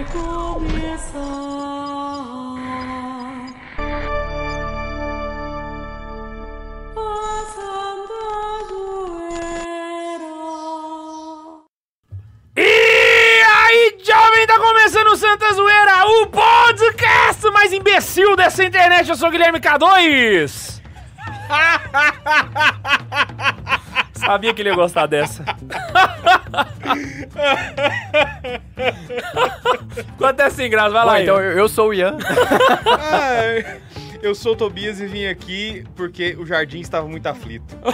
vai começar. A Santa Zoeira. E aí, jovem, tá começando o Santa Zoeira, o podcast mais imbecil dessa internet. Eu sou o Guilherme K2. Sabia que ele ia gostar dessa. Ficou até sem graça, vai lá. Então eu, eu sou o Ian. Ai, eu sou o Tobias e vim aqui porque o jardim estava muito aflito.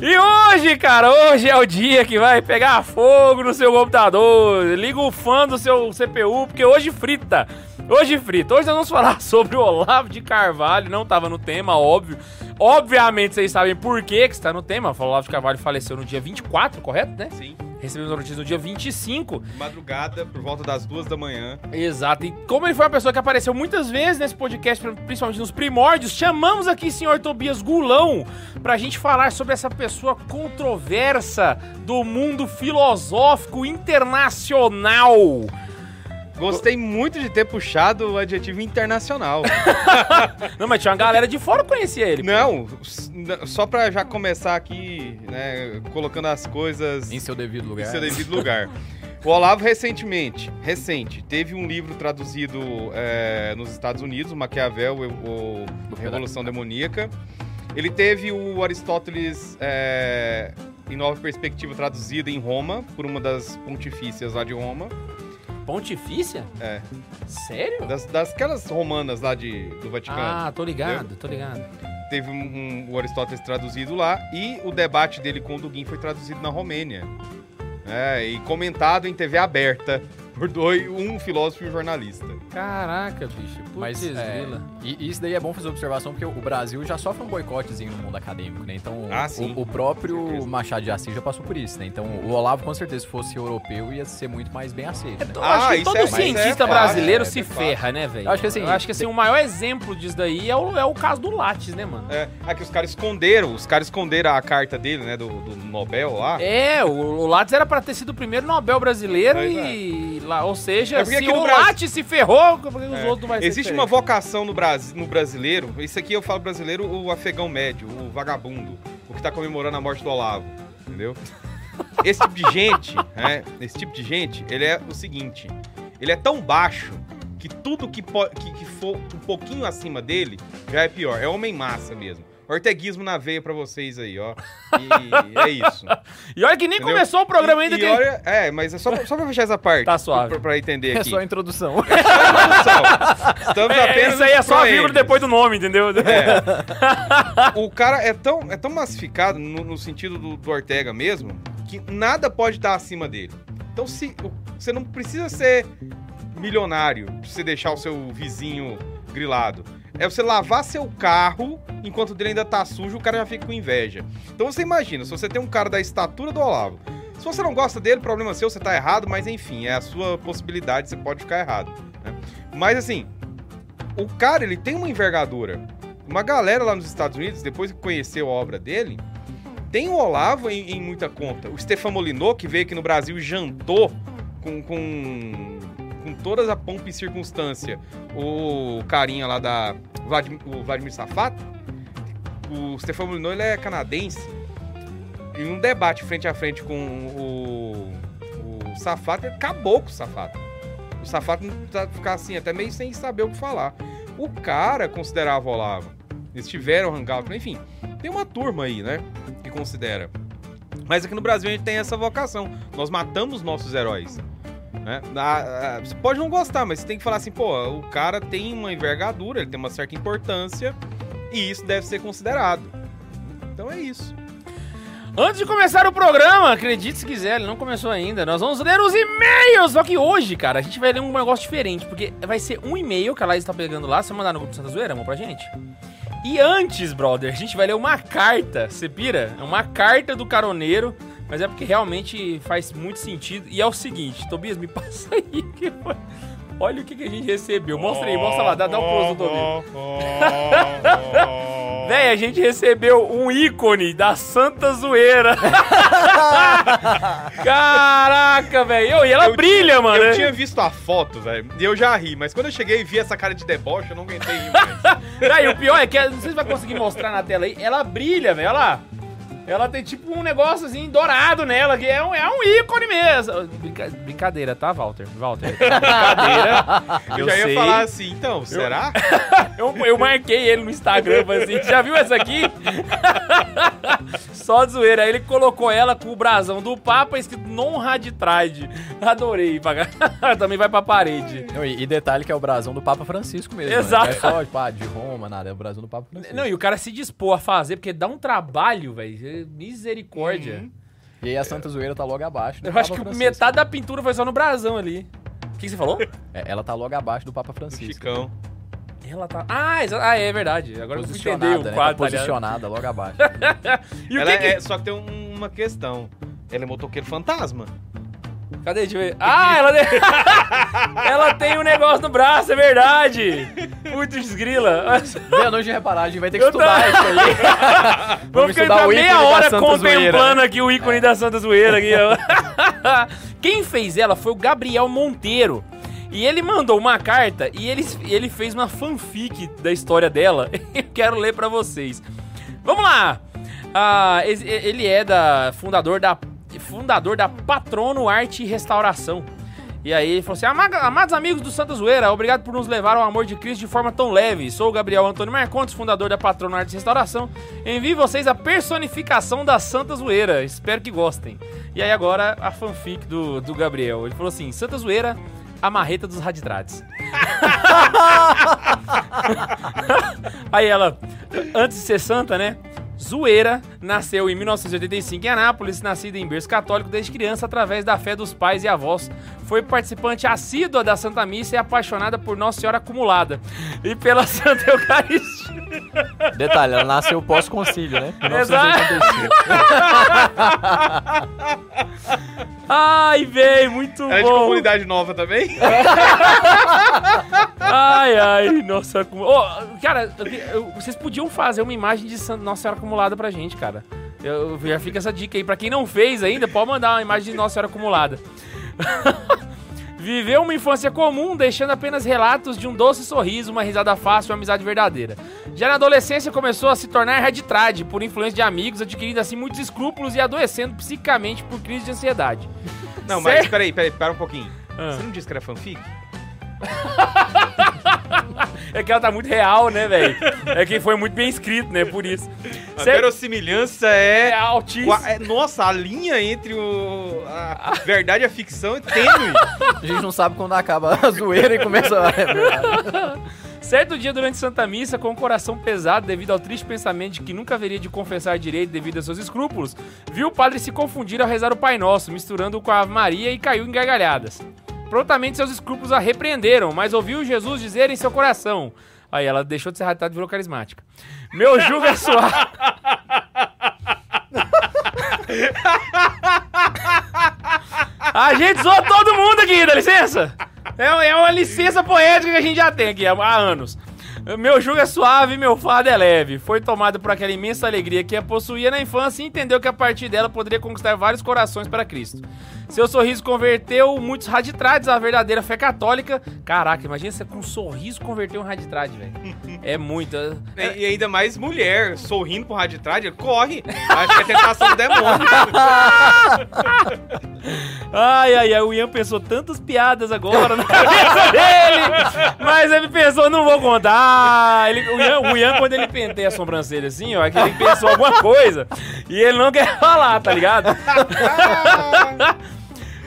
E hoje, cara, hoje é o dia que vai pegar fogo no seu computador. Liga o fã do seu CPU, porque hoje frita. Hoje frita. Hoje nós vamos falar sobre o Olavo de Carvalho. Não tava no tema, óbvio. Obviamente vocês sabem por que que está no tema. O Olavo de Carvalho faleceu no dia 24, correto, né? Sim. Recebemos a notícia no dia 25. Madrugada, por volta das duas da manhã. Exato. E como ele foi uma pessoa que apareceu muitas vezes nesse podcast, principalmente nos primórdios, chamamos aqui o senhor Tobias Gulão pra gente falar sobre essa pessoa controversa do mundo filosófico internacional. Gostei muito de ter puxado o adjetivo internacional. Não, mas tinha uma galera de fora que conhecia ele. pô. Não, n- só pra já começar aqui, né, colocando as coisas em seu devido lugar. em seu devido lugar. O Olavo recentemente, recente, teve um livro traduzido é, nos Estados Unidos, o Maquiavel, o, o Revolução Demoníaca. Ele teve o Aristóteles é, em Nova Perspectiva traduzido em Roma, por uma das pontifícias lá de Roma. Pontifícia? É. Sério? Das, das aquelas romanas lá de, do Vaticano. Ah, tô ligado, tô ligado. Teve um, um- o Aristóteles traduzido lá e o debate dele com o Dugin foi traduzido na Romênia. É, e comentado em TV aberta por dois, um filósofo e um jornalista. Caraca, bicho. Mas Putz, é, grila. e isso daí é bom fazer observação porque o Brasil já sofre um boicotezinho no mundo acadêmico, né? Então Ah, o, o próprio. Machado de Assis já passou por isso, né? Então o Olavo com certeza se fosse europeu ia ser muito mais bem aceito, né? Eu Ah, acho que isso todo é- mas cientista é brasileiro é se fácil. ferra, né, velho? Acho que assim- Eu acho que assim, o maior exemplo disso daí é o, é o caso do Lattes, né, mano? É, aqui os caras esconderam, os caras esconderam a carta dele, né, do, do Nobel lá. É, o, o Lattes era pra ter sido o primeiro Nobel brasileiro e. Lá, ou seja, É se o Brasil- Lattes se ferrou, os É. outros não vai ser Existe uma vocação no, Brasil, no brasileiro, isso aqui eu falo brasileiro, o afegão médio, o vagabundo, o que tá comemorando a morte do Olavo, entendeu? Esse tipo de gente, né, esse tipo de gente, ele é o seguinte, ele é tão baixo que tudo que, que, que for um pouquinho acima dele já é pior, é homem massa mesmo. Orteguismo na veia pra vocês aí, ó. E é isso. E olha que nem Entendeu? começou o programa E- ainda e que. olha, é, mas é só, pra- só pra fechar essa parte. Tá suave. Pra, pra entender É aqui. só a introdução. Introdução. Estamos É, apenas isso aí é só a vírgula depois do nome, entendeu? É. o cara é tão, é tão massificado no, no sentido do, do Ortega mesmo, que nada pode estar acima dele. Então, se você não precisa ser milionário pra você deixar o seu vizinho grilado. É você lavar seu carro enquanto dele ainda tá sujo, o cara já fica com inveja. Então você imagina, se você tem um cara da estatura do Olavo, se você não gosta dele, problema seu, você tá errado, mas enfim, é a sua possibilidade, você pode ficar errado. né? Mas assim, o cara, ele tem uma envergadura. Uma galera lá nos Estados Unidos, depois que conheceu a obra dele, tem o Olavo em, em muita conta. O Stefan Molinot, que veio aqui no Brasil e jantou com, com, com todas a pompa e circunstância o carinha lá da Vladimir, o Vladimir Safato. O Stefan Molinot, ele é canadense. Em um debate frente a frente com o, o Safato, ele acabou com o Safato. O Safato tá ficar assim, até meio sem saber o que falar. O cara considerava o Olavo. Eles tiveram hangout, enfim. Tem uma turma aí, né? Que considera. Mas aqui no Brasil a gente tem essa vocação. Nós matamos nossos heróis. Né? Ah, ah, Você pode não gostar, mas você tem que falar assim, pô, o cara tem uma envergadura, ele tem uma certa importância e isso deve ser considerado. Então é isso. Antes de começar o programa, acredite se quiser, ele não começou ainda. Nós vamos ler os e-mails. Só que hoje, cara, a gente vai ler um negócio diferente, porque vai ser um e-mail que a Laís tá pegando lá. Você mandar no grupo Santa Zoeira, amor, pra gente? E antes, brother, a gente vai ler uma carta. Você pira? É uma carta do caroneiro, mas é porque realmente faz muito sentido. E é o seguinte, Tobias, me passa aí que. Olha o que, que a gente recebeu. Mostra aí, mostra lá, dá, dá um close do Tobias. Véi, a gente recebeu um ícone da Santa Zoeira. Caraca, velho. E ela Eu brilha, tinha- mano. Eu tinha visto a foto, velho, e eu já ri, mas quando eu cheguei e vi essa cara de deboche, eu não aguentei rir mais. Aí, o pior é que, não sei se vai conseguir mostrar na tela aí, ela brilha, velho, olha lá. Ela tem tipo um negócio assim, dourado nela, que é um, é um ícone mesmo. Brinca- brincadeira, tá, Walter? Walter, brincadeira. Eu, Eu já ia sei. falar assim, então, será? Eu, eu marquei ele no Instagram, assim, já viu essa aqui? Só de zoeira. Aí ele colocou ela com o brasão do Papa escrito non raditrade. Adorei. pagar. Também vai pra parede. Não, e, e detalhe que é o brasão do Papa Francisco mesmo. né? Exato. Não é só tipo, ah, de Roma, nada. É o brasão do Papa Francisco. Não, e o cara se dispor a fazer, porque dá um trabalho, velho. Misericórdia. Uhum. E aí a Santa Zoeira tá logo abaixo do Eu Papa acho que Francisco. metade da pintura foi só no brasão ali. O que, que você falou? É, ela tá logo abaixo do Papa O Francisco. Chicão. Ela tá. Ah, exa- ah, é verdade. Agora eu Posicionada, o né? quadro. Tá tá ligado? posicionada logo abaixo. E o Ela que que- é, só que tem um- uma questão. Ela é motoqueiro fantasma. Cadê? Deixa eu ver. Ah, ela, ela tem um negócio no braço, é verdade. Muito desgrila. Meia noite de reparar, a gente vai ter que Eu estudar tô- isso aí. Vamos estudar ficar o meia ícone hora contemplando aqui o ícone da Santa Zoeira. Aqui. Quem fez ela foi o Gabriel Monteiro. E ele mandou uma carta e ele, ele fez uma fanfic da história dela. Eu quero ler pra vocês. Vamos lá! Ah, ele é da fundador da fundador da Patrono Arte e Restauração. E aí ele falou assim: "Ama- Amados amigos do Santa Zoeira, obrigado por nos levar ao amor de Cristo de forma tão leve. Sou o Gabriel Antônio Marcontes, fundador da Patrono Arte e Restauração. Envio vocês a personificação da Santa Zoeira. Espero que gostem. E aí agora a fanfic do, do Gabriel. Ele falou assim: Santa Zoeira, a marreta dos raditrades. Aí ela, antes de ser santa, né? Zoeira nasceu em 1985 em Anápolis, nascida em berço católico desde criança através da fé dos pais e avós. Foi participante assídua da Santa Missa e apaixonada por Nossa Senhora acumulada e pela Santa Eucaristia. Detalhe, ela nasceu pós-concílio, né? Exato. 1985. Ai, véi, muito Ela é de bom. comunidade nova também? Ai, ai, Nossa Acumulada. cara, eu- eu- vocês podiam fazer uma imagem de Nossa Senhora Acumulada pra gente, cara. Eu, já fica essa dica aí. Pra quem não fez ainda, pode mandar uma imagem de Nossa Senhora Acumulada. Viveu uma infância comum, deixando apenas relatos de um doce sorriso, uma risada fácil e uma amizade verdadeira. Já na adolescência começou a se tornar raditrade por influência de amigos, adquirindo assim muitos escrúpulos e adoecendo psicamente por crise de ansiedade. Não, mas peraí, peraí, para um pouquinho. Ah. Você não disse que era fanfic? É que ela tá muito real, né, velho? É que foi muito bem escrito, né? Por isso. A Certo? verossimilhança É é... altíssimo. Qua- é- Nossa, a linha entre o, a verdade e a ficção é tênue. A gente não sabe quando acaba a zoeira e começa a... É. Certo dia durante Santa Missa, com o coração pesado devido ao triste pensamento de que nunca haveria de confessar direito devido a seus escrúpulos, viu o padre se confundir ao rezar o Pai Nosso, misturando com a Ave Maria e caiu em gargalhadas. Prontamente seus escrúpulos a repreenderam, mas ouviu Jesus dizer em seu coração. Aí ela deixou de ser raditada e virou carismática. Meu jugo é suave. A gente zoa todo mundo aqui, dá licença. É, é uma licença poética que a gente já tem aqui há, há anos. Meu jugo é suave, meu fardo é leve. Foi tomado por aquela imensa alegria que a possuía na infância e entendeu que a partir dela poderia conquistar vários corações para Cristo. Seu sorriso converteu muitos raditrades à verdadeira fé católica. Caraca, imagina você com um sorriso converter um raditrade, velho. É muito. E, e ainda mais mulher sorrindo pro raditrade, corre. Acho que é tentação do demônio. Ai, ai, ai, o Ian pensou tantas piadas agora na cabeça dele, mas ele pensou, não vou contar. Ele, o, Ian, o Ian, quando ele penteia a sobrancelha assim, ó, é que ele pensou alguma coisa e ele não quer falar, tá ligado?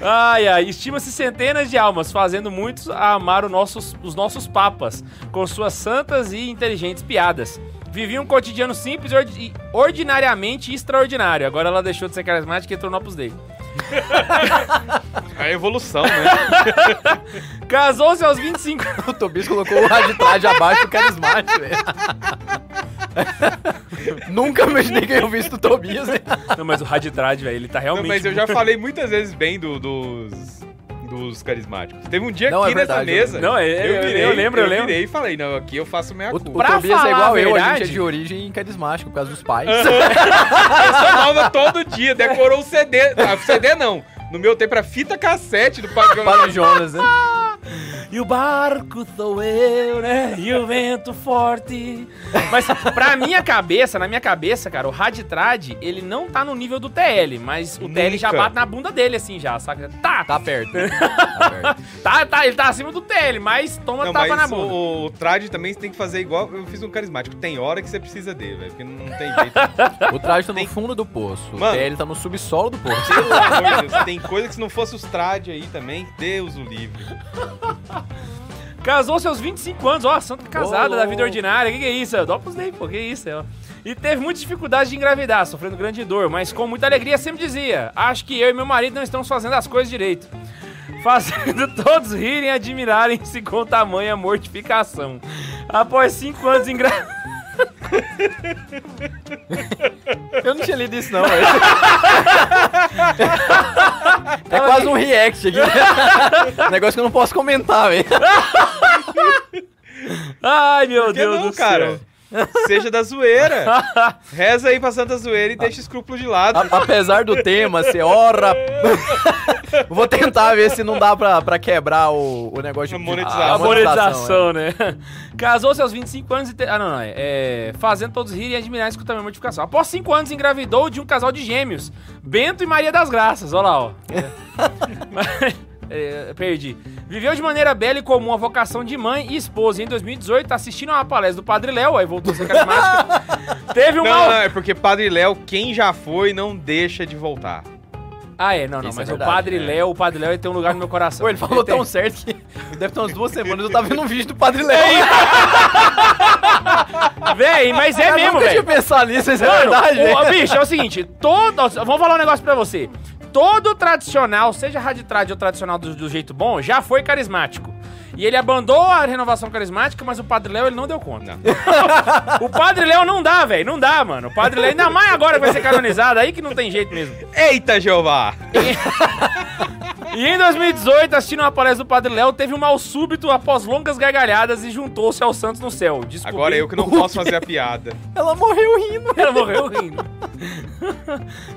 Ai, ai, estima-se centenas de almas, fazendo muitos a amar nossos- os nossos papas, com suas santas e inteligentes piadas. Vivia um cotidiano simples e e ordinariamente extraordinário. Agora ela deixou de ser carismática e entrou no Opus Dei. É a evolução, né? Casou-se aos 25 O Tobias colocou o raditrade abaixo do carismático, velho. Nunca imaginei que eu visto o Tobias. né? Não, mas o Raditrade, velho, ele tá Não, realmente. mas eu já falei muitas vezes bem do- dos, dos carismáticos. Teve um dia Não, aqui é nessa verdade, mesa. Não, é- eu- eu lembro, eu lembro. virei e falei, não, aqui eu faço minha O, culpa. o Pra Tobias falar é igual a eu, a gente é de origem carismática por causa dos pais. Pessoa nova todo dia, decorou o CD. Ah, CD não. No meu tempo era fita cassete do Padre Padre Jonas, né? E o barco sou eu, né? E o vento forte. Mas pra minha cabeça, na minha cabeça, cara, o Raditrad, ele não tá no nível do TL, mas o TL já Nunca. bate na bunda dele, assim, já, saca? Tá, Tá perto. Tá perto. tá, tá, ele tá acima do TL, mas toma Não, tapa na mas bunda. o, o trad também você tem que fazer igual. Eu fiz um carismático. Tem hora que você precisa dele, velho. Porque não tem jeito. O traje tá no Tem- fundo do poço. Mano. O TL tá no subsolo do poço. Pelo amor de Deus. Tem coisa que se não fosse os trad aí também, Deus o livre. Casou seus 25 anos, ó, santa casada da vida ordinária, que que é isso? É Opus Dei, pô, que isso, ó. E teve muitas dificuldades de engravidar, sofrendo grande dor, mas com muita alegria sempre dizia, acho que eu e meu marido não estamos fazendo as coisas direito. Fazendo todos rirem e admirarem-se com tamanha mortificação. Após cinco anos de engravidar... Eu não tinha lido isso, não. é quase um react aqui. Negócio que eu não posso comentar, velho. Ai, meu Deus não, do cara? céu. Seja da zoeira. Reza aí pra Santa Zoeira e deixa escrúpulo de lado. A- apesar do tema ser ora. Vou tentar ver se não dá pra, pra quebrar o, o negócio A de monetização. A monetização, monetização, né? Casou seus 25 anos e... Te... Ah, não, não. É, é, fazendo todos rirem e admirarem com tamanha mortificação. Após 5 anos, engravidou de um casal de gêmeos. Bento e Maria das Graças. Olha lá, ó. Mas- é, perdi. Viveu de maneira bela e comum a vocação de mãe e esposa. E em 2018, assistindo a uma palestra do Padre Léo, aí voltou a ser carismática. teve um Não, não, é porque Padre Léo, quem já foi, não deixa de voltar. Ah, é, não, não. Isso é mas verdade, o Padre é. Léo, o Padre Léo, tem um lugar no meu coração. Pô, ele falou tão certo que deve ter umas duas semanas eu tava vendo um vídeo do Padre Léo. Véi, mas é Eu mesmo, nunca tinha velho. pensado nisso, isso é verdade, o- velho. ó, bicho, é o seguinte, todo. Vamos falar um negócio pra você. Todo tradicional, seja raditrad ou tradicional do, do jeito bom, já foi carismático. E ele abandonou a renovação carismática, mas o Padre Léo ele não deu conta. o Padre Léo não dá, velho. Não dá, mano. O Padre Léo, ainda mais agora que vai ser canonizado, aí que não tem jeito mesmo. Eita, Jeová! E em 2018, assistindo uma palestra do Padre Léo, teve um mal súbito após longas gargalhadas e juntou-se aos santos no céu. Descobri- Agora eu que não posso fazer a piada. Ela morreu rindo. Ela morreu rindo.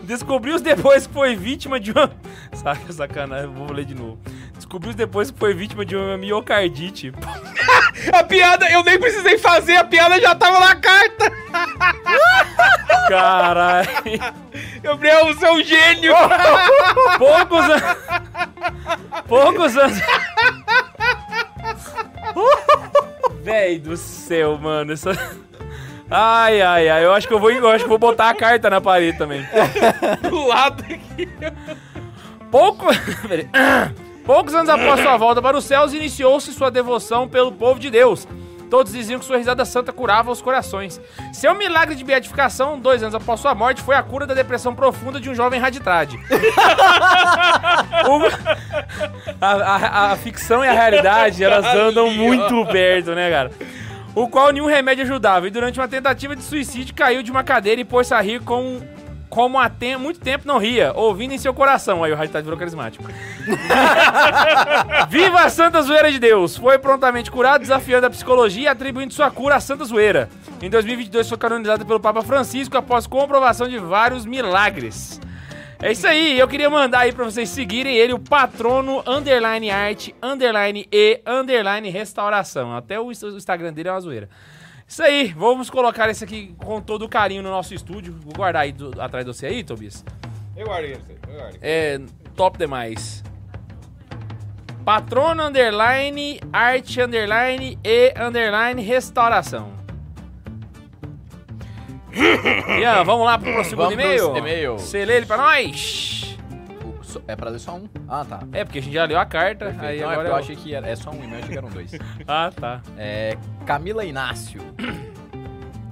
Descobriu depois que foi vítima de uma. Saca, sacanagem, vou ler de novo. Descobriu depois que foi vítima de uma miocardite. A piada, eu nem precisei fazer, a piada já tava na carta! Caralho. Gabriel, você é um gênio! Poucos anos. Poucos anos. Véi do céu, mano. Isso... Ai, ai, ai. Eu acho que eu vou, eu acho que vou botar a carta na parede também. Do lado aqui. Pouco... Poucos anos após sua volta para os céus, iniciou-se sua devoção pelo povo de Deus. Todos diziam que sua risada santa curava os corações. Seu milagre de beatificação, dois anos após sua morte, foi a cura da depressão profunda de um jovem raditrade. A, a- a ficção e a realidade, elas andam muito perto, né, cara? O qual nenhum remédio ajudava. E durante uma tentativa de suicídio, caiu de uma cadeira e pôs-se a rir com como há tem- muito tempo não ria, ouvindo em seu coração. Aí o Raditrade virou carismático. Viva a Santa Zoeira de Deus! Foi prontamente curado, desafiando a psicologia e atribuindo sua cura à Santa Zoeira. Em 2022 foi canonizado pelo Papa Francisco após comprovação de vários milagres. É isso aí, eu queria mandar aí pra vocês seguirem ele, o patrono underline arte, underline e, underline restauração. Até o Instagram dele é uma zoeira. Isso aí, vamos colocar esse aqui com todo carinho no nosso estúdio. Vou guardar aí do- atrás de você aí, Tobias. Eu guardei você, eu guardei. É top demais. Patrono underline, arte underline e underline restauração. Ian, vamos lá pro pro e-mail? e-mail. Você lê ele pra nós? Só- É pra ler só um? Ah, tá. É, porque a gente já leu a carta, Perfeito. aí Não, é agora porque eu eu... achei que era, é só um e-mail, eu achei que eram dois. Ah, tá. É, Camila Inácio.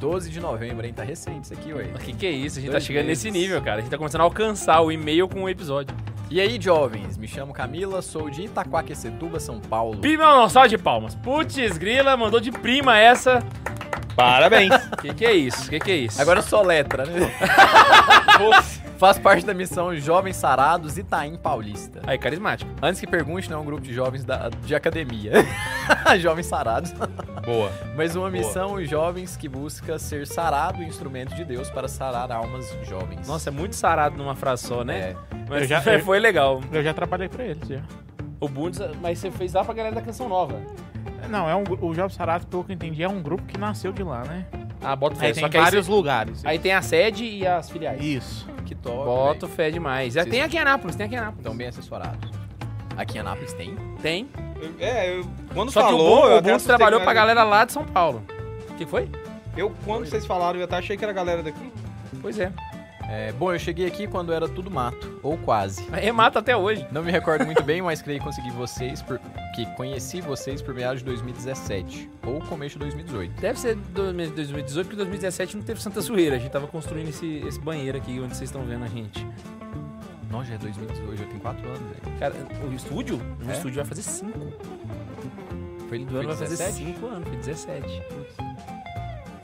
12 de novembro, hein? Tá recente isso aqui, ué. O que que é isso? A gente Dois tá chegando meses. nesse nível, cara. A gente tá começando a alcançar o e-mail com o episódio. E aí, jovens? Me chamo Camila, sou de Itaquaquecetuba, São Paulo. Prima, não, salve de palmas. Putz, grila, mandou de prima essa. Parabéns. Que que é isso? Que que é isso? Agora só letra, né? Faz parte da missão Jovens Sarados Itaim Paulista. Aí, carismático. Antes que pergunte, não é um grupo de jovens da- de academia. jovens sarados. Boa. Mas uma Boa. missão jovens que busca ser sarado, instrumento de Deus para sarar almas jovens. Nossa, é muito sarado numa frase só, né? É. Mas já- foi- foi legal. Eu já trabalhei pra eles, já. O Bundes, mas você fez lá pra galera da Canção Nova. Não, é um, o Jovem Sarato, pelo que eu entendi, é um grupo que nasceu de lá, né? Ah, bota fé. Aí Só tem aí, vários cê- lugares. aí tem a sede e as filiais. Isso. Que top. Boto velho. fé demais. Já Vocês- tem aqui em Anápolis, tem aqui em Anápolis. Estão bem assessorados. Aqui em Anápolis tem? Tem. Eu- É, eu, quando Só falou, que o, assustei trabalhou pra era- galera lá de São Paulo. O que foi? Eu, quando vocês falaram, eu até achei que era a galera daqui. Pois é. É, bom, eu cheguei aqui quando era tudo mato, ou quase. Mas remata até hoje. Não me recordo muito bem, mas creio que consegui vocês, por... que conheci vocês por meados de 2017, ou começo de 2018. Deve ser do- 2018, porque 2017 não teve Santa Zoeira. A gente tava construindo esse, esse banheiro aqui onde vocês estão vendo a gente. Não, já é 2018, já tem 4 anos, velho. Cara, o estúdio? O É? estúdio vai fazer 5. Foi, Do ano vai fazer 17? 5 anos, foi 17.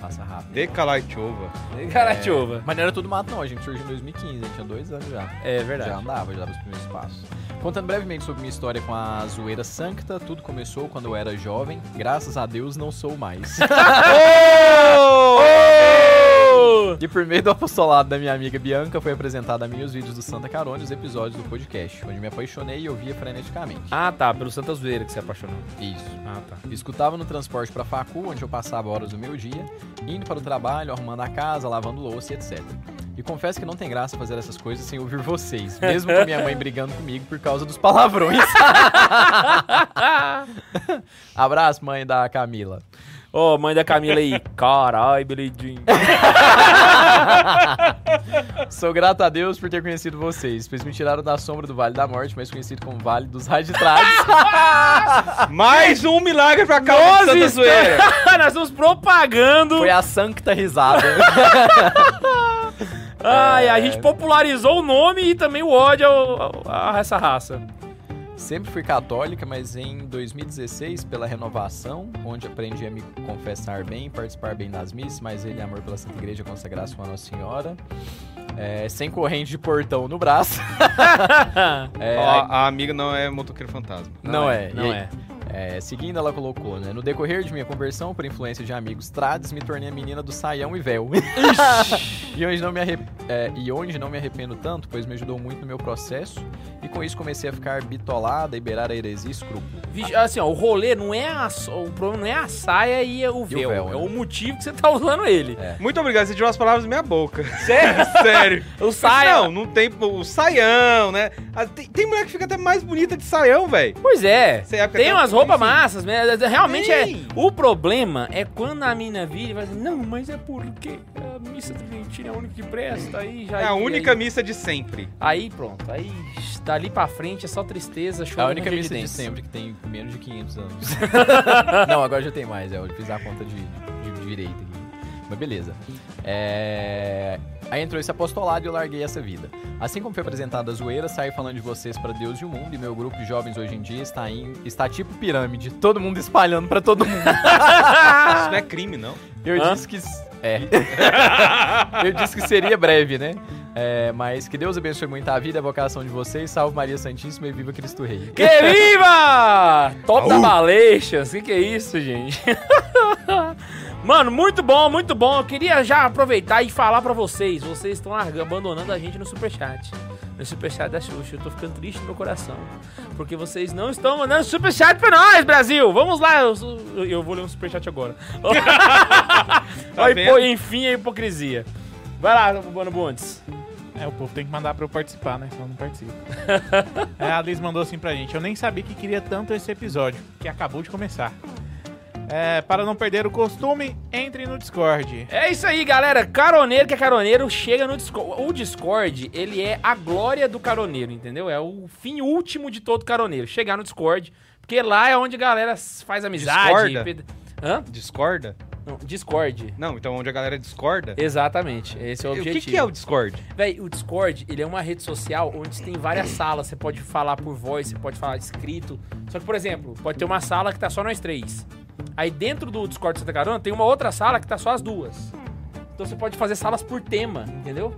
Passa rápido. De Kalaichova. Cara, Tiova. Mas não era tudo mato, não. A gente surgiu em 2015, a gente tinha dois anos já. É Já verdade. andava, já dava os primeiros passos. Contando brevemente sobre minha história com a zoeira sancta, tudo começou quando eu era jovem. Graças a Deus não sou mais. E por meio do apostolado da minha amiga Bianca, foi apresentado a mim os vídeos do Santa Carona e os episódios do podcast, onde me apaixonei e ouvia freneticamente. Ah, tá. Pelo Santa Zoeira que você apaixonou. Isso. Ah, tá. Escutava no transporte pra facu, onde eu passava horas do meu dia, indo para o trabalho, arrumando a casa, lavando louça e etc. E confesso que não tem graça fazer essas coisas sem ouvir vocês, mesmo com minha mãe brigando comigo por causa dos palavrões. Abraço, mãe da Camila. Ô, mãe da Camila aí. Carai, Jean. Sou grato a Deus por ter conhecido vocês, pois me tiraram da sombra do Vale da Morte, mais conhecido como Vale dos Raditrades. Mais um milagre pra cá Nós Santa Zoeira. Nós estamos propagando. Foi a sancta risada. Ai, a É. gente popularizou o nome e também o ódio ao- ao- a essa raça. Sempre fui católica, mas em 2016, pela renovação, onde aprendi a me confessar bem, participar bem das missas, mas ele amor pela Santa Igreja, consagração a Nossa Senhora. É, sem corrente de portão no braço. É, Ó, a amiga não é motoqueiro fantasma. não, é, Não E- é. é, Seguindo, ela colocou, né? No decorrer de minha conversão, por influência de amigos trades, me tornei a menina do saião e véu. e, onde não me arrep- é, e onde não me arrependo tanto, pois me ajudou muito no meu processo. E com isso comecei a ficar bitolada e beirar a heresia e escrúpulo. Assim, ó, o rolê não é a, o problema não é a saia e o véu. véu, é né? o motivo que você tá usando ele. Muito obrigado, você tirou as palavras da minha boca. Sério? Sério. O saia. Não, não tem o saião, né? Ah, Tem, tem mulher que fica até mais bonita de saião, velho. Pois é. Época Tem umas roupas massas, né? Realmente Tem. é. O problema é quando a mina vira e vai dizer, não, mas é porque a missa tridentina é a única que presta, aí já. É a aí- única missa de sempre. Aí pronto, aí dali pra frente é só tristeza, choro É a única missa de dentes. sempre que tem menos de 500 anos. não, agora já tem mais. é, Eu fiz a conta de, de, de direito aqui. Mas beleza. É... Aí entrou esse apostolado e eu larguei essa vida. Assim como foi apresentada a zoeira, saí falando de vocês para Deus e o mundo. E meu grupo de jovens hoje em dia está, em, está tipo pirâmide. Todo mundo espalhando para todo mundo. Isso não é crime, não. Eu Hã? disse que. É. eu disse que seria breve, né? É, mas que Deus abençoe muito a vida e a vocação de vocês. Salve Maria Santíssima e viva Cristo Rei. Que viva! Top da Baleixas, que que é isso, gente? Mano, muito bom, muito bom. Eu queria já aproveitar e falar pra vocês. Vocês estão largando- abandonando a gente no Superchat. No Superchat da Xuxa. Eu tô ficando triste no meu coração. Porque vocês não estão mandando Superchat pra nós, Brasil! Vamos lá, eu, eu- vou ler um Superchat agora. Pô, enfim, a hipocrisia. Vai lá, Bono Bundes. É, o povo tem que mandar pra eu participar, né? Senão eu não participo. é, a Liz mandou assim pra gente. Eu nem sabia que queria tanto esse episódio, que acabou de começar. É, para não perder o costume, entre no Discord. É isso aí, galera. Caroneiro que é caroneiro, chega no Discord. O Discord, ele é a glória do caroneiro, entendeu? É o fim último de todo caroneiro. Chegar no Discord, porque lá é onde a galera faz amizade. Discorda? ped- Hã? Discorda? Não, Discord. Não, então onde a galera discorda. Exatamente, esse é o o objetivo. que, que é o Discord? Véi, o Discord, ele é uma rede social onde tem várias salas. Você pode falar por voz, você pode falar escrito. Só que, por exemplo, pode ter uma sala que tá só nós três. Aí dentro do Discord de Santa Carona tem uma outra sala que tá só as duas. Então você pode fazer salas por tema, entendeu?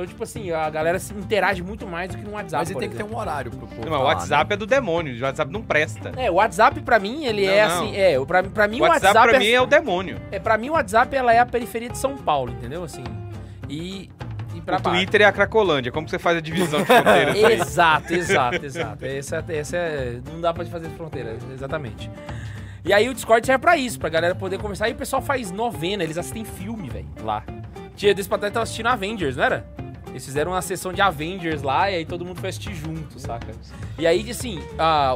Então tipo assim, a galera se interage muito mais do que no WhatsApp. Mas ele por tem que ter exemplo. um horário pro povo. Não, mas o falar, WhatsApp é do demônio. O WhatsApp não presta. É, o WhatsApp pra mim, ele Não, é não. assim. É, pra, pra mim O o WhatsApp, WhatsApp, pra é, mim é o demônio. é. Pra mim o WhatsApp ela é a periferia de São Paulo, entendeu? Assim. E. E pra O Twitter é a Cracolândia. Como você faz a divisão de fronteiras? Exato, exato, exato. Essa, essa é. Não dá pra fazer fronteira, exatamente. E aí o Discord serve pra isso, pra galera poder conversar. E o pessoal faz novena, eles assistem filme, velho, lá. Dia desse pra trás tava assistindo Avengers, não era? Eles fizeram uma sessão de Avengers lá e aí todo mundo foi assistir junto, saca? E aí, assim,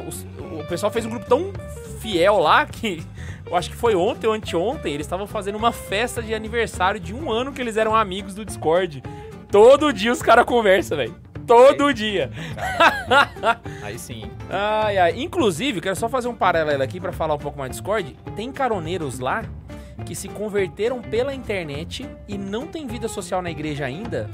os- o pessoal fez um grupo tão fiel lá que eu acho que foi ontem ou anteontem, eles estavam fazendo uma festa de aniversário de um ano que eles eram amigos do Discord. Todo dia os caras conversam, velho. Todo dia. Aí sim. Ai, ai. Inclusive, quero só fazer um paralelo aqui pra falar um pouco mais do Discord. Tem caroneiros lá que se converteram pela internet e não tem vida social na igreja ainda,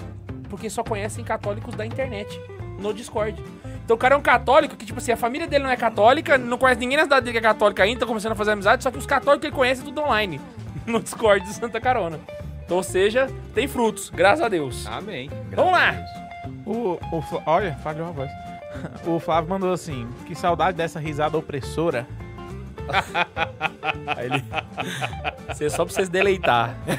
porque só conhecem católicos da internet no Discord. Então o cara é um católico que, tipo assim, a família dele não é católica, não conhece ninguém na cidade dele que é católica ainda, tá começando a fazer amizade, só que os católicos que ele conhece tudo online, no Discord de Santa Carona. Então, ou seja, tem frutos, graças a Deus. Amém. Vamos lá! O, o olha, falhou a voz. O Flávio mandou assim: que saudade dessa risada opressora. Aí ele. Isso é só pra vocês deleitar.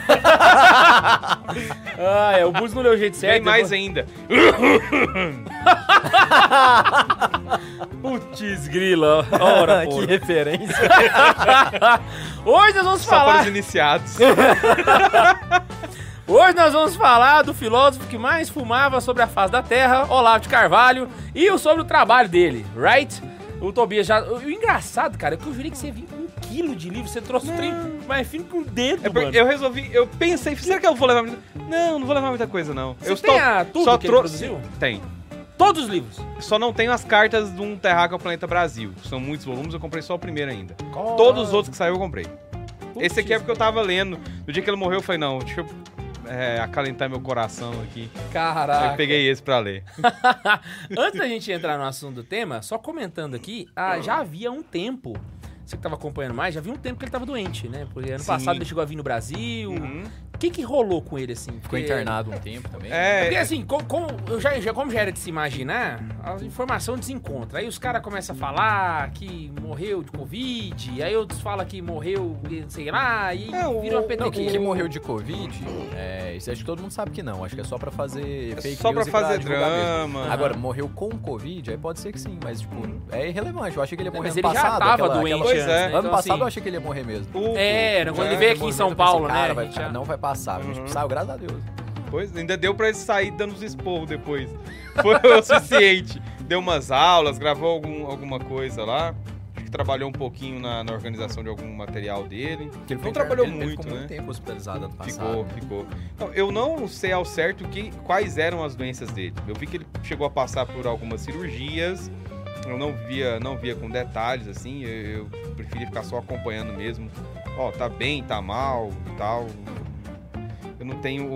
ah, é, o Bus não deu o jeito certo. Tem mais ainda. Putz, grila. Ora, que referência. Hoje nós vamos Só para falar. os iniciados. Hoje nós vamos falar do filósofo que mais fumava sobre a face da Terra, Olavo de Carvalho, e sobre o trabalho dele, right? O Tobias já. O, engraçado, cara, é que eu jurei que você vinha com um quilo de livro, você trouxe o trem mais fino com o dedo, É mano. eu resolvi, eu pensei, será que eu vou levar. Não, não vou levar muita coisa, não. Você eu tem a- tudo só que trouxe-? Tem. Todos os livros. Só não tenho as cartas de um Terráqueo ao Planeta Brasil. São muitos volumes, eu comprei só o primeiro ainda. Todos os outros que saiu eu comprei. Esse aqui é porque eu tava lendo. No dia que ele morreu, eu falei, não, deixa eu é, acalentar meu coração aqui. Caraca. eu peguei esse pra ler. Antes da gente entrar no assunto do tema, só comentando aqui, ah, já havia um tempo, você que tava acompanhando mais, já havia um tempo que ele tava doente, né? Porque ano Sim. passado ele chegou a vir no Brasil. Uhum. O que que rolou com ele, assim? Ficou Porque- internado um tempo também. É, Porque assim, como, como- eu já, já- como já era de se imaginar, a informação desencontra. Aí os caras começam a falar que morreu de Covid, aí outros falam que morreu, sei lá, e É, o- vira uma Não, que, que morreu de Covid, é, isso acho que todo mundo sabe que não. Acho que é só pra fazer É fake só pra fazer divulgar mesmo. drama. Agora, morreu com Covid, aí pode ser que sim, mas tipo, é irrelevante. Eu achei que ele ia morrer Mas ano ele já passado. tava aquela- doente aquela- Pois antes, é. né? Ano Então, passado assim, eu achei que ele ia morrer mesmo. O- É, quando ele é, veio aqui em São Paulo, cara, né? vai- a gente já- Vai passar. A gente Uhum. saiu, graças a Deus. Pois, ainda deu pra ele sair dando os esporros depois. Foi o suficiente. Deu umas aulas, gravou algum, alguma coisa lá. Acho que trabalhou um pouquinho na, na organização de algum material dele. Porque ele Não trabalhou ele muito, ficou né? muito tempo hospitalizado ano passado. Ficou, ficou. Então, eu não sei ao certo que, quais eram as doenças dele. Eu vi que ele chegou a passar por algumas cirurgias. Eu não via, não via com detalhes, assim. Eu, eu preferia ficar só acompanhando mesmo. Ó, tá bem, tá mal e tal. Eu não tenho.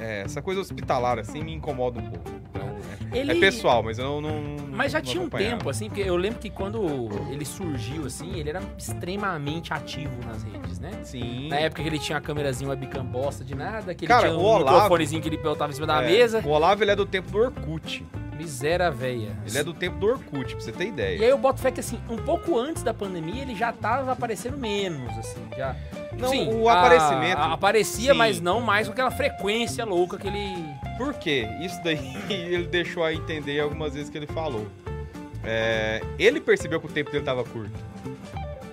é, essa coisa hospitalar, assim, me incomoda um pouco. Então, Ele... é pessoal, mas eu não. não- Mas já não tinha um tempo, assim, porque eu lembro que quando ele surgiu, assim, ele era extremamente ativo nas redes, né? Sim. Na época que ele tinha a câmerazinha webcam bosta de nada, que ele Cara, tinha o um Olavo- microfonezinho que ele botava em cima da É, mesa. O Olavo, ele é do tempo do Orkut. Miséria véia. Ele é do tempo do Orkut, pra você ter ideia. E aí eu boto fé que, assim, um pouco antes da pandemia, ele já tava aparecendo menos, assim, já... Não, Sim, o a- aparecimento- a- aparecia, Sim. mas não mais com aquela frequência louca que ele... Por quê? Isso daí ele deixou a entender algumas vezes que ele falou. É, ele percebeu que o tempo dele tava curto.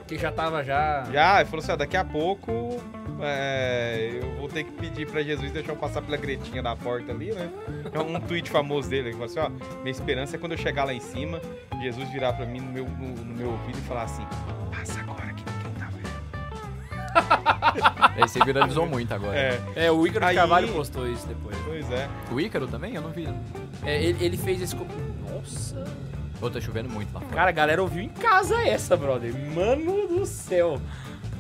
Que já tava já... Já, ele falou assim: ó, daqui a pouco é, eu vou ter que pedir pra Jesus deixar eu passar pela gretinha da porta ali, né? É um tweet famoso dele. Ele falou assim: ó, minha esperança é quando eu chegar lá em cima, Jesus virar pra mim no meu, no, no meu ouvido e falar assim: passa agora Aí você viralizou muito agora. É, É, o Ícaro Aí- Carvalho postou isso depois. pois é. O Ícaro também? Eu não vi. É, ele, ele fez esse... Nossa... Ô, tá chovendo muito lá fora. Cara, a galera ouviu em casa essa, brother. Mano do céu.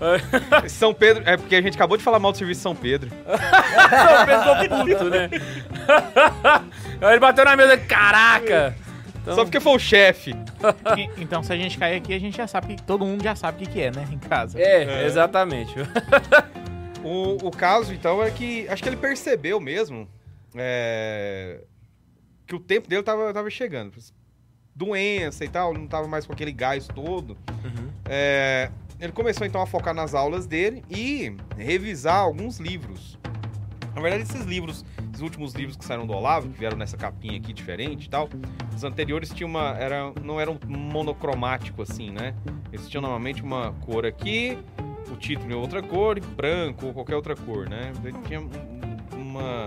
São Pedro, é porque a gente acabou de falar mal do serviço de São Pedro. São Pedro ficou puto, né? Aí ele bateu na mesa, caraca! Então, Só porque foi o chefe. Então, se a gente cair aqui, a gente já sabe que todo mundo já sabe o que, que é, né? Em casa. É, É. exatamente. O, o caso, então, é que acho que ele percebeu mesmo é, que o tempo dele tava, tava chegando. Doença e tal, não tava mais com aquele gás todo. Uhum. É, ele começou então a focar nas aulas dele e revisar alguns livros. Na verdade, esses livros, esses últimos livros que saíram do Olavo, que vieram nessa capinha aqui diferente e tal, os anteriores tinham uma. Era, não eram monocromático assim, né? Eles tinham normalmente uma cor aqui, o título em outra cor, e branco ou qualquer outra cor, né? Daí Tinha um- uma,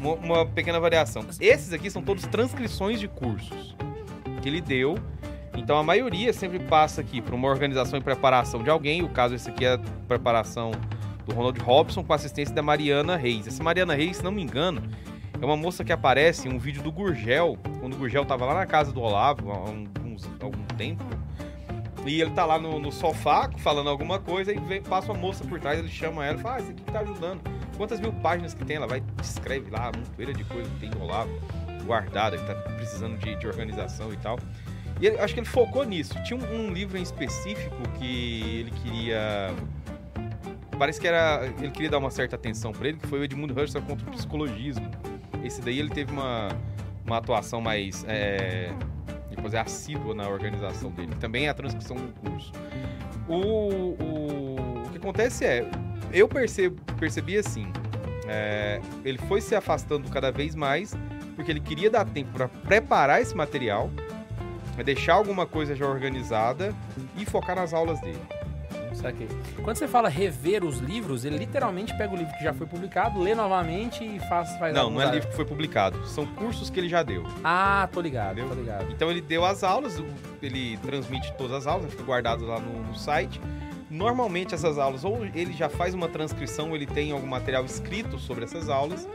uma, uma pequena variação. Esses aqui são todos transcrições de cursos que ele deu. Então a maioria sempre passa aqui por uma organização e preparação de alguém. O caso esse aqui é preparação do Ronald Robson com assistência da Mariana Reis. Essa Mariana Reis, se não me engano, é uma moça que aparece em um vídeo do Gurgel, quando o Gurgel tava lá na casa do Olavo há algum tempo. E ele tá lá no, no sofá falando alguma coisa e vem, passa uma moça por trás, ele chama ela e fala: Ah, esse aqui tá ajudando. Quantas mil páginas que tem? Ela vai descreve lá, uma poeira de coisa que tem do Olavo guardada, que tá precisando de, de organização e tal. E ele- acho que ele focou nisso. Tinha um, um livro em específico que ele queria. Parece que era. Ele queria dar uma certa atenção pra ele, que foi o Edmundo Husserl contra o psicologismo. Esse daí ele teve uma, uma atuação mais. É, depois é assídua na organização dele. Também é a transcrição do curso. O, o, o que acontece é. Eu percebo, percebi assim. é, ele foi se afastando cada vez mais porque ele queria dar tempo para preparar esse material, deixar alguma coisa já organizada e focar nas aulas dele. Saquei. Quando você fala rever os livros, ele literalmente pega o livro que já foi publicado, lê novamente e faz. faz Não, não é livro que foi publicado, são cursos que ele já deu. Ah, tô ligado, Entendeu? tô ligado. Então ele deu as aulas, ele transmite todas as aulas, fica guardado lá no, no site. Normalmente essas aulas, ou ele já faz uma transcrição, ou ele tem algum material escrito sobre essas aulas,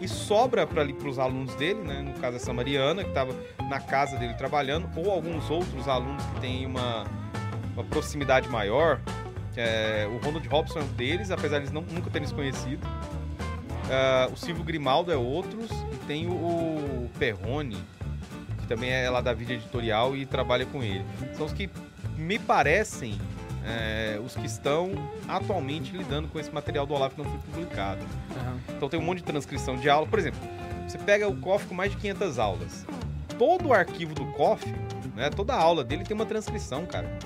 e sobra para os alunos dele, né? no caso essa Mariana, que estava na casa dele trabalhando, ou alguns outros alunos que têm uma, uma proximidade maior. É, o Ronald Robson é um deles, apesar de eles não, nunca terem se conhecido. Ah, o Silvio Grimaldo é outros, e tem o, o Perrone, que também é lá da Vida Editorial e trabalha com ele. São os que me parecem é, os que estão atualmente lidando com esse material do Olavo que não foi publicado. Aham. Então tem um monte de transcrição de aula. Por exemplo, você pega o COF com mais de 500 aulas. Todo o arquivo do COF, né, toda a aula dele tem uma transcrição, cara.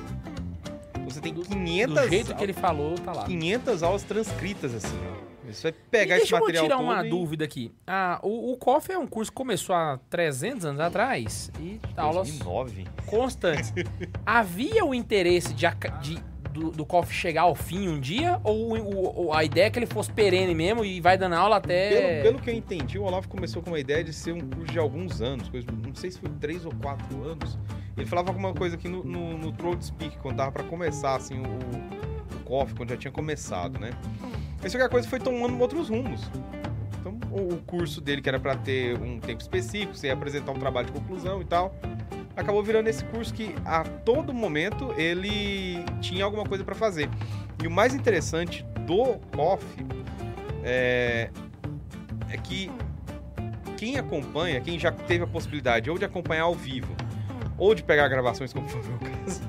Você tem 500, Do jeito que ele falou, tá lá. 500 aulas transcritas, assim. ó. Você vai pegar esse deixa eu material tirar uma e- dúvida aqui. Ah, o, o COF é um curso que começou há 300 anos atrás e aulas 2009. constantes. Havia o interesse de, de- do, do COF chegar ao fim um dia? Ou, ou a ideia é que ele fosse perene mesmo e vai dando aula até. Pelo, pelo que eu entendi, o Olavo começou com uma ideia de ser um curso de alguns anos, coisa- não sei se foi três ou quatro anos. Ele falava alguma coisa aqui no, no, no Throat Speak, quando tava pra começar, assim, o, o COF, quando já tinha começado, né? Mas só que a coisa foi tomando outros rumos. Então, o, o curso dele, que era pra ter um tempo específico, você ia apresentar um trabalho de conclusão e tal, acabou virando esse curso que a todo momento ele tinha alguma coisa pra fazer. E o mais interessante do COF é, é que quem acompanha, quem já teve a possibilidade ou de acompanhar ao vivo, ou de pegar gravações, como foi o meu caso,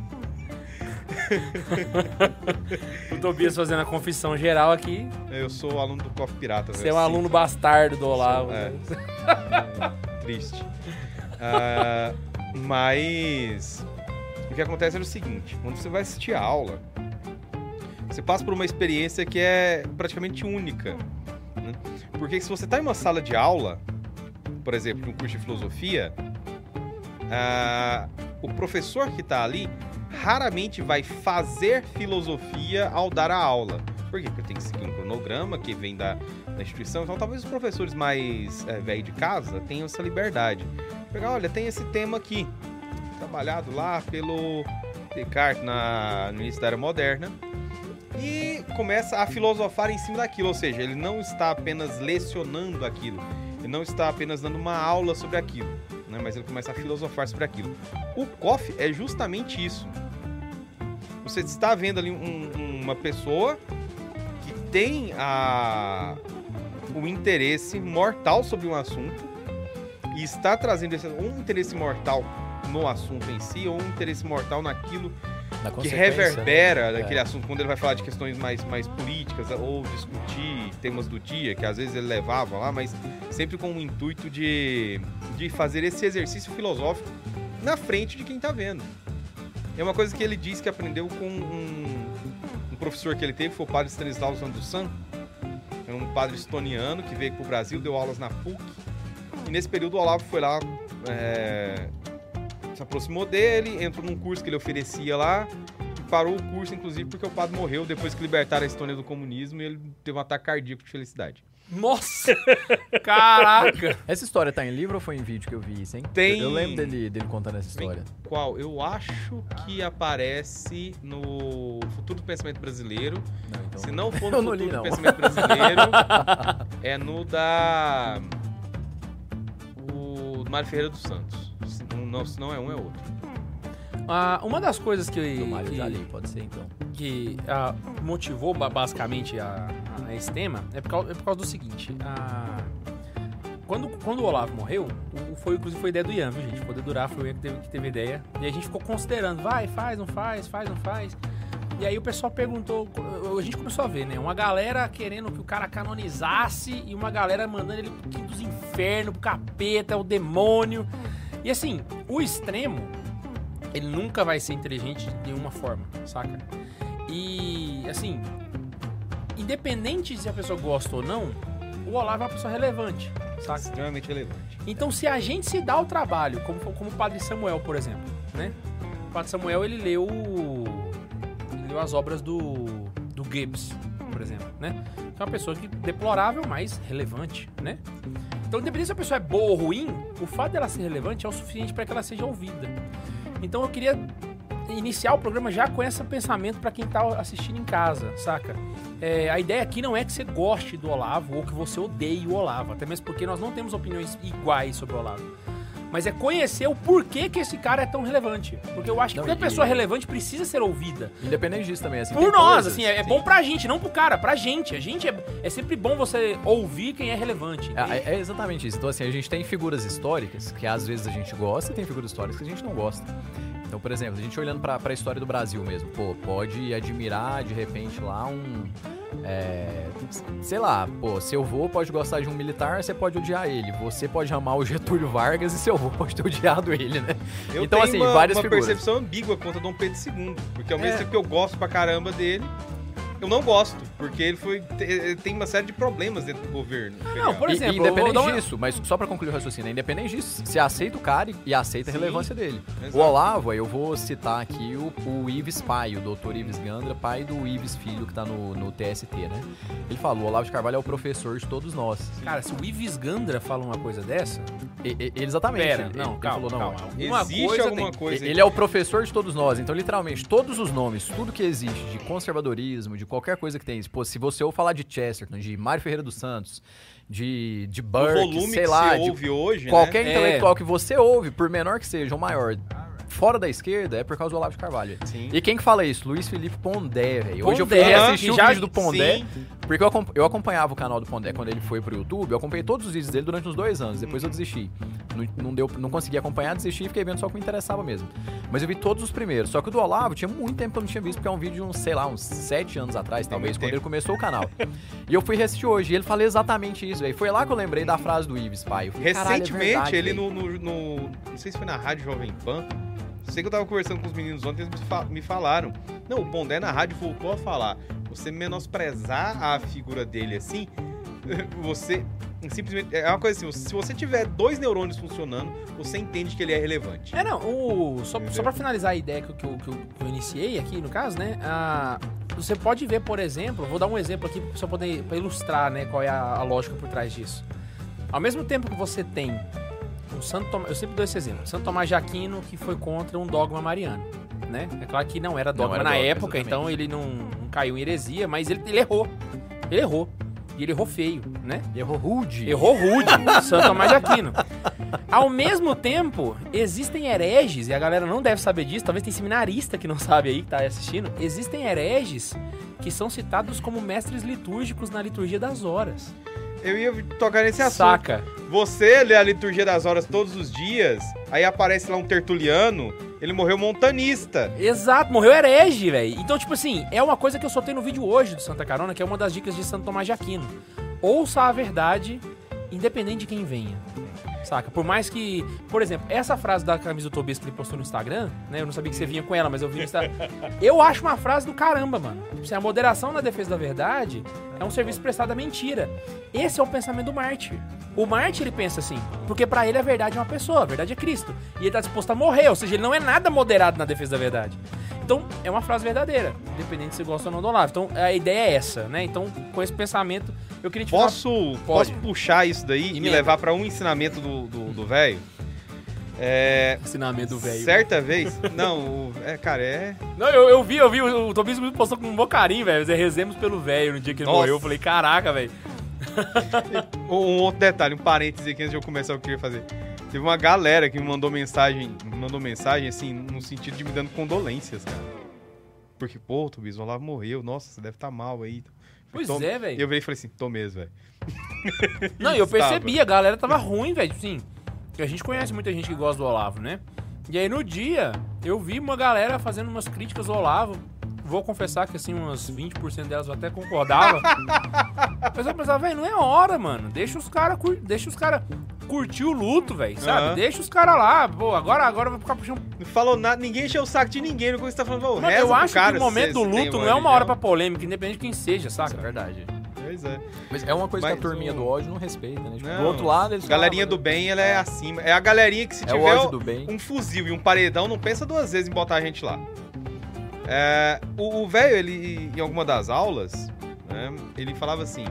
O Tobias fazendo a confissão geral aqui. eu sou aluno do COF Pirata. Você é um aluno bastardo do Olavo. É. né? Triste. Ah, mas o que acontece é o seguinte: quando você vai assistir a aula, você passa por uma experiência que é praticamente única. né? Porque se você está em uma sala de aula, por exemplo, num curso de filosofia, ah, o professor que está ali raramente vai fazer filosofia ao dar a aula. Por quê? Porque tem que seguir um cronograma que vem da, da instituição. Então, talvez os professores mais é, velhos de casa tenham essa liberdade. Pegar, olha, tem esse tema aqui, trabalhado lá pelo Descartes na, no início da Era Moderna. E começa a filosofar em cima daquilo, ou seja, ele não está apenas lecionando aquilo, ele não está apenas dando uma aula sobre aquilo, né? mas ele começa a filosofar sobre aquilo. O COF é justamente isso. Você está vendo ali um- uma pessoa que tem a, o interesse mortal sobre um assunto e está trazendo esse, ou um interesse mortal no assunto em si, ou um interesse mortal naquilo Na que reverbera né? daquele É. assunto quando ele vai falar de questões mais, mais políticas ou discutir temas do dia, que às vezes ele levava lá, mas sempre com o intuito de, de fazer esse exercício filosófico na frente de quem tá vendo. É uma coisa que ele disse que aprendeu com um, um professor que ele teve, foi o padre Stanislau Sandusan, era um padre estoniano que veio pro Brasil, deu aulas na PUC, e nesse período o Olavo foi lá, é, se aproximou dele, entrou num curso que ele oferecia lá, e parou o curso, inclusive, porque o padre morreu depois que libertaram a Estônia do comunismo e ele teve um ataque cardíaco de felicidade. Nossa! Caraca! Essa história tá em livro ou foi em vídeo que eu vi isso, hein? Tem- Eu, lembro dele, dele contando essa história. Qual? Eu acho que aparece no Futuro do Pensamento Brasileiro. Não, então... Se não for no Eu Futuro li, do. Pensamento Brasileiro, é no da. Mário Ferreira dos Santos. Se não, se não é um, é outro. Ah, uma das coisas que, Do Mário que- já li, pode ser então. que ah, motivou ba- basicamente a, a esse tema é por causa, é por causa do seguinte. ah, quando, quando o Olavo morreu, o- foi, inclusive foi ideia do Ian, viu, gente? Poder durar foi o Ian que teve, que teve ideia. E a gente ficou considerando, vai, faz, não faz, faz, não faz. E aí o pessoal perguntou, a gente começou a ver, né? Uma galera querendo que o cara canonizasse e uma galera mandando ele pro quinto dos infernos, pro capeta, o demônio. E assim, o extremo, ele nunca vai ser inteligente de nenhuma forma, saca? E assim, independente se a pessoa gosta ou não, o Olavo é uma pessoa relevante, saca? Extremamente relevante. Então, se a gente se dá o trabalho, como, como o Padre Samuel, por exemplo, né? O Padre Samuel, ele leu, as obras do, do Gibbs, por exemplo, né? Que é uma pessoa que deplorável, mas relevante, né? Então, independente se a pessoa é boa ou ruim, o fato dela ser relevante é o suficiente para que ela seja ouvida. Então, eu queria iniciar o programa já com esse pensamento para quem tá assistindo em casa, saca? É, a ideia aqui não é que você goste do Olavo ou que você odeie o Olavo, até mesmo porque nós não temos opiniões iguais sobre o Olavo. Mas é conhecer o porquê que esse cara é tão relevante. Porque eu acho que Não, toda e- pessoa relevante precisa ser ouvida. Independente disso também, assim. Por nós, coisas- assim, é, é bom pra gente, não pro cara, pra gente. A gente é, é sempre bom você ouvir quem é relevante. entende? É, é exatamente isso. Então, assim, a gente tem figuras históricas que às vezes a gente gosta e tem figuras históricas que a gente não gosta. Então, por exemplo, a gente olhando pra, pra história do Brasil mesmo, pô, pode admirar de repente lá um. É, sei lá, pô, seu avô pode gostar de um militar, você pode odiar ele. Você pode amar o Getúlio Vargas e seu avô pode ter odiado ele, né? Eu Então, tenho assim, uma, várias uma figuras. percepção ambígua quanto a Dom Pedro II. Porque ao mesmo É. tempo que eu gosto pra caramba dele, eu não gosto. Porque ele foi. te- tem uma série de problemas dentro do governo. Não, por E- exemplo, e eu vou independente uma- disso, mas só pra concluir o raciocínio, independente disso, você aceita o cara e- aceita a Sim, relevância dele. Exato. O Olavo, aí eu vou citar aqui o, o Ives pai, o doutor Ives Gandra, pai do Ives filho que tá no, no TST, né? Ele falou, o Olavo de Carvalho é o professor de todos nós. Cara, se o Ives Gandra fala uma coisa dessa. E- e- ele exatamente. Pera, ele, não, ele calma, falou, não, calma. Alguma Existe coisa alguma tem. coisa. Ele é o professor de todos nós, então literalmente todos os nomes, tudo que existe de conservadorismo, de qualquer coisa que tem, pô, se você ou falar de Chesterton, de Mário Ferreira dos Santos, de, de o Burke, volume sei que lá, se de ouve hoje, qualquer né? intelectual que você ouve, por menor que seja, ou maior, fora da esquerda, é por causa do Olavo de Carvalho. Sim. E quem que fala isso? Luiz Felipe Pondé, velho. Hoje eu fui que o já- vídeo do Pondé, Sim. porque eu, acompa- eu acompanhava o canal do Pondé quando ele foi pro YouTube, eu acompanhei todos os vídeos dele durante uns dois anos, depois eu desisti. Não, não, deu, não consegui acompanhar, desisti e fiquei vendo só o que me interessava mesmo. Mas eu vi todos os primeiros, só que o do Olavo tinha muito tempo que eu não tinha visto, porque é um vídeo de uns, sei lá, uns sete anos atrás, talvez, quando ele começou o canal. e eu fui reassistir hoje, e ele falou exatamente isso, velho. Foi lá que eu lembrei da frase do Ives, pai. Eu falei, "Caralho, é Recentemente, verdade, ele velho." no, no, no- Não sei se foi na Rádio Jovem Pan. Sei que eu tava conversando com os meninos ontem, eles me, fa- me falaram. Não, o Pondé na rádio voltou a falar. Você menosprezar a figura dele assim, você simplesmente. É uma coisa assim, se você tiver dois neurônios funcionando, você entende que ele é relevante. É, não, o, só, Entendeu? só pra finalizar a ideia que, eu- que, eu, que eu- que eu iniciei aqui, no caso, né? a- você pode ver, por exemplo, vou dar um exemplo aqui pra poder pra ilustrar, né, qual é a, a lógica por trás disso. Ao mesmo tempo que você tem um Santo Tomás, eu sempre dou esse exemplo, Santo Tomás de Aquino que foi contra um dogma mariano, né? É claro que não era dogma era na dogma, época, exatamente. então ele não, não caiu em heresia, mas ele, ele errou. Ele errou. E ele errou feio, né? Errou rude. Errou rude, Santo Tomás de Aquino. Ao mesmo tempo, existem hereges, e a galera não deve saber disso, talvez tem seminarista que não sabe aí, que tá assistindo. Existem hereges que são citados como mestres litúrgicos na liturgia das horas. Eu ia tocar nesse assunto. Saca? Você lê a liturgia das horas todos os dias, aí aparece lá um tertuliano, ele morreu montanista. Exato, morreu herege, velho. Então, tipo assim, é uma coisa que eu soltei no vídeo hoje do Santa Carona, que é uma das dicas de Santo Tomás de Aquino. Ouça a verdade, independente de quem venha. Saca? Por mais que. Por exemplo, essa frase da camisa do Tobias que ele postou no Instagram, né? Eu não sabia que você vinha com ela, mas eu vi no Instagram. Eu acho uma frase do caramba, mano. Tipo assim, a moderação na defesa da verdade é um serviço prestado à mentira. Esse é o pensamento do Marte. O Marte, ele pensa assim, porque pra ele a verdade é uma pessoa, a verdade é Cristo. E ele tá disposto a morrer, ou seja, ele não é nada moderado na defesa da verdade. Então, é uma frase verdadeira, independente se você gosta ou não do Olavo. Então, a ideia é essa, né? Então, com esse pensamento, eu queria te falar- Posso, Pode. posso puxar isso daí e me levar pra um ensinamento do velho? É. ensinamento do velho. Certa vez. Não, o- é, cara, é. Não, eu, eu vi, eu vi, o, o Tobias me postou com um bom carinho, velho. Zé, Rezemos pelo velho no dia que ele Nossa. morreu. Eu falei, caraca, velho. Um outro detalhe, um parêntese aqui antes de eu começar o que eu ia fazer. Teve uma galera que me mandou mensagem, me mandou mensagem assim, no sentido de me dando condolências, cara. Porque, pô, Tobias, o Olavo morreu, nossa, você deve estar mal aí. Pois é, velho. eu virei e falei assim, tô mesmo, velho. Não, eu percebi, a galera tava ruim, velho. Sim. Porque a gente conhece muita gente que gosta do Olavo, né? E aí no dia, eu vi uma galera fazendo umas críticas ao Olavo. Vou confessar que assim, umas 20% delas eu até concordava. Mas eu pensava, velho, não é hora, mano. Deixa os caras cur... deixa os cara curtir o luto, velho, sabe? Aham. Deixa os caras lá. Pô, agora, agora vai ficar puxando Não falou nada, ninguém encheu o saco de ninguém, não você tá falando, Mano, eu acho cara, que o momento do luto não é uma hora pra polêmica, independente de quem seja, Isso é saca? verdade. Pois é. Mas é uma coisa que Mas a turminha o- do ódio não respeita, né? Tipo, Não, do outro lado, eles Galerinha falam, do bem, ela é acima. É a galerinha que se É o tiver ódio do bem. um fuzil e um paredão, não pensa duas vezes em botar a gente lá. É, o velho, ele, em alguma das aulas, né, ele falava assim: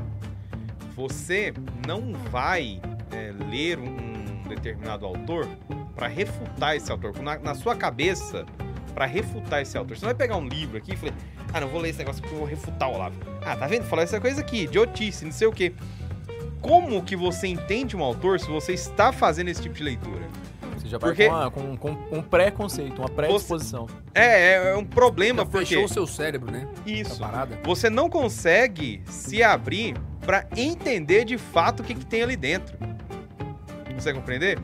você não vai é, ler um determinado autor para refutar esse autor. Na, na sua cabeça, para refutar esse autor. Você não vai pegar um livro aqui e falar: ah, não vou ler esse negócio porque eu vou refutar o Olavo. Ah, tá vendo? Falar essa coisa aqui, idiotice, não sei o quê. Como que você entende um autor se você está fazendo esse tipo de leitura? Você já vai Porque- com, uma- com- com um preconceito, uma predisposição. É, é um problema Já porque fechou o seu cérebro, né? isso. Você não consegue se abrir para entender de fato o que, que tem ali dentro. Você compreender?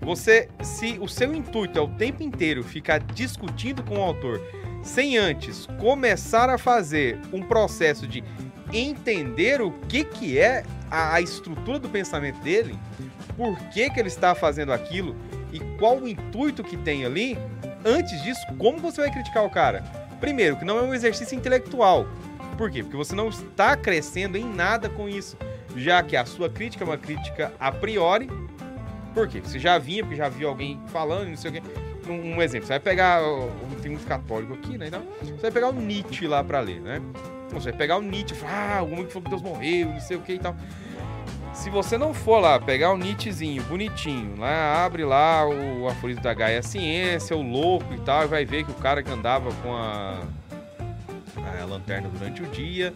Você, se o seu intuito é o tempo inteiro ficar discutindo com o autor, sem antes começar a fazer um processo de entender o que, que é a, a estrutura do pensamento dele, por que, que ele está fazendo aquilo e qual o intuito que tem ali, antes disso, como você vai criticar o cara? Primeiro, que não é um exercício intelectual. Por quê? Porque você não está crescendo em nada com isso. Já que a sua crítica é uma crítica a priori. Por quê? Você já vinha, porque já viu alguém falando, não sei o quê. Um, exemplo, você vai pegar. Tem muito católico aqui, né? Então, você vai pegar o Nietzsche lá pra ler, né? Você vai pegar o Nietzsche e falar, ah, algum que falou que Deus morreu, não sei o que e tal. Se você não for lá pegar o Nietzschezinho, bonitinho, lá, abre lá o aforismo da Gaia Ciência, o louco e tal, e vai ver que o cara que andava com a, a lanterna durante o dia,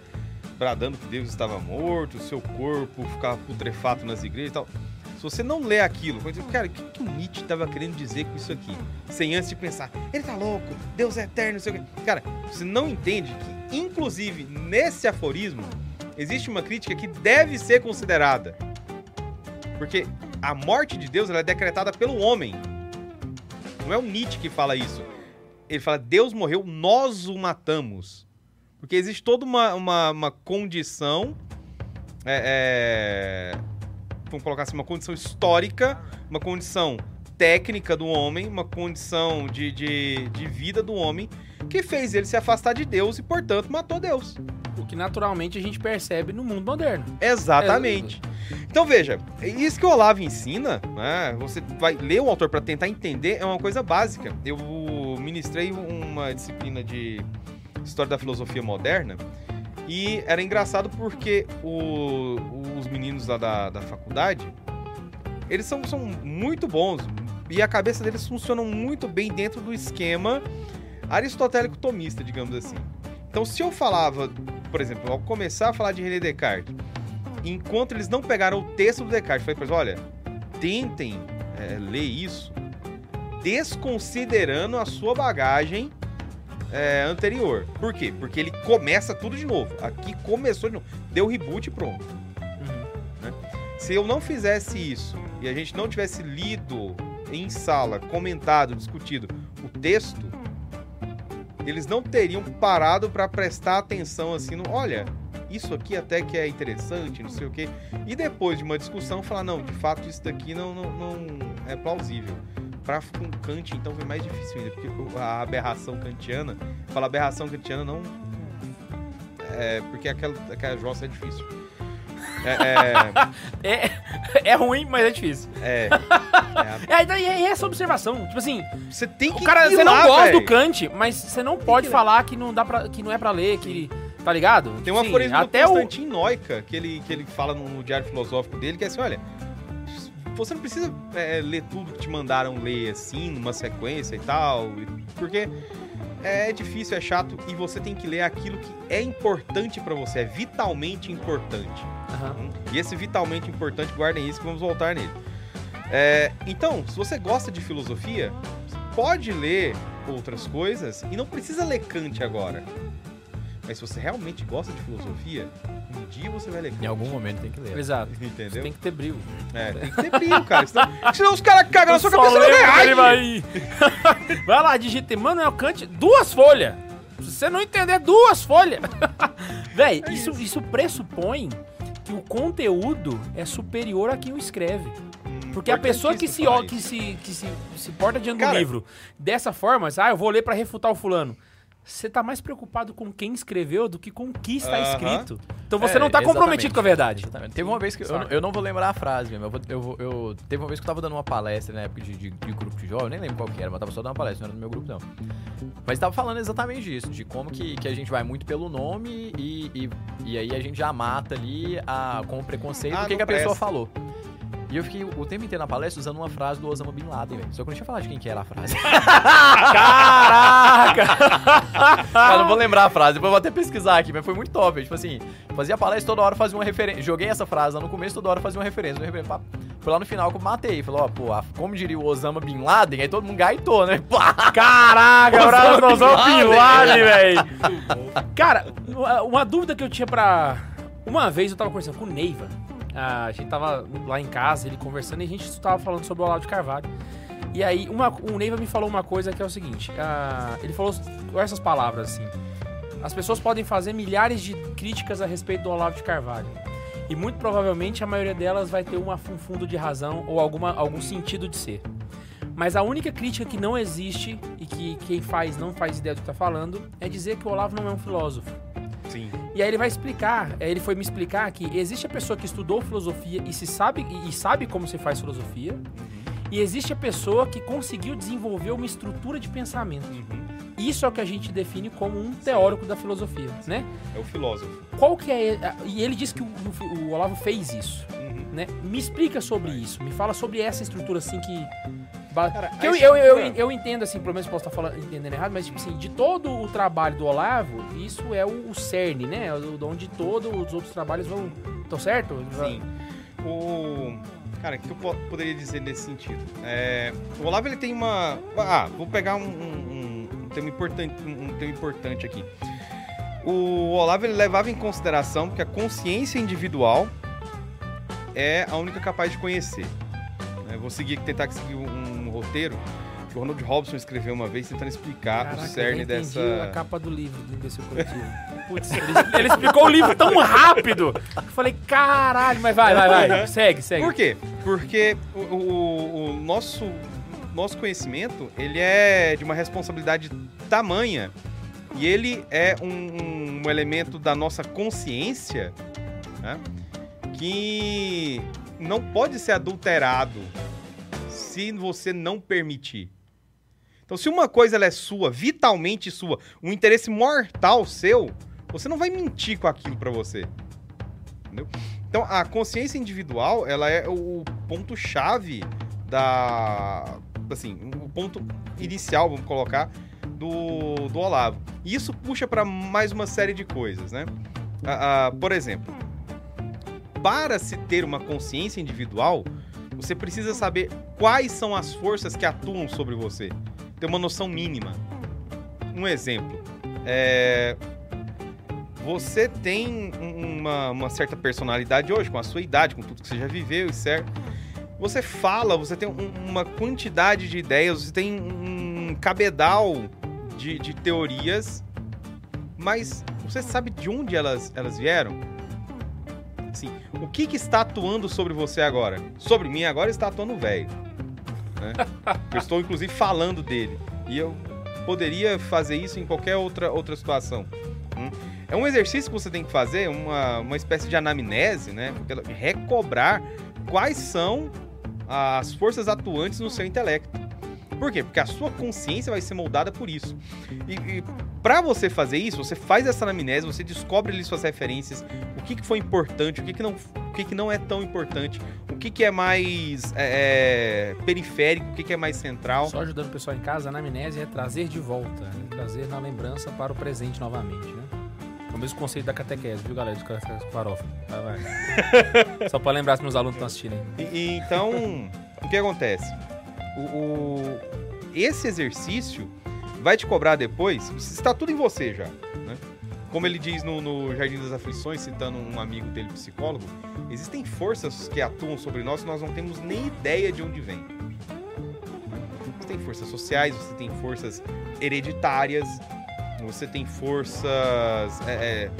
bradando que Deus estava morto, o seu corpo ficava putrefato nas igrejas e tal. Se você não lê aquilo, cara, o que, que o Nietzsche estava querendo dizer com isso aqui? Sem antes de pensar, ele tá louco, Deus é eterno, não sei o quê. Cara, você não entende que, inclusive, nesse aforismo, existe uma crítica que deve ser considerada. Porque a morte de Deus é decretada pelo homem. Não é o Nietzsche que fala isso. Ele fala, Deus morreu, nós o matamos. Porque existe toda uma, uma, uma condição. é, é, vamos colocar assim, uma condição histórica, uma condição técnica do homem, uma condição de, de, de vida do homem, que fez ele se afastar de Deus e, portanto, matou Deus. O que naturalmente a gente percebe no mundo moderno. Exatamente. Então veja, isso que o Olavo ensina, né? Você vai ler o autor para tentar entender é uma coisa básica. Eu ministrei uma disciplina de história da filosofia moderna e era engraçado porque o- os meninos lá da, da faculdade eles são, são muito bons e a cabeça deles funciona muito bem dentro do esquema aristotélico tomista, digamos assim. Então, se eu falava, por exemplo, ao começar a falar de René Descartes, enquanto eles não pegaram o texto do Descartes, falei para eles, olha, tentem é, ler isso desconsiderando a sua bagagem é, anterior. Por quê? Porque ele começa tudo de novo. Aqui começou de novo. Deu reboot e pronto. Uhum. Se eu não fizesse isso e a gente não tivesse lido em sala, comentado, discutido o texto, eles não teriam parado para prestar atenção assim no, olha, isso aqui até que é interessante, não sei o quê. E depois de uma discussão falar, não, de fato isso daqui não, não, não é plausível. Pra com Kant, então, foi mais difícil ainda, porque a aberração kantiana, falar aberração kantiana não. É, porque aquela, aquela jossa é difícil. É, É, é ruim, mas é difícil. é, é, É, então, e é essa observação. Tipo assim, é, você tem que o cara, você não lá, gosta velho. do Kant, mas você não pode falar que não, dá pra, que não é pra ler, que. Tá ligado? Tem um Tipo assim, aforismo até do o. Constantin Noica, que ele, que ele fala no, no diário filosófico dele, que é assim, olha, você não precisa é, ler tudo que te mandaram ler assim, numa sequência e tal, porque é difícil, é chato, e você tem que ler aquilo que é importante pra você, é vitalmente importante. Aham. Hum? E esse vitalmente importante, guardem isso que vamos voltar nele. É, então, se você gosta de filosofia, pode ler outras coisas e não precisa ler Kant agora. Mas se você realmente gosta de filosofia, um dia você vai ler Em Kant. algum momento tem que ler. Exato. Você Entendeu? tem que ter brilho. É, tem que ter brilho, cara. Senão, senão os caras cagam na sua Só cabeça. lembra Não ele vai. vai. vai lá, digita Manuel Kant, duas folhas. Se você não entender, duas folhas. Véi, É isso, isso pressupõe que o conteúdo é superior a quem o escreve. Porque a pessoa que se, ó- que se, que se, se porta diante do livro dessa forma, ah, eu vou ler pra refutar o fulano. Você tá mais preocupado com quem escreveu do que com o que está Aham. escrito. Então você É, não tá exatamente. comprometido com a verdade. Exatamente. Teve uma vez que. Eu, eu não vou lembrar a frase mesmo. Eu, vou- eu, vou- eu- teve uma vez que eu tava dando uma palestra na época de, de- de grupo de jovens, eu nem lembro qual que era, mas eu tava só dando uma palestra, não era no meu grupo, não. Mas tava falando exatamente disso, de como que, que a gente vai muito pelo nome e, e, e aí a gente já mata ali a, com o preconceito Ah, do que, que a pessoa falou. E eu fiquei o tempo inteiro na palestra usando uma frase do Osama Bin Laden, velho. Só que eu não tinha falado de quem que era a frase. Caraca! eu não vou lembrar a frase, depois eu vou até pesquisar aqui, mas foi muito top. Tipo assim, fazia palestra toda hora fazia uma referência. Joguei essa frase lá no começo, toda hora fazia uma referência. Uma referência. Foi lá no final que eu matei. Falou, ó, pô, como diria o Osama Bin Laden, aí todo mundo gaitou, né? Caraca, Osama Osama Bin Laden, velho. Cara, uma- uma dúvida que eu tinha pra. Uma vez eu tava conversando com o Neiva. A gente tava lá em casa, ele conversando, e a gente tava falando sobre o Olavo de Carvalho. E aí, uma, o Neiva me falou uma coisa que é o seguinte: ele falou essas palavras assim. As pessoas podem fazer milhares de críticas a respeito do Olavo de Carvalho. E muito provavelmente a maioria delas vai ter um fundo de razão ou alguma, algum sentido de ser. Mas a única crítica que não existe e que quem faz não faz ideia do que tá falando é dizer que o Olavo não é um filósofo. Sim. E aí ele vai explicar, aí ele foi me explicar que existe a pessoa que estudou filosofia e se sabe e, sabe como se faz filosofia, e existe a pessoa que conseguiu desenvolver uma estrutura de pensamento. Uhum. Isso é o que a gente define como um teórico da filosofia, né? É o filósofo. Qual que é e ele disse que o, o- o Olavo fez isso, Uhum. né? Me explica sobre isso, me fala sobre essa estrutura assim que Cara, eu, eu, eu, eu entendo assim, pelo menos posso estar falando, entendendo errado, mas tipo assim, de todo o trabalho do Olavo, isso é o, o cerne, né? O- Onde todos os outros trabalhos vão. Estão certo? Sim. O. Cara, o que eu po- poderia dizer nesse sentido? É, o Olavo ele tem uma. Ah, vou pegar um, um- um tema importante, um tema importante aqui. O Olavo ele levava em consideração que a consciência individual é a única capaz de conhecer. né? Vou seguir, tentar seguir um roteiro que o Ronald Robson escreveu uma vez tentando explicar Caraca, o cerne dessa. a capa do livro do Imbecil Coletivo. Putz, ele, ele explicou o livro tão rápido. Eu falei, caralho, mas vai, vai, vai. Segue, segue. Por quê? Porque o, o- o nosso, nosso conhecimento, ele é de uma responsabilidade tamanha e ele é um, um elemento da nossa consciência né, que não pode ser adulterado se você não permitir. Então, se uma coisa ela é sua, vitalmente sua, um interesse mortal seu, você não vai mentir com aquilo pra você. Entendeu? Então, a consciência individual, ela é o ponto-chave da... Assim, o ponto inicial, vamos colocar, do, do Olavo. E isso puxa para mais uma série de coisas, né? Ah, ah, por exemplo, para se ter uma consciência individual, você precisa saber quais são as forças que atuam sobre você. Ter uma noção mínima. Um exemplo. É... você tem um- uma, uma certa personalidade hoje, com a sua idade, com tudo que você já viveu e certo. Você fala, você tem um- uma quantidade de ideias, você tem um cabedal de, de teorias, mas você sabe de onde elas, elas vieram? Assim, o que, que está atuando sobre você agora? Sobre mim agora está atuando o velho. né? Eu estou, inclusive, falando dele. E eu poderia fazer isso em qualquer outra, outra situação. hum? É um exercício que você tem que fazer, uma, uma espécie de anamnese, né? Recobrar quais são as forças atuantes no seu intelecto. Por quê? Porque a sua consciência vai ser moldada por isso. E, e para você fazer isso, você faz essa anamnese, você descobre ali suas referências, o que, que foi importante, o que, que, não, o que, que não é tão importante, o que, que é mais é, é, periférico, o que, que é mais central. Só ajudando o pessoal em casa, a anamnese é trazer de volta, né? trazer na lembrança para o presente novamente, né? É o mesmo conceito da catequese, viu, galera? Dos caras farofa. Vai, vai. Só para lembrar se meus alunos estão assistindo. E- e então, o que acontece? O, esse exercício vai te cobrar depois, está tudo em você já, né? Como ele diz no, no Jardim das Aflições, citando um amigo dele, psicólogo, existem forças que atuam sobre nós que nós não temos nem ideia de onde vem. Você tem forças sociais, você tem forças hereditárias, você tem forças é, é,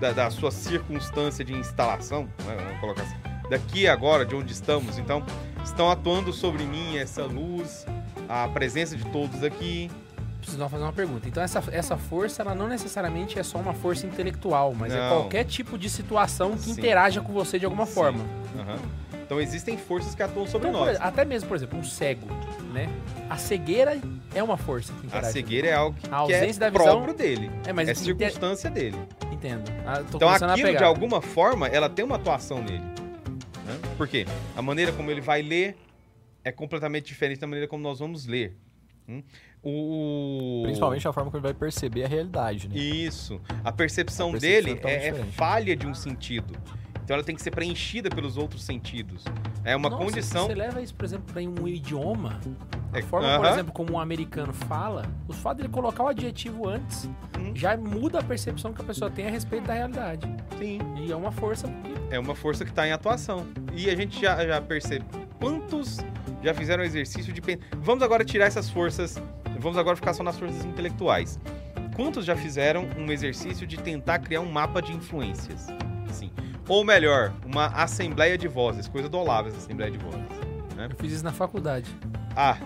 da, da sua circunstância de instalação, né? vamos colocar assim daqui agora, de onde estamos. Então, estão atuando sobre mim essa luz, a presença de todos aqui. Preciso fazer uma pergunta. Então, essa, essa força, ela não necessariamente é só uma força intelectual, mas é Não. qualquer tipo de situação que Sim. interaja com você de alguma Sim. forma. Aham. Então, existem forças que atuam sobre Então, nós. até mesmo, por exemplo, um cego, né? A cegueira é uma força que A cegueira é algo que, A que é ausência da visão- próprio dele. É, mas é circunstância dele. Entendo. Ah, Então, aquilo, de alguma forma, ela tem uma atuação nele. Né? Por quê? A maneira como ele vai ler é completamente diferente da maneira como nós vamos ler. Hum? O... Principalmente a forma como ele vai perceber a realidade, né? Isso. A percepção, A percepção dele é é, é falha de um sentido. Então ela tem que ser preenchida pelos outros sentidos. É uma Nossa, condição. Você leva isso, por exemplo, para um idioma, a É, forma, por aham. exemplo, como um americano fala, o fato dele colocar o adjetivo antes Uhum. já muda a percepção que a pessoa tem a respeito da realidade. Sim. E é uma força que É uma força que está em atuação. E a gente já, já percebe quantos já fizeram o exercício de. Vamos agora tirar essas forças. Vamos agora ficar só nas forças intelectuais. Quantos já fizeram um exercício de tentar criar um mapa de influências? Sim. Ou melhor, uma assembleia de vozes. Coisa do Olavo, essa assembleia de vozes. eu fiz isso na faculdade. Ah,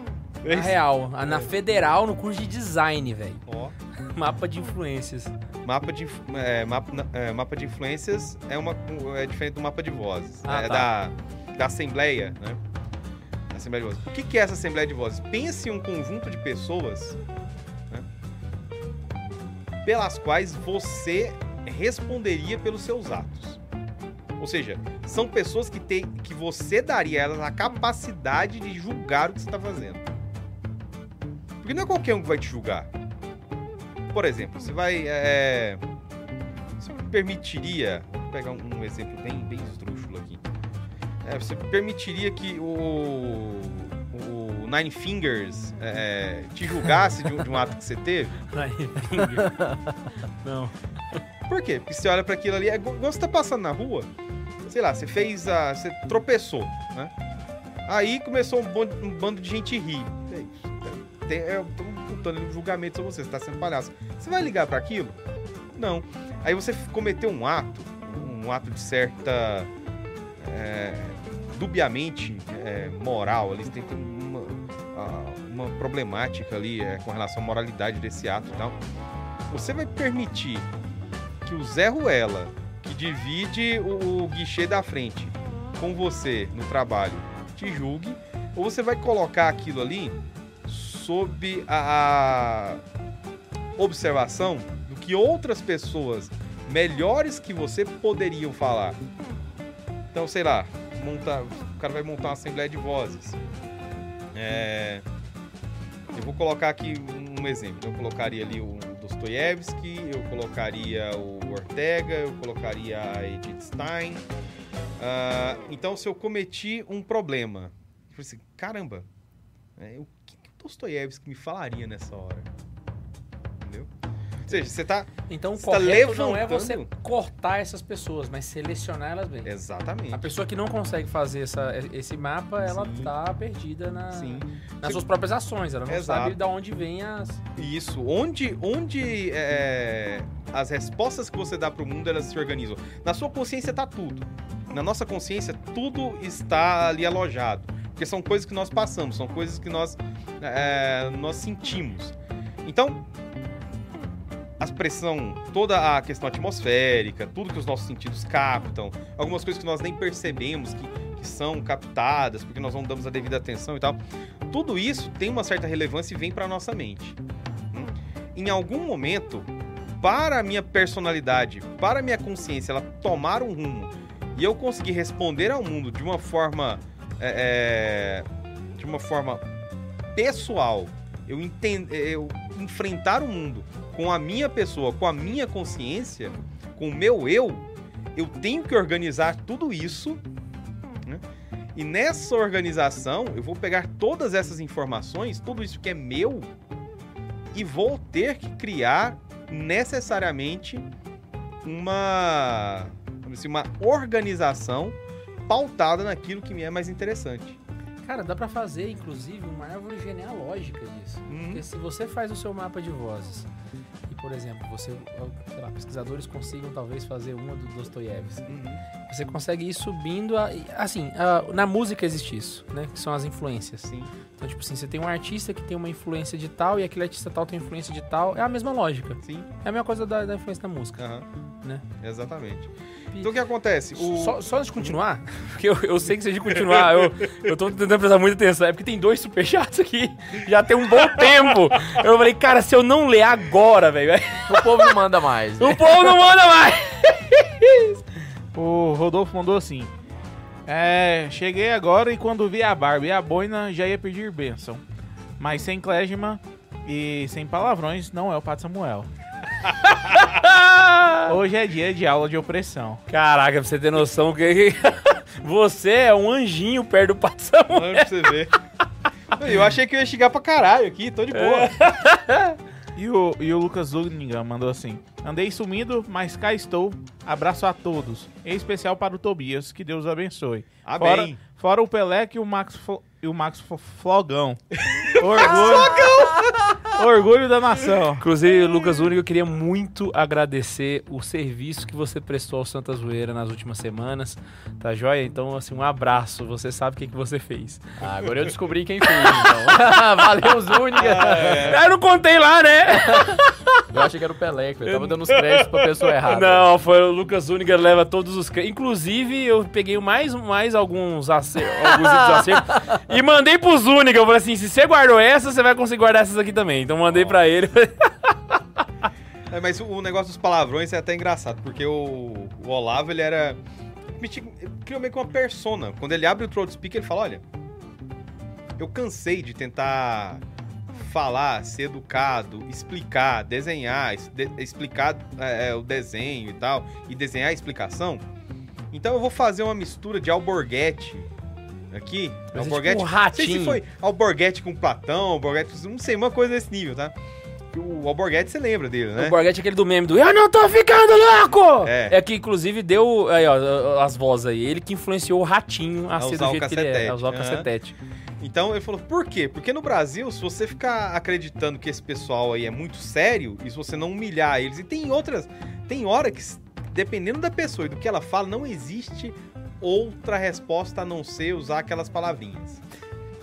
Na real, na federal, no curso de design, velho. Ó, Mapa de influências. Mapa de, é, mapa, é, mapa de influências é, uma, é diferente do mapa de vozes. Ah, é tá. da, da Assembleia, né? Assembleia de Vozes. O que, que é essa Assembleia de Vozes? Pense em um conjunto de pessoas né, pelas quais você responderia pelos seus atos. Ou seja, são pessoas que, tem, que você daria a elas a capacidade de julgar o que você está fazendo. Porque não é qualquer um que vai te julgar. Por exemplo, você vai. É, você permitiria. Vou pegar um, um exemplo bem, bem esdrúxulo aqui. É, você permitiria que o. Nine Fingers é, te julgasse de um, de um ato que você teve? Ai, Não. Por quê? Porque você olha pra aquilo ali, é igual você tá passando na rua, sei lá, você fez a. Você tropeçou, né? Aí começou um bando, um bando de gente rir. É isso. Tem, eu tô botando um julgamento sobre você, você tá sendo palhaço. Você vai ligar pra aquilo? Não. Aí você cometeu um ato, um ato de certa. é, dubiamente é, moral ali, tem tem uma, uma problemática ali é, com relação à moralidade desse ato e tal. Você vai permitir que o Zé Ruela, que divide o, o guichê da frente com você no trabalho, te julgue, ou você vai colocar aquilo ali sob a, a observação do que outras pessoas melhores que você poderiam falar. Então, sei lá, monta, o cara vai montar uma assembleia de vozes. É, eu vou colocar aqui um exemplo. Eu colocaria ali o Dostoiévski, eu colocaria o Ortega, eu colocaria a Edith Stein. Ah, então, se eu cometi um problema, eu falei assim, caramba, é, o que, que o Dostoiévski me falaria nessa hora? Ou seja, você tá. Então o tá correto não é levantando- você cortar essas pessoas, mas selecionar elas bem. Exatamente. A pessoa que não consegue fazer essa, esse mapa, ela Sim. tá perdida na, Sim. nas suas próprias ações. Ela não Exato. sabe de onde vem as. Isso. Onde, onde é, as respostas que você dá pro mundo, elas se organizam. Na sua consciência tá tudo. Na nossa consciência, tudo está ali alojado. Porque são coisas que nós passamos, são coisas que nós, é, nós sentimos. Então, a pressão, toda a questão atmosférica, tudo que os nossos sentidos captam, algumas coisas que nós nem percebemos que, que são captadas, porque nós não damos a devida atenção e tal. Tudo isso tem uma certa relevância e vem para nossa mente. Hum? Em algum momento, para a minha personalidade, para a minha consciência, ela tomar um rumo e eu conseguir responder ao mundo de uma forma, é, é, de uma forma pessoal, eu, entend, eu enfrentar o mundo com a minha pessoa, com a minha consciência, com o meu eu, eu tenho que organizar tudo isso né? E nessa organização, eu vou pegar todas essas informações, tudo isso que é meu, e vou ter que criar necessariamente uma, dizer, uma organização pautada naquilo que me é mais interessante. Cara, dá pra fazer, inclusive, uma árvore genealógica disso. Uhum. Porque se você faz o seu mapa de vozes e, por exemplo, você, sei lá, pesquisadores consigam talvez fazer uma do Dostoiévski, Uhum. você consegue ir subindo. A, assim, a- na música existe isso, né? Que são as influências. Sim. Então, tipo assim, você tem um artista que tem uma influência de tal e aquele artista tal tem influência de tal. É a mesma lógica. Sim. É a mesma coisa da, da influência da música, Aham. né? Exatamente. Então o que acontece? O... Só, só antes de continuar, porque eu, eu sei que se a gente continuar, eu, eu tô tentando prestar muita atenção. É porque tem dois superchats aqui, já tem um bom tempo. Eu falei, cara, se eu não ler agora, velho, O povo não manda mais. né? o povo não manda mais. O Rodolfo mandou assim. É, cheguei agora e quando vi a barba e a boina já ia pedir bênção. Mas sem clésima e sem palavrões não é o Pato Samuel. Hoje é dia de aula de opressão. Caraca, pra você ter noção que você é um anjinho perto do Pato Samuel. Olha pra você ver. Eu achei que eu ia chegar pra caralho aqui, tô de boa. E o, e o Lucas Zuniga mandou assim: Andei sumido, mas cá estou. Abraço a todos. Em especial para o Tobias, que Deus abençoe. Fora, Amém. fora o Pelé e o Max, Flo- e o Max Flogão. Orgulho, orgulho da nação. Inclusive, Lucas Único, eu queria muito agradecer o serviço que você prestou ao Santa Zoeira nas últimas semanas, tá joia? Então, assim, um abraço, você sabe o que, que você fez. Ah, agora eu descobri quem fez, então. Valeu, Zúñiga. Ah, Eu não contei lá, né? Eu achei que era o Pelé, que eu tava dando os créditos pra pessoa errada. Não, foi o Lucas Úniga leva todos os créditos. Inclusive, eu peguei mais, mais alguns, acer alguns e mandei pro Zúñiga. Eu falei assim: se você guardou essa, você vai conseguir guardar essas aqui também. Então, mandei pra ele. É, mas o- negócio dos palavrões é até engraçado, porque o, o Olavo, ele era... Criou meio que uma persona. Quando ele abre o Throat Speak, ele fala, olha... Eu cansei de tentar falar, ser educado, explicar, desenhar, es- de- explicar é, é, o desenho e tal, e desenhar a explicação. Então eu vou fazer uma mistura de alborguete aqui. Mas é alborguete, tipo um não sei se ratinho. foi alborguete com Platão, alborguete, com- não sei, uma coisa desse nível, tá? O alborguete você lembra dele, né? O Borghetti é aquele do meme do Eu não tô ficando louco! É. É, que inclusive deu aí, ó, as vozes aí. Ele que influenciou o ratinho a, A ser do jeito que ele é, a usar o cacetete. Então ele falou, por quê? Porque no Brasil, se você ficar acreditando que esse pessoal aí é muito sério, e se você não humilhar eles, e tem outras, tem hora que, dependendo da pessoa e do que ela fala, não existe outra resposta a não ser usar aquelas palavrinhas.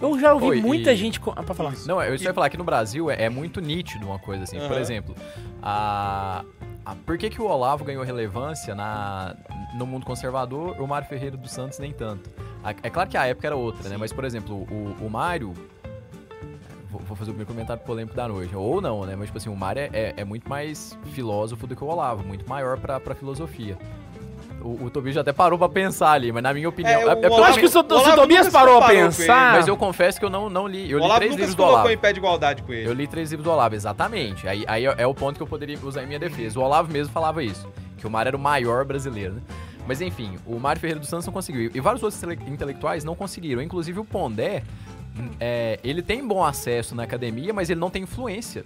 Eu já ouvi Oi, muita e- gente. com- Ah, pra falar. Não, eu só ia falar que no Brasil é, é muito nítido uma coisa assim. Por Aham. exemplo, a, a- por que, que o Olavo ganhou relevância na, no mundo conservador, o Mário Ferreira dos Santos nem tanto? A- é claro que a época era outra, né? Mas, por exemplo, o, o Mário. Vou, vou fazer o meu comentário polêmico da noite. Ou não, né? Mas, tipo assim, o Mário é, é- é muito mais filósofo do que o Olavo, muito maior pra, pra filosofia. O, o Tobias já até parou pra pensar ali, mas na minha opinião. É, o porque Eu acho que o, o se o Tobias parou a comparou com ele, pensar. Mas eu confesso que eu não, não li. Eu o li Olavo três nunca livros se do colocou Olavo. em pé de igualdade com ele. Eu li três livros do Olavo, exatamente. Aí, aí é é o ponto que eu poderia usar em minha defesa. O Olavo mesmo falava isso, que o Mário era o maior brasileiro, né? Mas enfim, o Mário Ferreira dos Santos não conseguiu. E vários outros intele- intelectuais não conseguiram. Inclusive o Pondé, hum, é, ele tem bom acesso na academia, mas ele não tem influência.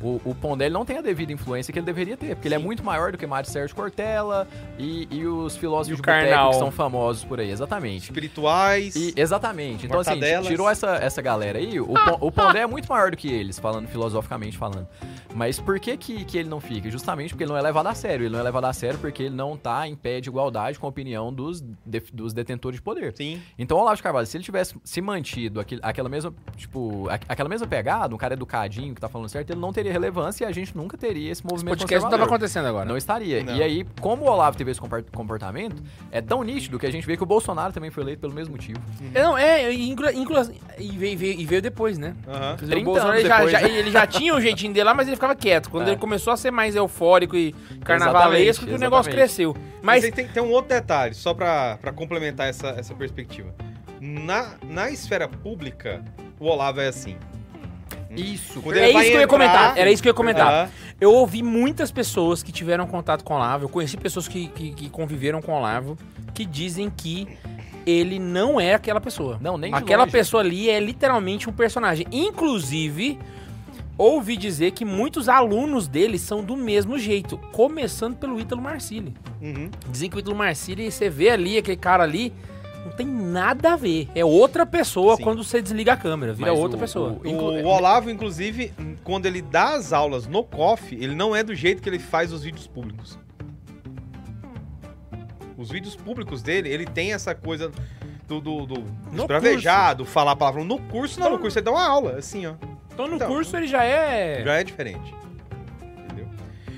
O, o Pondé não tem a devida influência que ele deveria ter, porque ele é muito maior do que Mário Sérgio Cortella e, e os filósofos E de boteco que são famosos por aí, exatamente. Espirituais. E- exatamente. Então, assim, tirou essa, essa galera aí, o, o Pondé é muito maior do que eles, falando filosoficamente falando. Mas por que, que que ele não fica? Justamente porque ele não é levado a sério. Ele não é levado a sério porque ele não tá em pé de igualdade com a opinião dos, de- dos detentores de poder. Sim. Então, o Olavo de Carvalho, se ele tivesse se mantido aquele- aquela mesma, tipo, aquela mesma pegada, um cara educadinho que tá falando certo, ele não teria relevância e a gente nunca teria esse Esse movimento podcast não tava conservador. acontecendo agora. Não estaria. Não. E aí, como o Olavo teve esse comportamento, é tão nítido que a gente vê que o Bolsonaro também foi eleito pelo mesmo motivo. Não, é, e inclu, inclu- e, veio, veio- e veio depois, né? 30 o Bolsonaro anos ele já, depois, já- né? ele já tinha o jeitinho dele lá, mas ele ficava quieto. Quando É. ele começou a ser mais eufórico e carnavalesco, que o Exatamente, negócio exatamente. cresceu. Mas Mas tem, tem um outro detalhe, só pra, pra complementar essa, essa perspectiva. Na, na esfera pública, o Olavo é assim. Isso. Quando é isso que eu ia comentar. Era isso que eu ia comentar. Aham. Eu ouvi muitas pessoas que tiveram contato com o Olavo, eu conheci pessoas que, que, que conviveram com o Olavo, que dizem que ele não é aquela pessoa. Não, nem Aquela longe. pessoa ali é literalmente um personagem. Inclusive, ouvi dizer que muitos alunos dele são do mesmo jeito, começando pelo Ítalo Marcilli. Uhum. Dizem que o Ítalo Marcilli, você vê ali aquele cara ali, não tem nada a ver. É outra pessoa Sim. quando você desliga a câmera, vira Mas outra o- pessoa. o- O, o Olavo, inclusive, quando ele dá as aulas no COF, ele não é do jeito que ele faz os vídeos públicos. Os vídeos públicos dele, ele tem essa coisa do, do, do No esbravejado, falar palavrão. No curso, não. No curso ele dá uma aula, assim, ó. Então no Então, curso ele já é. Já é diferente. Entendeu?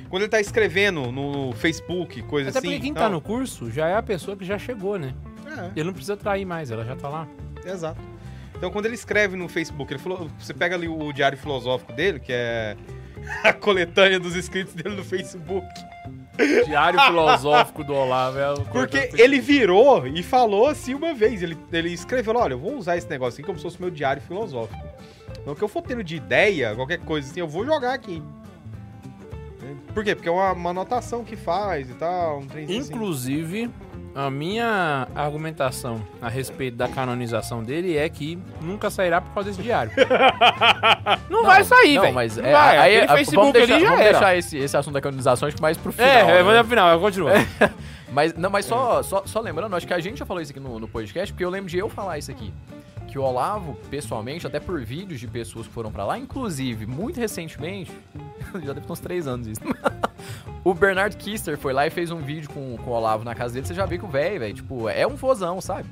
Quando ele tá escrevendo no Facebook, coisa Até assim... porque quem não. tá no curso já é a pessoa que já chegou, né? É. Ele não precisa trair mais, ela já tá lá. Exato. Então, quando ele escreve no Facebook, ele falou, você pega ali o diário filosófico dele, que é a coletânea dos escritos dele no Facebook. Diário filosófico do Olavo é Porque ele virou e falou assim uma vez. Ele, ele escreveu: olha, eu vou usar esse negócio aqui como se fosse meu diário filosófico. Então, o que eu for tendo de ideia, qualquer coisa assim, eu vou jogar aqui. Por quê? Porque é uma, uma anotação que faz e tal, um trenzinho assim. A minha argumentação a respeito da canonização dele é que nunca sairá por causa desse diário. não, vai sair, Não, velho. mas Não é, vai. aí, Aquele vamos Facebook deixar, ali já vamos era. deixar esse, esse assunto da canonização acho que mais pro final. É, né? é, mas no final, continua. Mas, não, mas só, só, só lembrando, acho que a gente já falou isso aqui no, no podcast, porque eu lembro de eu falar isso aqui. Que o Olavo, pessoalmente, até por vídeos de pessoas que foram pra lá, inclusive, muito recentemente, já deve ter uns três anos isso. o Bernard Kister foi lá e fez um vídeo com, com o Olavo na casa dele, você já vê que o velho, velho, tipo, é um fozão, sabe?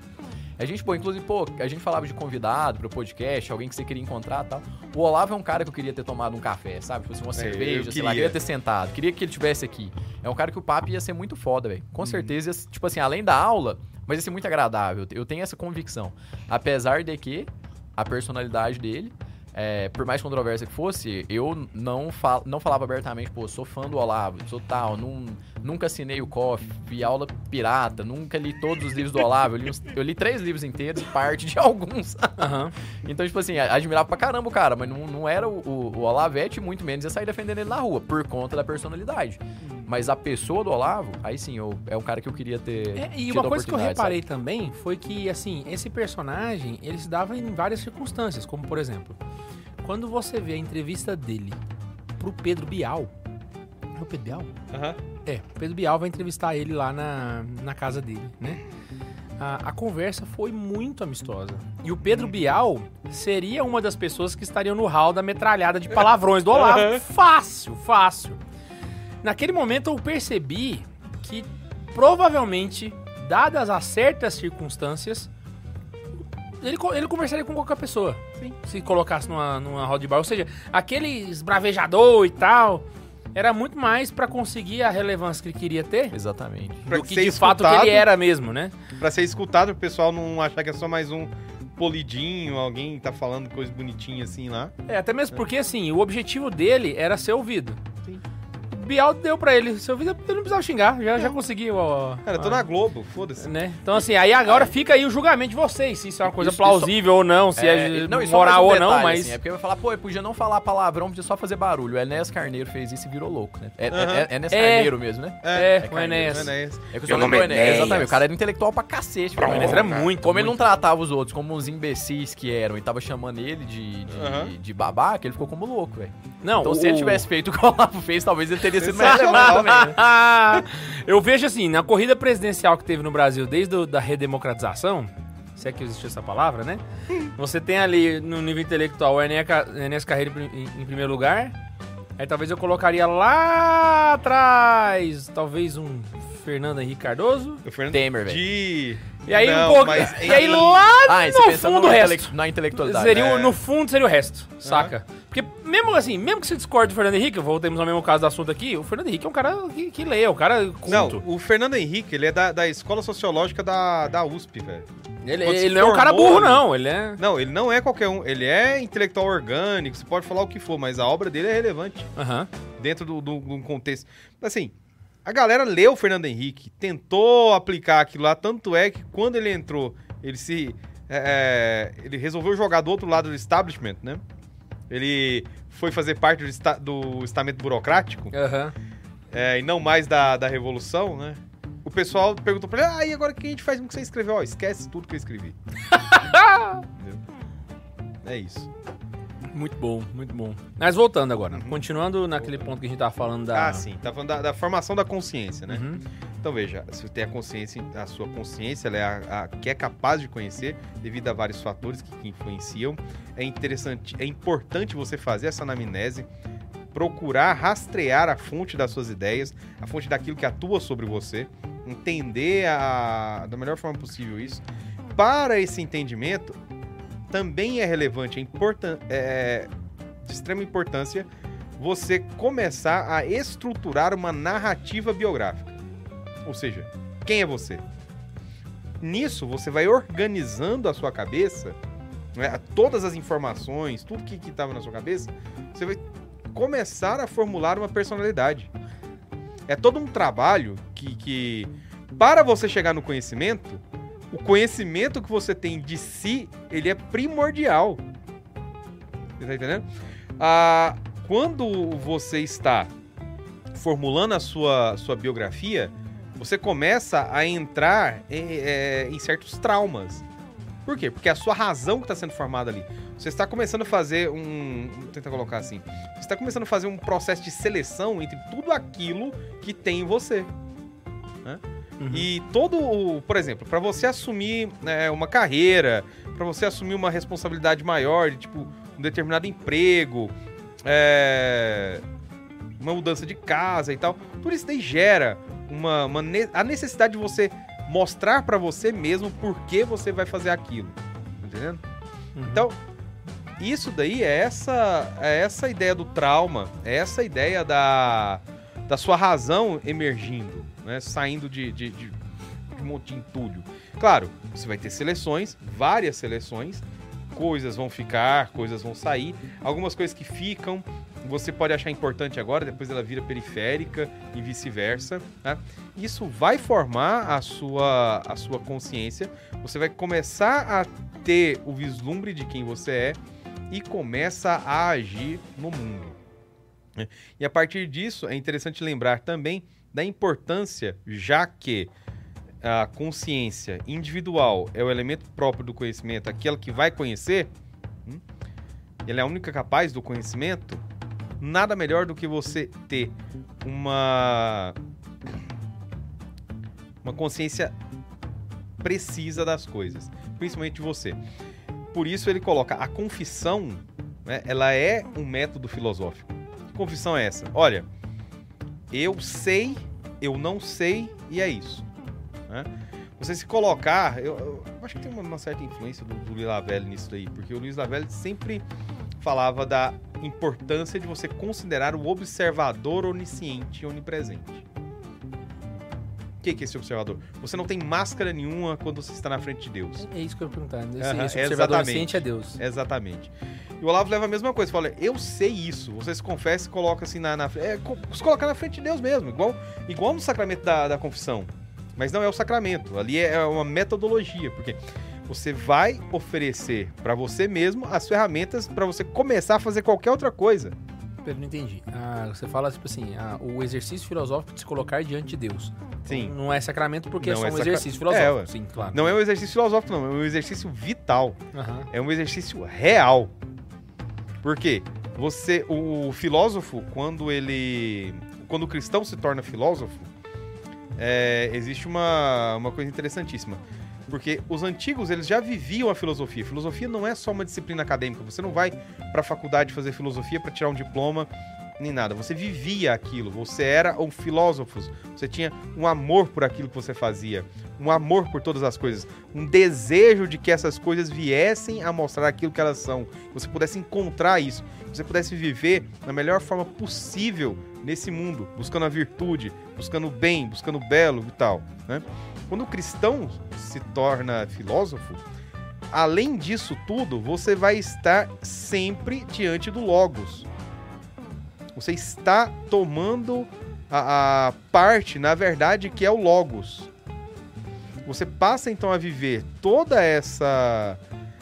A gente, pô, inclusive, pô, a gente falava de convidado pro podcast, alguém que você queria encontrar e tal. O Olavo é um cara que eu queria ter tomado um café, sabe? Tipo assim, uma cerveja, sei lá, queria. ter sentado, queria que ele tivesse aqui. É um cara que o papo ia ser muito foda, velho. Com certeza, ia- tipo assim, além da aula, mas ser muito agradável. Eu tenho essa convicção. Apesar de que a personalidade dele, é, por mais controversa que fosse, eu não, fal não falava abertamente, pô, sou fã do Olavo, sou tal, nunca assinei o COF, vi aula pirata, nunca li todos os livros do Olavo, eu li, uns- eu li três livros inteiros e parte de alguns. Aham. Então, tipo assim, admirava pra caramba o cara, mas não, não era o, o, o Olavete, muito menos ia sair defendendo ele na rua, por conta da personalidade. Mas a pessoa do Olavo, aí sim, eu, é um cara que eu queria ter. É, e uma coisa que eu reparei também foi que, assim, esse personagem, ele se dava em várias circunstâncias, como por exemplo, quando você vê a entrevista dele pro Pedro Bial. É o Pedro Bial? Aham. É, o Pedro Bial vai entrevistar ele lá na, na casa dele, né? A, a conversa foi muito amistosa. E o Pedro Bial seria uma das pessoas que estariam no hall da metralhada de palavrões do Olavo. Fácil, fácil. Naquele momento eu percebi que provavelmente, dadas as certas circunstâncias, ele, ele conversaria com qualquer pessoa. Se colocasse numa, numa roda de bar. Ou seja, aquele esbravejador e tal, era muito mais pra conseguir a relevância que ele queria ter Exatamente. Pra do que ser de fato que escutado. ele era mesmo, né? Pra ser escutado, o pessoal não achar que é só mais um polidinho, alguém tá falando coisa bonitinha assim lá. É, até mesmo porque, assim, o objetivo dele era ser ouvido. O Bial deu pra ele ele não precisava xingar, já, já conseguiu, ó. Cara, eu tô ó, na Globo, foda-se. Né? Então, assim, aí agora fica aí o julgamento de vocês, se isso é uma coisa Isso- plausível ou não, se é, e- não, moral um ou não, detalhe, mas. assim, é porque vai falar, pô, eu podia não falar palavrão, podia só fazer barulho. O Enéas Carneiro fez isso e virou louco, né? É, Aham. é, é Enéas É. Carneiro mesmo, né? É, o Carneiro, Enéas. Enéas. É que eu Meu só nome lembro é Enéas. Exatamente, o cara era intelectual pra cacete. O Enéas era muito. Como ele não tratava os outros como uns imbecis que eram e tava chamando ele de, de, babaca, ele ficou como louco, velho. Não, Então, o- se ele o- tivesse feito o que o Olavo fez, talvez ele teria sido mais Sensacional. também. né? eu vejo assim, na corrida presidencial que teve no Brasil desde a da redemocratização, se é que existe essa palavra, né? Você tem ali no nível intelectual o Enéas Ca- Enéas Carreiro em, primeiro lugar. Aí talvez eu colocaria lá atrás, talvez um Fernando Henrique Cardoso. O Fernando Temer, velho. de... E aí Não, um pouco. mas E aí lá Ah, no fundo no o resto. na intelectualidade. Seria, É. No fundo seria o resto, saca? Porque mesmo assim, mesmo que você discorde do Fernando Henrique, voltemos ao mesmo caso do assunto aqui, o Fernando Henrique é um cara que, que lê, é um cara culto. Não, o Fernando Henrique, ele é da, da Escola Sociológica da, da USP, velho. ele ele não é um cara burro, não. Ele é. Não, ele não é qualquer um. Ele é intelectual orgânico, você pode falar o que for, mas a obra dele é relevante Aham. dentro do, do, do contexto. Assim, a galera leu o Fernando Henrique, tentou aplicar aquilo lá, tanto é que quando ele entrou, ele se. é, é, ele resolveu jogar do outro lado do establishment, né? Ele foi fazer parte do, esta- do estamento burocrático. Aham. é, e não mais da, da revolução, né? O pessoal perguntou pra ele, ah, e agora o que a gente faz com o que você escreveu? Ó, esquece tudo que eu escrevi. Entendeu? É isso. Muito bom, muito bom. Mas voltando agora, continuando naquele ponto que a gente tava falando da. Ah, sim. Tá falando da, da formação da consciência, né? Uhum. Então veja, se você tem a consciência, a sua consciência, ela é a, a que é capaz de conhecer devido a vários fatores que, que influenciam. É interessante, é importante você fazer essa anamnese, procurar rastrear a fonte das suas ideias, a fonte daquilo que atua sobre você, entender a, da melhor forma possível isso. Para esse entendimento, também é relevante, é, é de extrema importância você começar a estruturar uma narrativa biográfica. Ou seja, quem é você? Nisso, você vai organizando a sua cabeça, né, todas as informações, tudo que estava na sua cabeça, você vai começar a formular uma personalidade. É todo um trabalho que, que para você chegar no conhecimento, o conhecimento que você tem de si, ele é primordial. Você tá entendendo? Ah, quando você está formulando a sua, sua biografia, você começa a entrar em, é, em certos traumas. Por quê? Porque a sua razão que está sendo formada ali. Você está começando a fazer um. Vou tentar colocar assim. Você está começando a fazer um processo de seleção entre tudo aquilo que tem em você. né? Uhum. E todo o. Por exemplo, para você assumir né, uma carreira, para você assumir uma responsabilidade maior, de tipo, um determinado emprego, é, uma mudança de casa e tal, tudo isso daí gera uma, uma ne- a necessidade de você mostrar para você mesmo por que você vai fazer aquilo. Entendendo? Uhum. Então, isso daí é essa, é essa ideia do trauma, é essa ideia da, da sua razão emergindo, né? Saindo de, de, de, de um monte de entulho. Claro, você vai ter seleções, várias seleções, coisas vão ficar, coisas vão sair, algumas coisas que ficam, você pode achar importante agora, depois ela vira periférica e vice-versa. Né? Isso vai formar a sua, a sua consciência, você vai começar a ter o vislumbre de quem você é e começa a agir no mundo. né? E a partir disso, é interessante lembrar também da importância, já que a consciência individual é o elemento próprio do conhecimento, aquela que vai conhecer, hum, ela é a única capaz do conhecimento, nada melhor do que você ter uma uma consciência precisa das coisas, principalmente você. Por isso ele coloca a confissão, né, ela é um método filosófico. Que confissão é essa? Olha, eu sei, eu não sei e é isso. né? Você se colocar, eu, eu acho que tem uma, certa influência do, do Luiz Lavelli nisso daí, porque o Luiz Lavelli sempre falava da importância de você considerar o observador onisciente e onipresente. O que, que é esse observador? Você não tem máscara nenhuma quando você está na frente de Deus. É isso que eu ia perguntar. Esse, Aham, esse observador ciente é Deus. Exatamente. E o Olavo leva a mesma coisa, fala, eu sei isso. Você se confessa e coloca assim na, na é, se colocar na frente de Deus mesmo, igual, igual no sacramento da, da confissão. Mas não é o sacramento, ali é uma metodologia, porque você vai oferecer para você mesmo as ferramentas para você começar a fazer qualquer outra coisa. Eu não entendi. Ah, você fala, tipo assim, ah, o exercício filosófico de se colocar diante de Deus. Sim. Não é sacramento porque Não é só é um sacra- exercício É, filosófico. ué. Sim, claro. Não é um exercício filosófico, não, é um exercício vital. Aham. É um exercício real. Por quê? Você, o filósofo, quando ele, quando o cristão se torna filósofo, é, existe uma, uma coisa interessantíssima. Porque os antigos, eles já viviam a filosofia. Filosofia não é só uma disciplina acadêmica. Você não vai para a faculdade fazer filosofia para tirar um diploma, nem nada. Você vivia aquilo. Você era um filósofo. Você tinha um amor por aquilo que você fazia. Um amor por todas as coisas. Um desejo de que essas coisas viessem a mostrar aquilo que elas são. Que você pudesse encontrar isso. Que você pudesse viver da melhor forma possível nesse mundo. Buscando a virtude, buscando o bem, buscando o belo e tal. Né? Quando o cristão se torna filósofo, além disso tudo, você vai estar sempre diante do Logos. Você está tomando a, a parte, na verdade, que é o Logos. Você passa então a viver toda essa,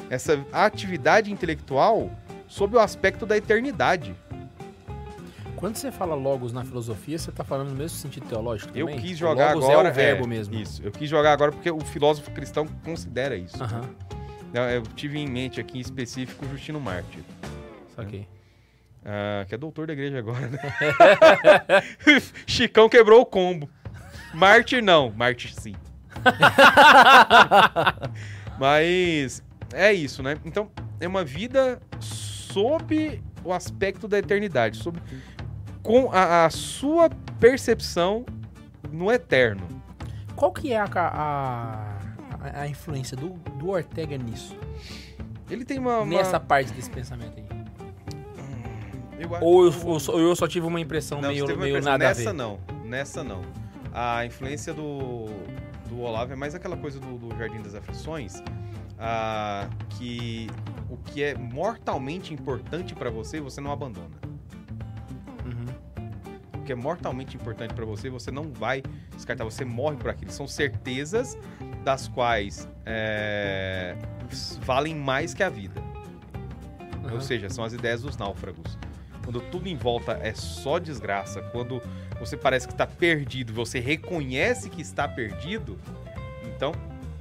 essa atividade intelectual sob o aspecto da eternidade. Quando você fala logos na filosofia, você tá falando no mesmo sentido teológico Eu também? quis jogar logos agora. é o verbo mesmo. Isso, eu quis jogar agora porque o filósofo cristão considera isso. Aham, Eu, eu tive em mente aqui em específico Justino Mártir, saquei. ah, que é doutor da igreja agora, né? Chicão quebrou o combo. Mártir não, Mártir sim. Mas é isso, né? Então, é uma vida sob o aspecto da eternidade, sob com a, a sua percepção no eterno. Qual que é a, a, a- a influência do, do Ortega nisso? Ele tem uma. uma- Nessa parte desse pensamento aí? eu acho- Ou eu, ou só- ou eu só tive uma impressão Não, meio, uma meio impressão. nada a Nessa ver? não, nessa não. A influência do, do Olavo é mais aquela coisa do, do Jardim das Aflições, ah, que o que é mortalmente importante pra você, você não abandona. Uhum. Que é mortalmente importante pra você, você não vai descartar, você morre por aquilo. São certezas das quais é, valem mais que a vida. Ou Aham. seja, são as ideias dos náufragos. Quando tudo em volta é só desgraça, quando você parece que está perdido, você reconhece que está perdido, então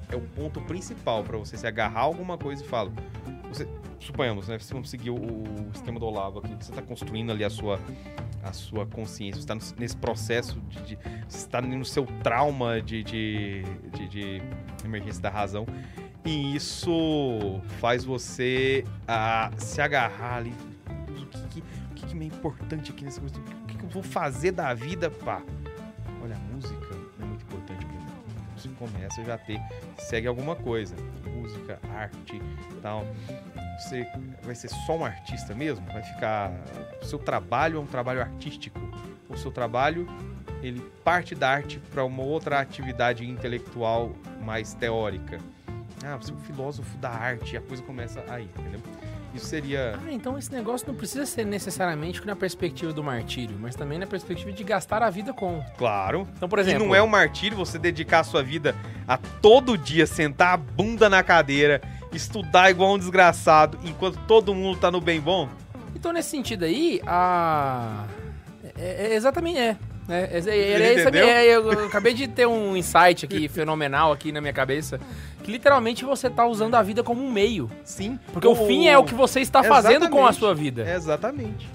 é o ponto principal para você se agarrar a alguma coisa e fala. Você, suponhamos, né? Você vamos seguir o, o esquema do Olavo aqui, você está construindo ali a sua, a sua consciência, você está nesse processo de, de- Você está no seu trauma de, de, de, de emergência da razão. E isso faz você ah, se agarrar ali. O que, que, o que, que é importante aqui nessa coisa? O que, que eu vou fazer da vida, pá? Olha, a música é muito importante pra mim. Você começa já a ter, segue alguma coisa. Música, arte tal. Você vai ser só um artista mesmo? Vai ficar. O seu trabalho é um trabalho artístico. O seu trabalho, ele parte da arte para uma outra atividade intelectual mais teórica. Ah, você é um filósofo da arte, e a coisa começa aí, entendeu? Isso seria. Ah, então esse negócio não precisa ser necessariamente na perspectiva do martírio, mas também na perspectiva de gastar a vida com. Claro. Então, por E exemplo. não é um martírio você dedicar a sua vida a todo dia sentar a bunda na cadeira, estudar igual um desgraçado, enquanto todo mundo tá no bem bom? Então, nesse sentido aí, a. É, é- exatamente, é. É, é, é, é, eu, acabei de ter um insight aqui fenomenal aqui na minha cabeça. Que literalmente você tá usando a vida como um meio. Sim. Porque o, fim é o que você está fazendo com a sua vida. Exatamente.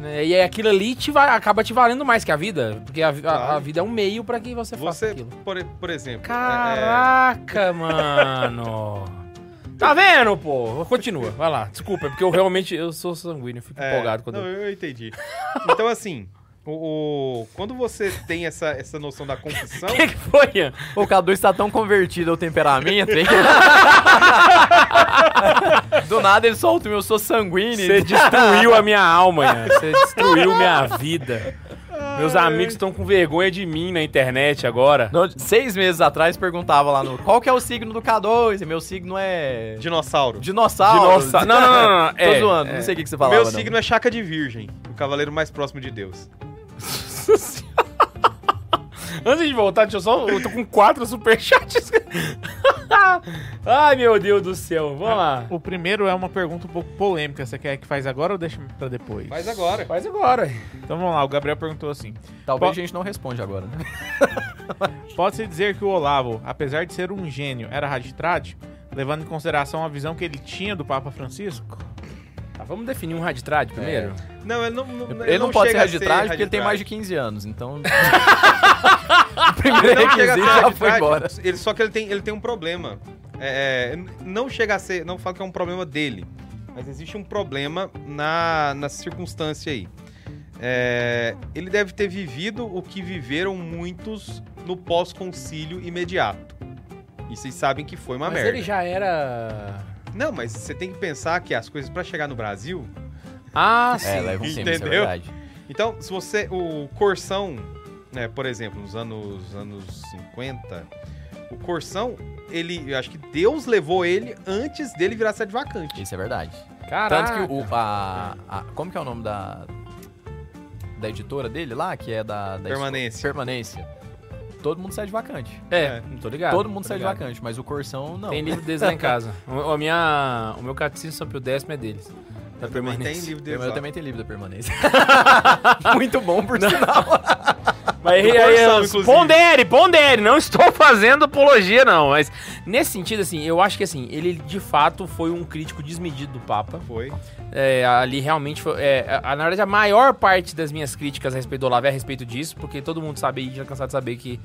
né? E aí aquilo ali te vai, acaba te valendo mais que a vida. Porque a, a- a vida é um meio pra que você, faça Você, aquilo. por, por exemplo. é- Caraca, mano. Tá vendo, pô? Continua, vai lá. Desculpa, é porque eu realmente eu sou sanguíneo, eu fico é, empolgado quando. Não, eu entendi. Então, assim, o, o- quando você tem essa, essa noção da confissão. O que, que foi, Ian? O Cadu está tão convertido ao temperamento, hein? Do nada ele solta o meu sou sanguíneo. Você destruiu a minha alma, Ian. Você destruiu minha vida. Meus amigos estão com vergonha de mim na internet agora. No- seis meses atrás perguntava lá no. Qual que é o signo do K2? E meu signo é. Dinossauro. Dinossauro. Dinossauro. Não, não, não, não, não. Tô É, zoando, é. não sei o que, que você falava. meu não. signo é Chaca de Virgem, o cavaleiro mais próximo de Deus. Antes de voltar, deixa eu só. Eu tô com quatro superchats. Ai, meu Deus do céu. Vamos lá. O primeiro é uma pergunta um pouco polêmica. Você quer que faz agora ou deixa pra depois? Faz agora. Faz agora. Então vamos lá, o Gabriel perguntou assim: Talvez a gente não responde agora, né? Pode-se dizer que o Olavo, apesar de ser um gênio, era raditrade, levando em consideração a visão que ele tinha do Papa Francisco? Vamos definir um raditrad primeiro? Não, ele não, não, Ele, não, pode ser raditrade porque ele tem mais de 15 anos, então. o primeiro Ele não chega a ser já foi embora. Ele, só que ele tem, ele tem um problema. É, é, não chega a ser. Não falo que é um problema dele. Mas existe um problema na, na circunstância aí. É, ele deve ter vivido o que viveram muitos no pós-concílio imediato. E vocês sabem que foi uma Mas merda. ele já era. Não, mas você tem que pensar que as coisas pra chegar no Brasil. Ah, sim. É, leva um tempo, isso é Entendeu? verdade. Então, se você. O Corsão, né, por exemplo, nos anos, anos 50, o Corsão, ele. Eu acho que Deus levou ele antes dele virar sede vacante. Isso é verdade. Caraca. Tanto que o. A, a- como que é o nome da. Da editora dele lá, que é da. da Permanência. Permanência. Todo mundo sai de vacante. É, É. não tô ligado. Todo mundo sai de ligado. vacante, mas o Corsão não. Tem livro deles lá em casa. O, a minha, o meu catecismo sobre o décimo é deles. Da Eu também tem permanência. livro Eu, dele. eu lá. também tenho livro da permanência. Muito bom, por sinal. Mas aí, aí, inclusive. pondere, pondere, não estou fazendo apologia, não. Mas nesse sentido, assim, eu acho que assim, ele de fato foi um crítico desmedido do Papa. Foi. É, ali realmente foi. é, a- na verdade, a maior parte das minhas críticas a respeito do Olavo é a respeito disso, porque todo mundo sabe e já cansado de saber que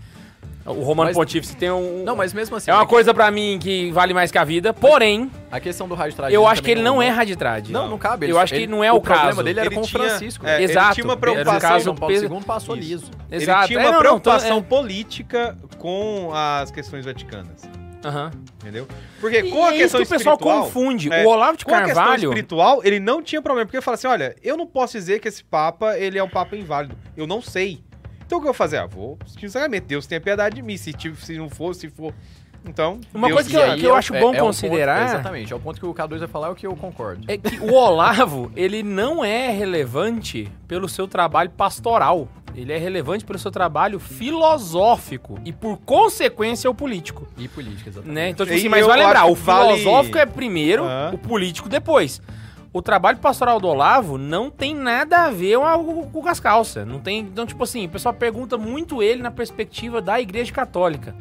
o Romano Mas- Pontífice tem um. Não, mas mesmo assim. É uma a- coisa pra mim que vale mais que a vida, porém, A questão do rádio eu acho que ele não é raditrade. Não, não cabe. Eu Ele- acho que não é o problema caso. dele era Ele com o tinha- Francisco. é, Exato. Ele tinha uma Era um preocupação. caso- São Paulo II passou Isso. liso. Exato. Ele tinha É, uma não, não, tô- preocupação é. política com as questões vaticanas. Aham. Entendeu? Porque E com a é isso questão que o pessoal confunde. é, o Olavo de Com a questão Carvalho. espiritual, ele não tinha problema. Porque ele fala assim: olha, eu não posso dizer que esse Papa ele é um Papa inválido. Eu não sei. Então o que eu vou fazer? Ah, vou sacramento. Deus tenha piedade de mim. Se, se não for, se for. Então. Uma Deus coisa que eu- que eu é acho é- bom é considerar- ponto- exatamente, é o ponto que o K2 vai falar, é o que eu concordo. É que o Olavo, ele não é relevante pelo seu trabalho pastoral. Ele é relevante pelo seu trabalho filosófico e, por consequência, o político. E política, exatamente. Né? Então, tipo assim, mas vai lembrar, o que vale- filosófico é primeiro, Aham. o político depois. O trabalho pastoral do Olavo não tem nada a ver com, as calças. Não tem. Então, tipo assim, o pessoal pergunta muito ele na perspectiva da Igreja Católica.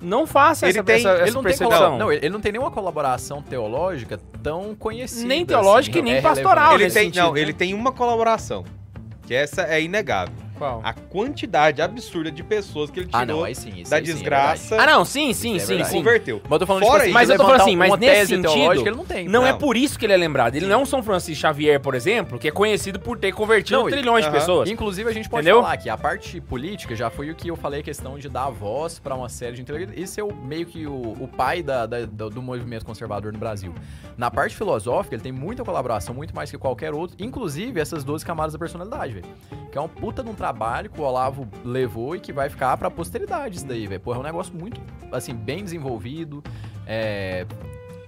Não faça Ele essa, tem- essa, Ele essa não, tem percepção. não, ele não tem nenhuma colaboração teológica tão conhecida. Nem teológica e nem é pastoral, relevante. Ele nesse tem, sentido, não, né? ele tem uma colaboração. Que essa é inegável. Qual? A quantidade absurda de pessoas que ele tirou Ah, não, aí sim. Isso da aí sim, é desgraça Ah, não, sim, sim, Isso é sim, sim. converteu. Mas eu tô falando, Fora tipo, assim, isso, Mas de eu tô falando assim, mas uma nesse sentido, ele não tem. Não, é Não. por isso que ele é lembrado. Ele não é um São Francisco Xavier, por exemplo, que é conhecido por ter convertido Não, trilhões de aham. pessoas. Inclusive, a gente pode Entendeu? falar que a parte política já foi o que eu falei, a questão de dar voz pra uma série de intelectuais. Isso é o, meio que o, o pai da- da- do, do movimento conservador no Brasil. Na parte filosófica, ele tem muita colaboração, muito mais que qualquer outro, inclusive essas 12 camadas da personalidade, velho. Que é um puta de um trabalho que o Olavo levou e que vai ficar pra posteridade isso daí, velho. Pô, é um negócio muito, assim, bem desenvolvido, é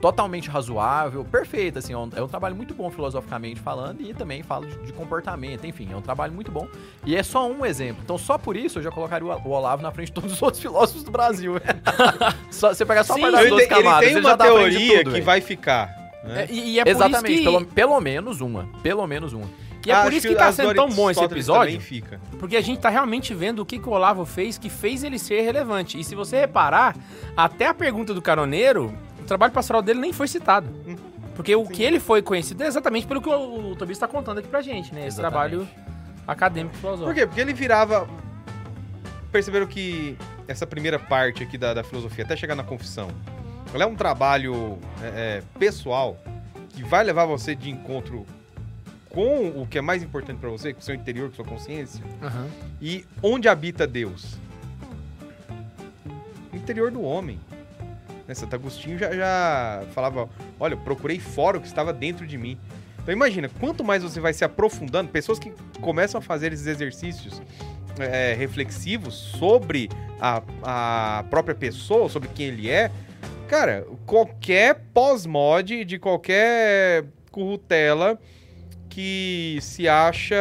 totalmente razoável, perfeito, assim, é um, é um trabalho muito bom filosoficamente falando e também fala de, de comportamento, enfim, é um trabalho muito bom. E é só um exemplo. Então, só por isso eu já colocaria o, o Olavo na frente de todos os outros filósofos do Brasil. só, você pegar só Sim, a parte das Ele, duas tem- ele camadas, tem ele já uma teoria tudo, que velho. vai ficar. né? É, e, e é por Exatamente, isso que, pelo, pelo menos uma. Pelo menos uma. E é por Acho isso que tá as sendo tão bom esse episódio, fica. porque a gente tá realmente vendo o que, que o Olavo fez que fez ele ser relevante. E se você reparar, até a pergunta do caroneiro, o trabalho pastoral dele nem foi citado. Hum. Porque o que ele foi conhecido é exatamente pelo que o, o Tobias tá contando aqui pra gente, né? Esse Exatamente. trabalho acadêmico filosófico. Por quê? Porque ele virava. Perceberam que essa primeira parte aqui da, da filosofia, até chegar na confissão, ela é um trabalho é, é, pessoal que vai levar você de encontro com o que é mais importante pra você, com o seu interior, com sua consciência, Aham. e onde habita Deus? No interior do homem. Né, Santo Agostinho já, já falava: olha, eu procurei fora o que estava dentro de mim. Então imagina, quanto mais você vai se aprofundando, pessoas que começam a fazer esses exercícios é, reflexivos sobre a, a própria pessoa, sobre quem ele é, cara, qualquer pós-mod de qualquer currutela que se acha.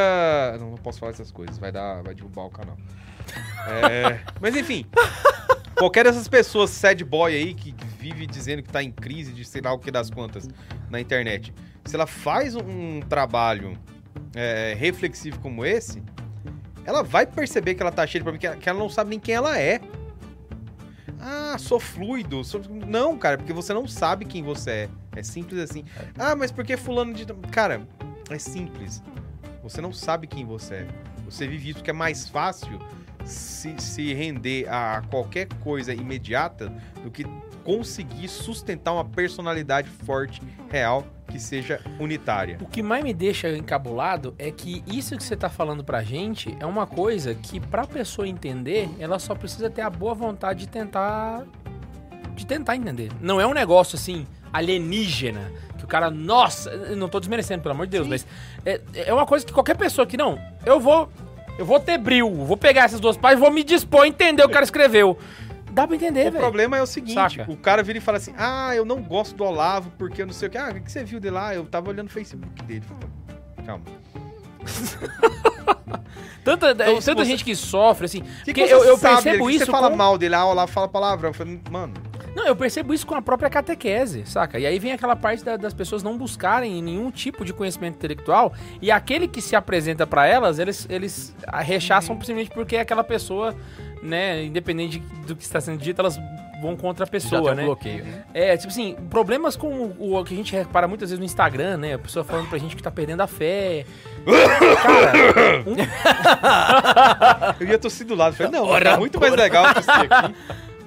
Não, não posso falar essas coisas, vai dar, vai derrubar o canal. É, mas enfim, qualquer dessas pessoas sad boy aí que vive dizendo que tá em crise de sei lá o que das quantas na internet, se ela faz um trabalho é, reflexivo como esse, ela vai perceber que ela tá cheia de problema, que ela, que ela não sabe nem quem ela é. Ah, sou fluido. sou- Não, cara, porque você não sabe quem você é. É simples assim. Ah, mas por que fulano de... Cara, é simples. Você não sabe quem você é. Você vive isso porque é mais fácil se, se render a qualquer coisa imediata do que conseguir sustentar uma personalidade forte, real, que seja unitária. O que mais me deixa encabulado é que isso que você tá falando pra gente é uma coisa que pra pessoa entender, ela só precisa ter a boa vontade de tentar de tentar entender. Não é um negócio assim alienígena, que o cara, nossa, não tô desmerecendo, pelo amor de Deus, mas é, é uma coisa que qualquer pessoa que não, eu vou eu vou ter bril, vou pegar essas duas páginas, vou me dispor a entender o que o cara escreveu. Dá pra entender, O velho. problema é o seguinte: Saca? o cara vira e fala assim: Ah, eu não gosto do Olavo porque eu não sei o que. Ah, o que você viu dele lá? Eu tava olhando o Facebook dele. Calma. Tanta, Então, se tanta você- gente que sofre, assim. Que, porque que eu, eu sabe percebo que isso. Você fala mal dele, ah, o Olavo fala palavrão. Eu falei, mano, Não, eu percebo isso com a própria catequese, saca? E aí vem aquela parte da- das pessoas não buscarem nenhum tipo de conhecimento intelectual e aquele que se apresenta pra elas, eles, eles a rechaçam simplesmente porque aquela pessoa, né, independente do que está sendo dito, elas vão contra a Já tem pessoa, um né? bloqueio. É, tipo assim, problemas com o, o que a gente repara muitas vezes no Instagram, né? A pessoa falando pra gente que tá perdendo a fé. Cara, eu ia tossir do lado. Falei, não, é muito mais legal que isso aqui.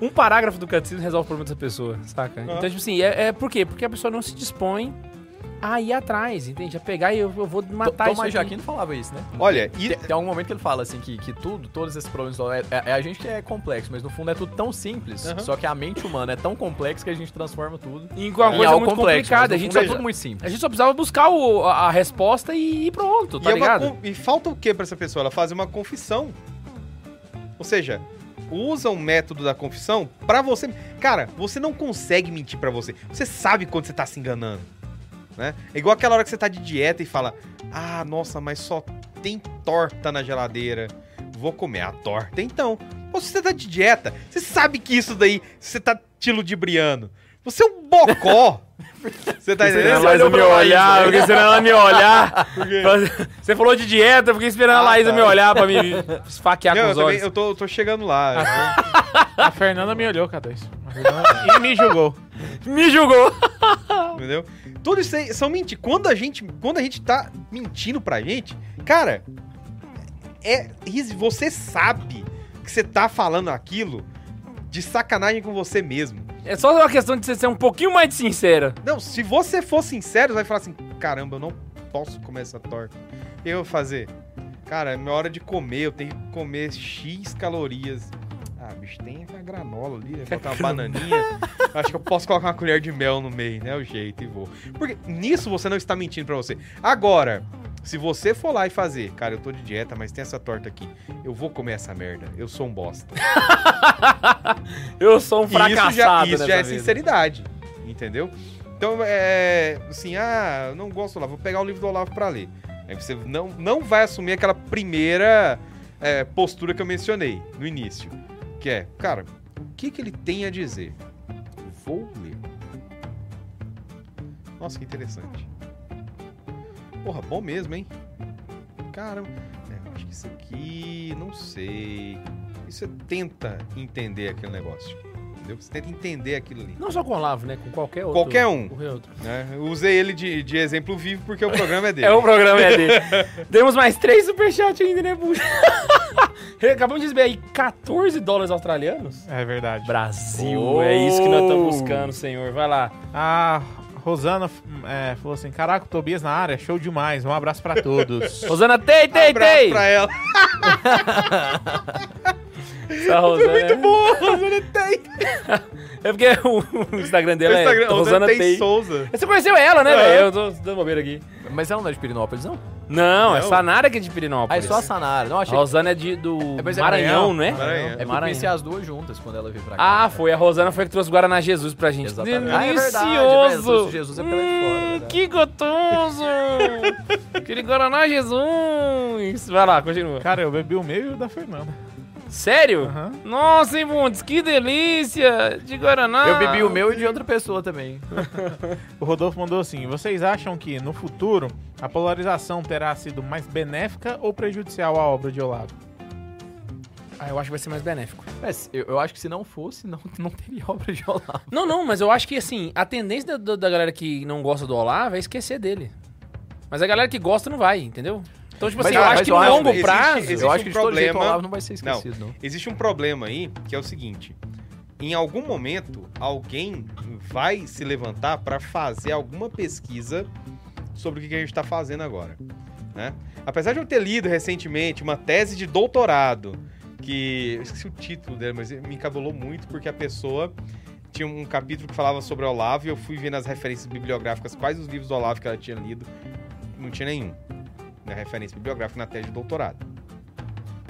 Um parágrafo do catecismo resolve o problema dessa pessoa, saca? Ah. Então, tipo assim, é, é por quê? Porque a pessoa não se dispõe a ir atrás, entende? A pegar e eu, eu vou matar isso Thomas. Jaquino falava isso, né? Olha, e Tem, tem algum momento que ele fala assim que, que tudo, todos esses problemas. É, é- é a gente que é complexo, mas no fundo é tudo tão simples. Só que a mente humana é tão complexa que a gente transforma tudo Em uma em coisa algo muito complexo. complicada. A gente, fundo só, é tudo muito simples. a gente só precisava buscar o- a, a resposta e, e pronto, tá e, é uma ligado? e falta o que pra essa pessoa? Ela fazer uma confissão. Ou seja, usa o método da confissão pra você. Cara, você não consegue mentir pra você. Você sabe quando você tá se enganando. Né? É igual aquela hora que você tá de dieta e fala: Ah, nossa, mas só tem torta na geladeira. Vou comer a torta. Então, pô, se você tá de dieta, você sabe que isso daí você tá te ludibriando. Você é um bocó. Você tá entendendo? Esperando a Laísa me olhar, eu fiquei esperando ela me olhar. Por quê? Você falou de dieta, eu fiquei esperando a Ah, Laísa tá. me olhar pra me esfaquear Não, com eu, os também, olhos. eu, tô, eu tô chegando lá. A Fernanda me olhou, K2. A Fernanda- E me julgou. Me julgou. Entendeu? Tudo isso aí são mentiras. Quando a gente, quando a gente tá mentindo pra gente, cara, é ris- você sabe que você tá falando aquilo de sacanagem com você mesmo. É só uma questão de você ser um pouquinho mais sincera. Não, se você for sincero, você vai falar assim: "Caramba, eu não posso comer essa torta". Eu vou fazer. Cara, é minha hora de comer, eu tenho que comer X calorias. Ah, bicho, tem a granola ali, né? Botar uma bananinha. Acho que eu posso colocar uma colher de mel no meio, né? O jeito e vou. Porque nisso você não está mentindo pra você. Agora, se você for lá e fazer, cara, eu tô de dieta, mas tem essa torta aqui. Eu vou comer essa merda. Eu sou um bosta. Eu sou um E isso já, fracassado isso já é vida. sinceridade. Entendeu? Então, é. Assim, ah, eu não gosto do Olavo, vou pegar o livro do Olavo pra ler. Aí você não, não vai assumir aquela primeira é, postura que eu mencionei no início. Que é, cara, o que, que ele tem a dizer? Vou ler. Nossa, que interessante. Porra, bom mesmo, hein? Caramba. É, eu acho que isso aqui, não sei. E você tenta entender aquele negócio. Entendeu? Você tenta entender aquilo ali. Não só com o Olavo, né? Com qualquer outro. Qualquer um. Qualquer outro. Né? Eu usei ele de, de exemplo vivo porque o programa é dele. É o programa é dele. Temos mais três superchats ainda, né, Buxa? Acabamos de receber aí 14 dólares australianos. É verdade. Brasil, Oh. é isso que nós estamos buscando, senhor. Vai lá. A Rosana é, falou assim: Caraca, o Tobias na área, show demais. Um abraço pra todos. Rosana, tei, tei, Abraço tei. pra ela. Essa Rosana Muito é... boa, Rosana Tei. É porque o Instagram dela Instagram, é Rosana Tei Tei. Souza. Você conheceu ela, né, É. velho? Eu tô dando bobeira aqui. Mas ela não é de Pirinópolis, não? Não, é Não. Sanara que é de Ah, é Pirinópolis. só a Sanara. Não, A achei Rosana é de, do É, é Maranhão, Maranhão. né? Maranhão. É porque eu Maranhão. conheci as duas juntas quando ela veio pra cá. Ah, foi. A Rosana foi que trouxe Guaraná Jesus pra gente. Exatamente. Ah, é verdade, é Delicioso. Jesus é pela de fora, é Hum, verdade. que gostoso. Aquele Guaraná Jesus. Vai lá, continua. Cara, eu bebi o meu e o da Fernanda. Sério? Aham. Nossa, hein, Bundes? Que delícia de Guaraná. Eu bebi o meu e de outra pessoa também. O Rodolfo mandou assim: Vocês acham que no futuro a polarização terá sido mais benéfica ou prejudicial à obra de Olavo? Ah, eu acho que vai ser mais benéfico. Mas eu, eu acho que se não fosse, não, não teria obra de Olavo. Não, não, mas eu acho que, assim, a tendência da, da- da galera que não gosta do Olavo é esquecer dele. Mas a galera que gosta não vai, entendeu? Então, tipo Mas assim, eu acho que no longo existe- prazo... existe eu acho um que jeito o problema- Olavo não vai ser esquecido, não. Existe um problema aí, que é o seguinte. Em algum momento, alguém vai se levantar para fazer alguma pesquisa sobre o que a gente está fazendo agora. Né? Apesar de eu ter lido recentemente uma tese de doutorado, que. Eu esqueci o título dela, mas me encabulou muito porque a pessoa tinha um capítulo que falava sobre Olavo e eu fui vendo as referências bibliográficas, quais os livros do Olavo que ela tinha lido. Não tinha nenhum. Na referência bibliográfica na tese de doutorado.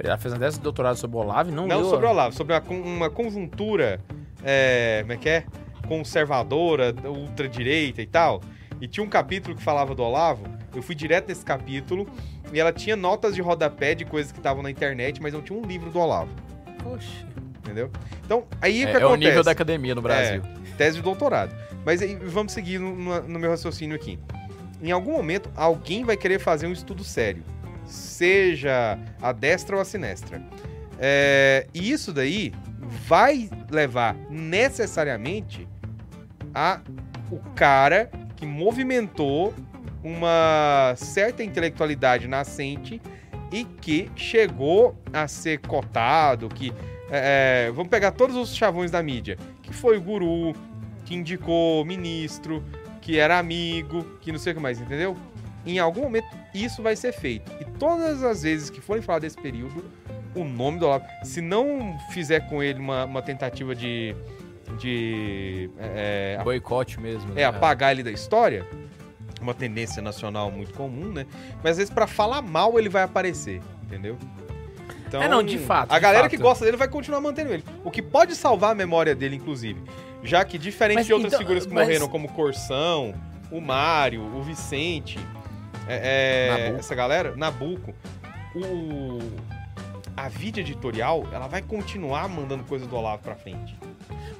Ela fez uma tese de doutorado sobre o Olavo e não, Não leu sobre Olavo, sobre uma, uma conjuntura, é, como é que é? Conservadora, ultradireita e tal. E tinha um capítulo que falava do Olavo. Eu fui direto nesse capítulo e ela tinha notas de rodapé de coisas que estavam na internet, mas não tinha um livro do Olavo, Poxa. entendeu? Então, aí o que É, é o acontece? nível da academia no Brasil. Tese de doutorado. Mas aí, vamos seguir no- no meu raciocínio aqui. Em algum momento, alguém vai querer fazer um estudo sério. Seja a destra ou a sinestra. É, e isso daí vai levar necessariamente a o cara que movimentou uma certa intelectualidade nascente e que chegou a ser cotado, que é, é, vamos pegar todos os chavões da mídia, que foi o guru, que indicou ministro, que era amigo, que não sei o que mais, entendeu? Em algum momento isso vai ser feito. E todas as vezes que forem falar desse período, o nome do Olavo, se não fizer com ele uma, uma tentativa de, de é, é, Boicote mesmo. é, né? apagar ele da história, uma tendência nacional muito comum, né? Mas às vezes pra falar mal ele vai aparecer, entendeu? Então, É, não, de fato, A de galera fato. que gosta dele vai continuar mantendo ele. O que pode salvar a memória dele, inclusive. Já que, diferente Mas de outras então, figuras que mas- morreram, como o Corsão, o Mário, o Vicente, é, é, essa galera, Nabuco, o, a vídeo editorial, ela vai continuar mandando coisa do Olavo pra frente.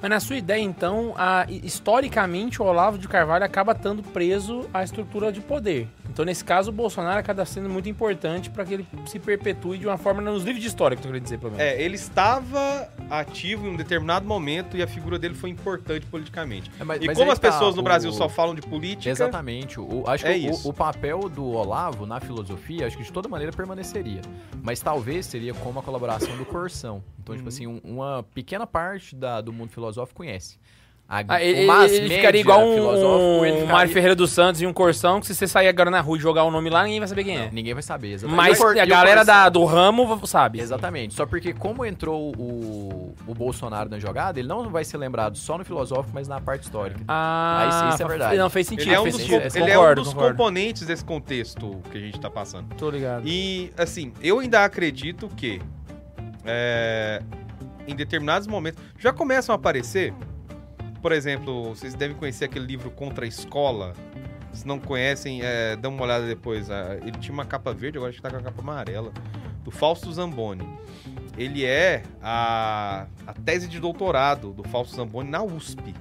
Mas na sua ideia, então, a- historicamente o Olavo de Carvalho acaba estando preso à estrutura de poder. Então, nesse caso, o Bolsonaro acaba sendo muito importante para que ele se perpetue de uma forma nos livros de história, que eu queria dizer, pelo menos. É, ele estava ativo em um determinado momento e a figura dele foi importante politicamente. É, mas- E mas como as tá, pessoas no o- Brasil só falam de política, Exatamente. O, acho É que o- o, papel do Olavo na filosofia, acho que de toda maneira permaneceria. Mas talvez seria como a colaboração do Corsão. Então, Uhum. tipo assim, um- uma pequena parte da- do mundo filosófico conhece. A, Ah, o ele, mass ele ficaria igual um, filosófico, um ficaria- Mário Ferreira dos Santos e um Corsão, que se você sair agora na rua e jogar o nome lá, ninguém vai saber quem é. Ninguém vai saber, exatamente. Mas a galera da, do ramo sabe. Exatamente. Só porque como entrou o, o Bolsonaro na jogada, ele não vai ser lembrado só no filosófico, mas na parte histórica. Ah, Aí sim, isso é verdade. Não, fez sentido. ele é um dos, sentido. co- ele é um Concordo, dos concordo. componentes desse contexto que a gente tá passando. Tô ligado. E, assim, eu ainda acredito que é, em determinados momentos já começam a aparecer. Por exemplo, vocês devem conhecer aquele livro Contra a Escola. Se não conhecem, é, dá uma olhada depois. ah, Ele tinha uma capa verde, agora acho que tá com a capa amarela. Do Fausto Zamboni. Ele é a, a tese de doutorado do Fausto Zamboni na USP.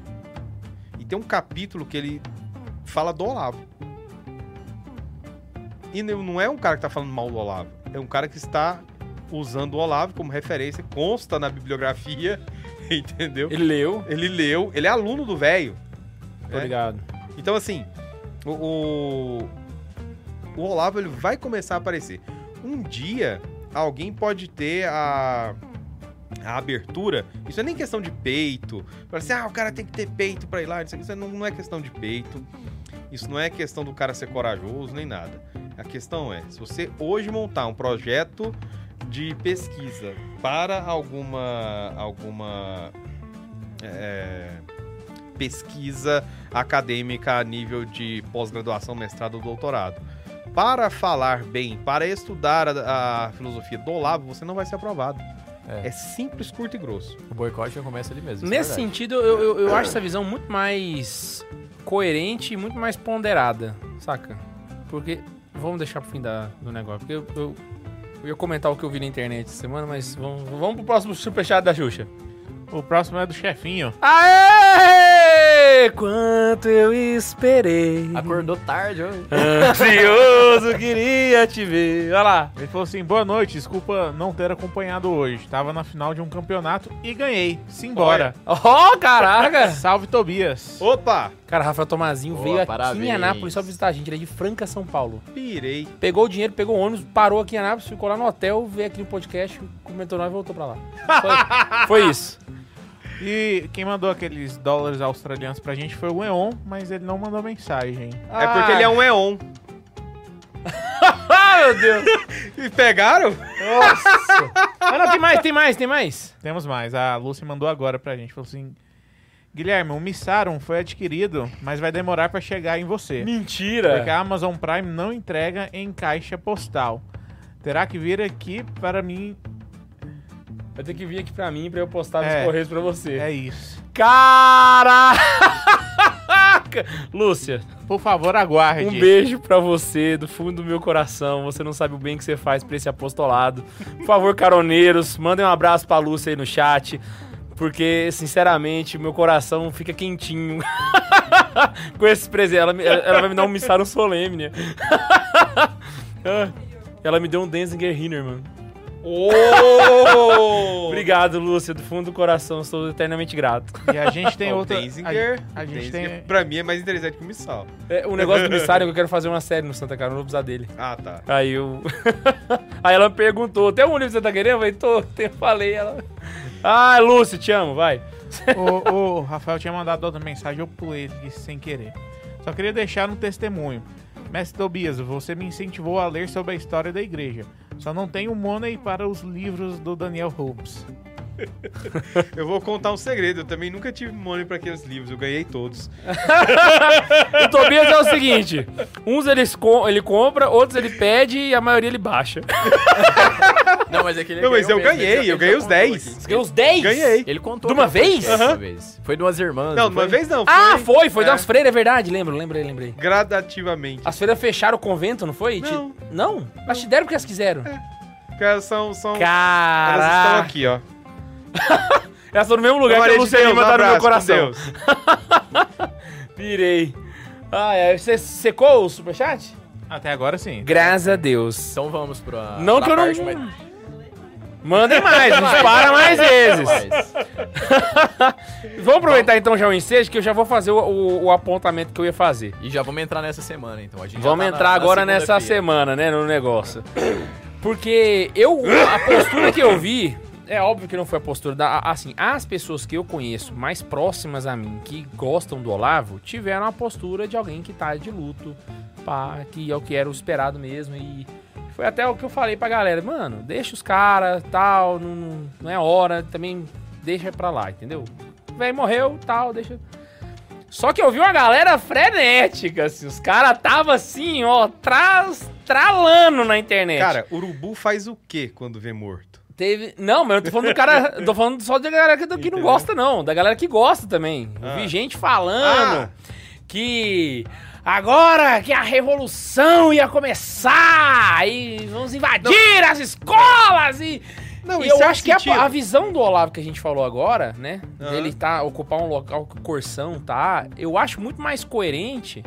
E tem um capítulo que ele fala do Olavo. E não é um cara que tá falando mal do Olavo. É um cara que está usando o Olavo como referência. Consta na bibliografia, entendeu? Ele leu, Ele leu, ele é aluno do velho. tô É. ligado. Então, assim, o, o, o Olavo ele vai começar a aparecer. Um dia, alguém pode ter a, a abertura. Isso não é nem questão de peito. Fala assim, ah, o cara tem que ter peito pra ir lá. Isso aqui, não, não é questão de peito. Isso não é questão do cara ser corajoso, nem nada. A questão é, se você hoje montar um projeto de pesquisa para alguma alguma é, pesquisa acadêmica a nível de pós-graduação, mestrado ou doutorado. Para falar bem, para estudar a, a filosofia do Olavo, você não vai ser aprovado. É. É simples, curto e grosso. O boicote já começa ali mesmo. é Nesse verdade. sentido, eu, eu, eu acho essa visão muito mais coerente e muito mais ponderada, saca? Porque. Vamos deixar pro fim da, do negócio. Porque eu, eu, eu ia comentar o que eu vi na internet essa semana, mas vamos, vamos pro próximo superchat da Xuxa. O próximo é do chefinho. Aê! Quanto eu esperei. Acordou tarde hoje. Ansioso, queria te ver. Olha lá. Ele falou assim: boa noite, desculpa não ter acompanhado hoje. Tava na final de um campeonato e ganhei. Simbora. Ó, caraca. Salve, Tobias. Opa! Cara, Rafael Tomazinho Boa, veio aqui parabéns. em Anápolis só visitar a gente. Ele é de Franca, São Paulo. Pirei. Pegou o dinheiro, pegou o ônibus, parou aqui em Anápolis, ficou lá no hotel, veio aqui no podcast, comentou nós e voltou pra lá. Foi, foi isso. E quem mandou aqueles dólares australianos pra gente foi o Leon, mas ele não mandou mensagem. É porque ele é um Eon. Ah, meu Deus. E pegaram? Nossa. Ah, não, tem mais, tem mais, tem mais. Temos mais. A Lucy mandou agora pra gente. Falou assim: Guilherme, o Missarum foi adquirido, mas vai demorar pra chegar em você. Porque Mentira. a Amazon Prime não entrega em caixa postal. Terá que vir aqui para mim. Vai ter que vir aqui pra mim pra eu postar nos É. correios pra você. É isso. Caraca! Lúcia, Por favor, aguarde. um beijo pra você, do fundo do meu coração. Você não sabe o bem que você faz pra esse apostolado. Por favor, caroneiros, mandem um abraço pra Lúcia aí no chat. Porque, sinceramente, meu coração fica quentinho com esses presentes. Ela, ela vai me dar um missário solemne. Ah, ela me deu um Denzinger Hinner, mano. Oh! Obrigado, Lúcia, do fundo do coração. Sou eternamente grato. E a gente tem Ó, o outra. Denzinger, A, a gente Denzinger, tem. Pra mim é mais interessante que o Missal. É, o negócio do missário é que eu quero fazer uma série no Santa Cara, não vou precisar dele. Ah, tá. Aí eu. Aí ela me perguntou: tem um livro que você tá querendo? Eu falei, tô, tem, falei. Ela. Ah, Lúcio, te amo, vai. o, o Rafael tinha mandado outra mensagem, eu pulei aqui sem querer. Só queria deixar um testemunho. Mestre Tobias, você me incentivou a ler sobre a história da igreja. Só não tenho money para os livros do Daniel Hobbes. Eu vou contar um segredo. Eu também nunca tive money pra aqueles livros. Eu ganhei todos. O Tobias é o seguinte: uns ele, com- ele compra, outros ele pede e a maioria ele baixa. Não, mas é que ele Não, mas eu mesmo, ganhei, eu ganhei os contou 10. aqui. Você ganhou os 10? Ganhei. Ele contou. De uma vez? Aham. uma vez. Foi duas irmãs. Não, de uma foi? vez não. Foi Ah, foi, foi É. das freiras, é verdade. Lembro, lembrei, lembrei. gradativamente. As freiras fecharam o convento, não foi? Te- Não. Não? Elas te deram porque elas quiseram. Porque elas são. são elas estão Caraca. aqui, ó. Elas estão no mesmo lugar que a Maria de Lúcia Deus, Lima um no meu coração. Deus. Pirei. Ah, é. Você secou o superchat? Até agora sim. Graças a Deus. Então vamos pra. Não que eu não- parte mais- Mandem mais, nos para mais vezes. Vamos aproveitar então já o ensejo, que eu já vou fazer o, o- o apontamento que eu ia fazer. E já vamos entrar nessa semana, então. A gente já Vamos tá na- entrar na agora nessa segunda-feira. semana, né, no negócio. Porque eu, a postura que eu vi, é óbvio que não foi a postura da. Assim, as pessoas que eu conheço mais próximas a mim, que gostam do Olavo, tiveram a postura de alguém que tá de luto, pá, que é o que era o esperado mesmo. E foi até o que eu falei pra galera, mano, deixa os caras, tal, não, não, é hora, também deixa pra lá, entendeu? Velho morreu, tal, deixa. Só que eu vi uma galera frenética, assim, os caras tava assim, ó, tras, tralando na internet. Cara, urubu faz o quê quando vê morto? Teve. Não, mas eu tô falando do cara. tô falando só da galera que, que não gosta, não. Da galera que gosta também. Eu Ah. vi gente falando Ah. que. Agora que a revolução ia começar e vamos invadir as escolas e. Não, e eu acho que a, sentido. a visão do Olavo que a gente falou agora, né? Aham. Dele tá, ocupar um local que o Corsão tá, eu acho muito mais coerente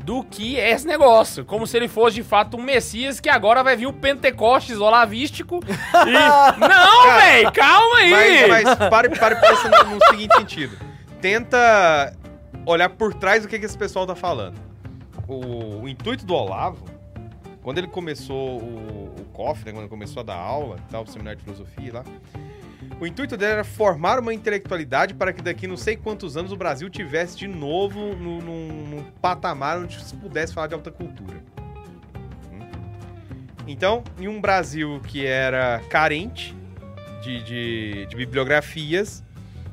do que esse negócio. Como se ele fosse de fato um Messias que agora vai vir o Pentecostes olavístico. E... Não, velho, calma aí! Mas, mas pare, pare no, no seguinte sentido. Tenta olhar por trás do que, que esse pessoal tá falando. O, o intuito do Olavo, quando ele começou o, o COF, né, quando começou a dar aula, tal, o seminário de filosofia lá, o intuito dele era formar uma intelectualidade para que daqui não sei quantos anos o Brasil tivesse de novo num- num patamar onde se pudesse falar de alta cultura. Hum? Então, em um Brasil que era carente de, de- de bibliografias,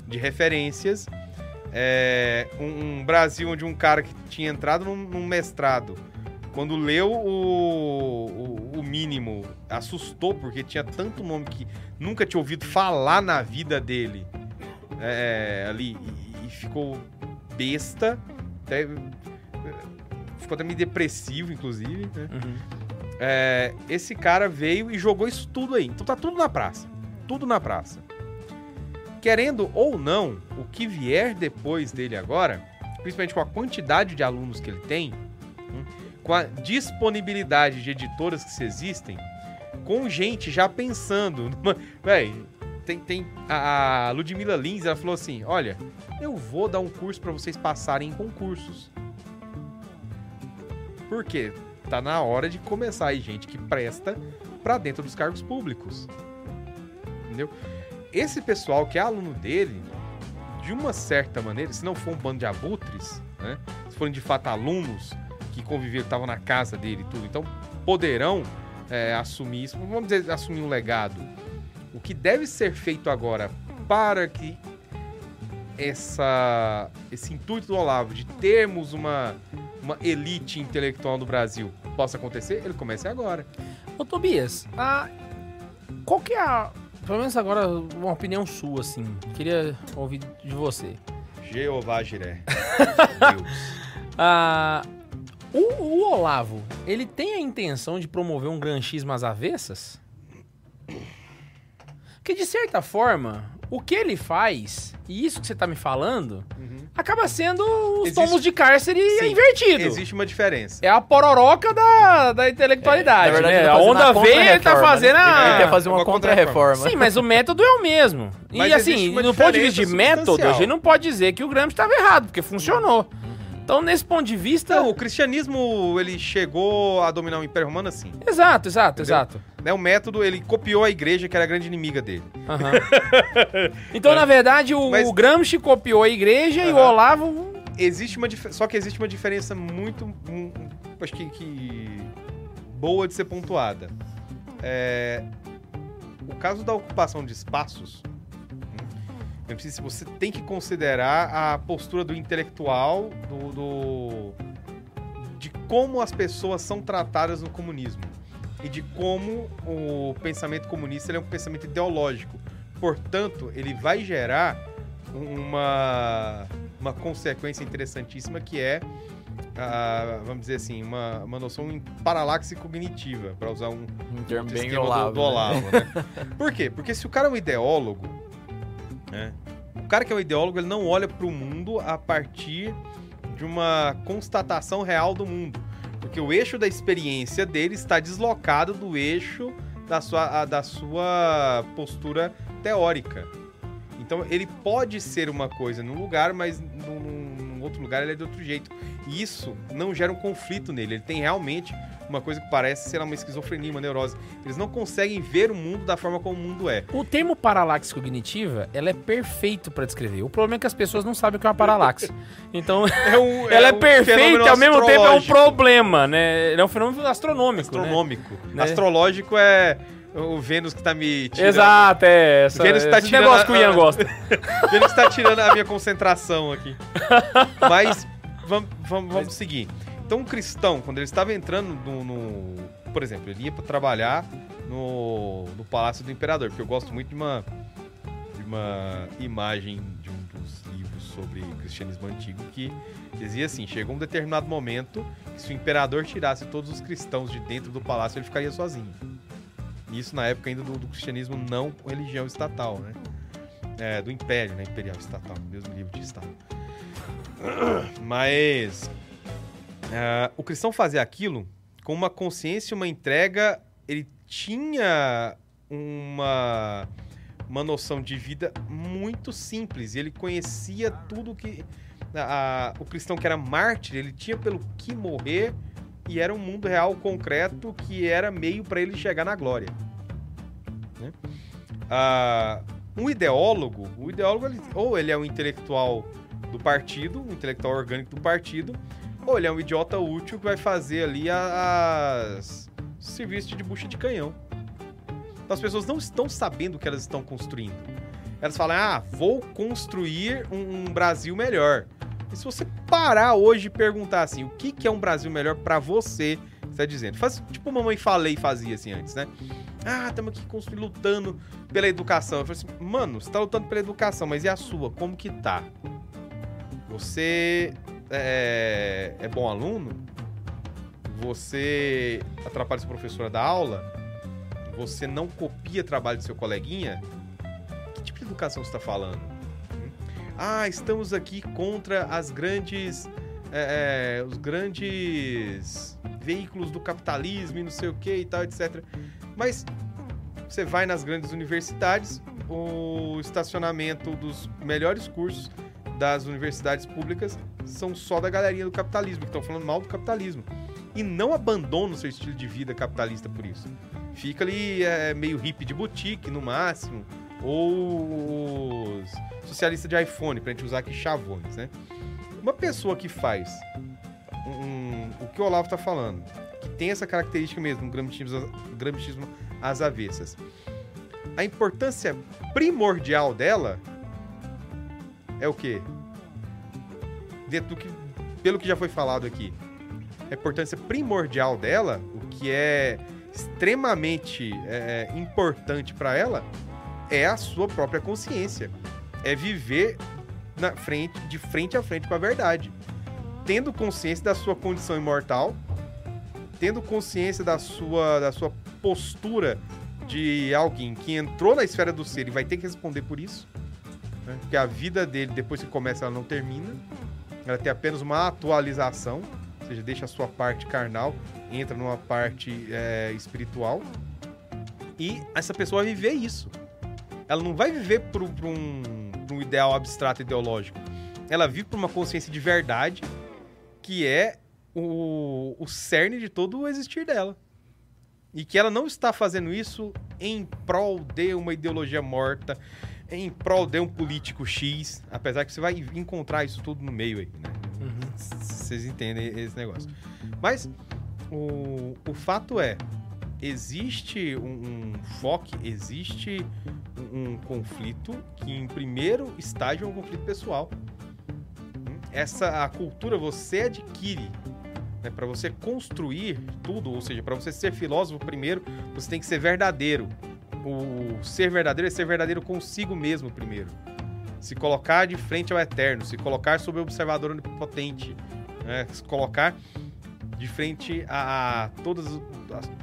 de referências, é, um, um Brasil onde um cara que tinha entrado num, num mestrado, quando leu o, o, o mínimo, assustou, porque tinha tanto nome que nunca tinha ouvido falar na vida dele é, ali, e, e ficou besta, até- ficou até meio depressivo, inclusive, né? Uhum. É, esse cara veio e jogou isso tudo aí. Então tá tudo na praça. Tudo na praça. Querendo ou não, o que vier depois dele agora, principalmente com a quantidade de alunos que ele tem, hum, com a disponibilidade de editoras que existem, com gente já pensando. Numa... Véi, tem, tem a a Ludmilla Lins, ela falou assim: olha, eu vou dar um curso para vocês passarem em concursos. Por quê? Tá na hora de começar aí gente que presta pra dentro dos cargos públicos. Entendeu? Esse pessoal que é aluno dele, de uma certa maneira, se não for um bando de abutres, né? Se forem de fato alunos que conviveram, estavam na casa dele e tudo, então poderão é, assumir isso, vamos dizer, assumir um legado. O que deve ser feito agora para que essa, esse intuito do Olavo de termos uma, uma elite intelectual no Brasil possa acontecer, ele comece agora. Ô, Tobias, a... qual que é a... Pelo menos agora, uma opinião sua, assim. Queria ouvir de você. Jeová Jiré. Deus. Ah, o, o Olavo, ele tem a intenção de promover um granchismo às avessas? Que de certa forma, o que ele faz, e isso que você tá me falando, acaba sendo os Existe- tomos de cárcere Sim, invertido. Existe uma diferença. É a pororoca da, da intelectualidade, É, na verdade, né? tá A onda veio, ele tá contra-reforma, fazendo né? a... Ele quer fazer uma, uma contra-reforma. Sim, mas o método é o mesmo. Mas e assim, no ponto de vista de método, a gente não pode dizer que o Gramsci estava errado, porque funcionou. Então, nesse ponto de vista... Então, o cristianismo, ele chegou a dominar o Império Romano assim. Exato, exato, Entendeu? exato. Né, o método, ele copiou a igreja, que era a grande inimiga dele. Aham. então, na verdade, o, Mas- o Gramsci copiou a igreja e o. Olavo... Existe uma dif- Só que existe uma diferença muito. hum, acho que, que boa de ser pontuada. É, o caso da ocupação de espaços. Preciso- Você tem que considerar a postura do intelectual, do, do- de como as pessoas são tratadas no comunismo e de como o pensamento comunista é um pensamento ideológico. Portanto, ele vai gerar uma, uma consequência interessantíssima que é, ah, vamos dizer assim, uma, uma noção em paralaxe cognitiva, para usar um, Um termo bem do- Olavo. do, né? Olavo, né? Por quê? Porque se o cara é um ideólogo, né? O cara que é um ideólogo, ele não olha para o mundo a partir de uma constatação real do mundo. Porque o eixo da experiência dele está deslocado do eixo da sua, da sua postura teórica. Então ele pode ser uma coisa num lugar, mas num, num outro lugar ele é de outro jeito. E isso não gera um conflito nele. Ele tem realmente uma coisa que parece ser uma esquizofrenia, uma neurose. Eles não conseguem ver o mundo da forma como o mundo é. O termo paralaxe cognitiva, ela é perfeito pra descrever. O problema é que as pessoas não sabem o que é uma paralaxe. Então, É um, ela é, um perfeita e ao mesmo tempo é um problema, né? É um fenômeno astronômico, né? Astronômico. Né? Astrológico é o Vênus que tá me tirando. Exato, é. Essa, Vênus tá esse tirando negócio a- que o Ian gosta. Vênus tá tirando a minha concentração aqui. Mas vamos, vamos, vamos seguir. Então, um cristão, quando ele estava entrando no. no- por exemplo, ele ia para trabalhar no, no Palácio do Imperador, porque eu gosto muito de uma, de uma imagem de um dos livros sobre cristianismo antigo que dizia assim: chegou um determinado momento que se o imperador tirasse todos os cristãos de dentro do palácio, ele ficaria sozinho. Isso na época ainda do, do cristianismo não religião estatal, né? É, do império, né? Imperial estatal, mesmo livro de estado. Mas ah, o cristão fazer aquilo com uma consciência, uma entrega, ele tinha uma uma noção de vida muito simples. Ele conhecia tudo que o cristão que era mártir, ele tinha pelo que morrer e era um mundo real concreto que era meio para ele chegar na glória. né? Ah, um ideólogo, o ideólogo ele- ou ele é um intelectual do partido, um intelectual orgânico do partido, ou ele é um idiota útil que vai fazer ali as serviço de bucha de canhão. Então as pessoas não estão sabendo o que elas estão construindo. Elas falam, ah, vou construir um, um Brasil melhor. E se você parar hoje e perguntar assim, o que, que é um Brasil melhor pra você, você tá dizendo? Faz tipo mamãe falei fazia assim antes, né? Ah, estamos aqui construindo, lutando pela educação. Eu falei assim, mano, você tá lutando pela educação, mas e a sua? Como que tá? Você é, é bom aluno? Você atrapalha seu professor da aula? Você não copia trabalho do seu coleguinha? Que tipo de educação você está falando? Ah, estamos aqui contra as grandes. é, é, os grandes veículos do capitalismo e não sei o que e tal, etc. Mas você vai nas grandes universidades, o estacionamento dos melhores cursos das universidades públicas são só da galerinha do capitalismo, que estão falando mal do capitalismo. E não abandona o seu estilo de vida capitalista por isso. Fica ali é, meio hippie de boutique, no máximo, ou os socialistas de iPhone, pra gente usar aqui chavões, né? Uma pessoa que faz um- o que o Olavo tá falando, que tem essa característica mesmo, um gramichismo às avessas. A importância primordial dela é o quê? Dentro que, pelo que já foi falado aqui. A importância primordial dela, o que é extremamente é, importante para ela, é a sua própria consciência. É viver na frente, de frente a frente com a verdade. Tendo consciência da sua condição imortal, tendo consciência da sua, da sua postura de alguém que entrou na esfera do ser e vai ter que responder por isso. né? Porque a vida dele, depois que começa, ela não termina. Ela tem apenas uma atualização, ou seja, deixa a sua parte carnal, entra numa parte é, espiritual. E essa pessoa vai viver isso. Ela não vai viver por, um, um ideal abstrato ideológico. Ela vive por uma consciência de verdade, que é o, o cerne de todo o existir dela. E que ela não está fazendo isso em prol de uma ideologia morta, em prol de um político X, apesar que você vai encontrar isso tudo no meio aí, né? Vocês entendem esse negócio. Mas o, o fato é, existe um, um foco, existe um, um conflito que em primeiro estágio é um conflito pessoal. Essa a cultura você adquire né, para você construir tudo, ou seja, para você ser filósofo primeiro, você tem que ser verdadeiro. O ser verdadeiro é ser verdadeiro consigo mesmo primeiro. Se colocar de frente ao eterno, se colocar sob o observador onipotente, né, se colocar de frente a, a todas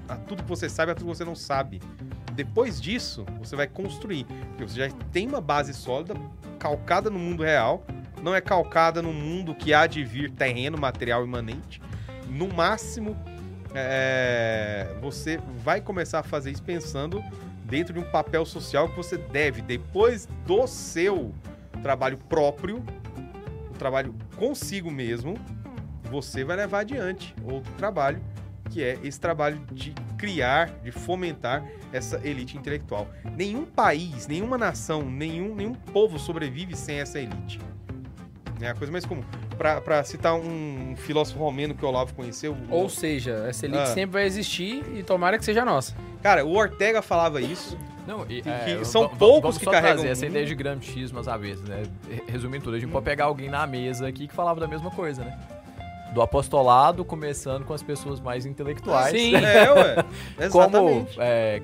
a, a tudo que você sabe, a tudo que você não sabe. Depois disso, você vai construir, porque você já tem uma base sólida, calcada no mundo real, não é calcada no mundo que há de vir terreno, material imanente. No máximo, é, você vai começar a fazer isso pensando dentro de um papel social que você deve, depois do seu trabalho próprio, o trabalho consigo mesmo, você vai levar adiante outro trabalho, que é esse trabalho de criar, de fomentar essa elite intelectual. Nenhum país, nenhuma nação, nenhum, nenhum povo sobrevive sem essa elite. É a coisa mais comum. Pra, pra citar um filósofo romeno que o Olavo conheceu. o- Ou seja, essa elite Ah. sempre vai existir e tomara que seja nossa. Cara, o Ortega falava isso. Não, e, é, que são poucos que só carregam trazer essa ideia de gramichismo às avessas, né? Re- Resumindo tudo, a gente pode pegar alguém na mesa aqui que falava da mesma coisa, né? Do apostolado, começando com as pessoas mais intelectuais. Sim. É, ué. Como, Exatamente. é,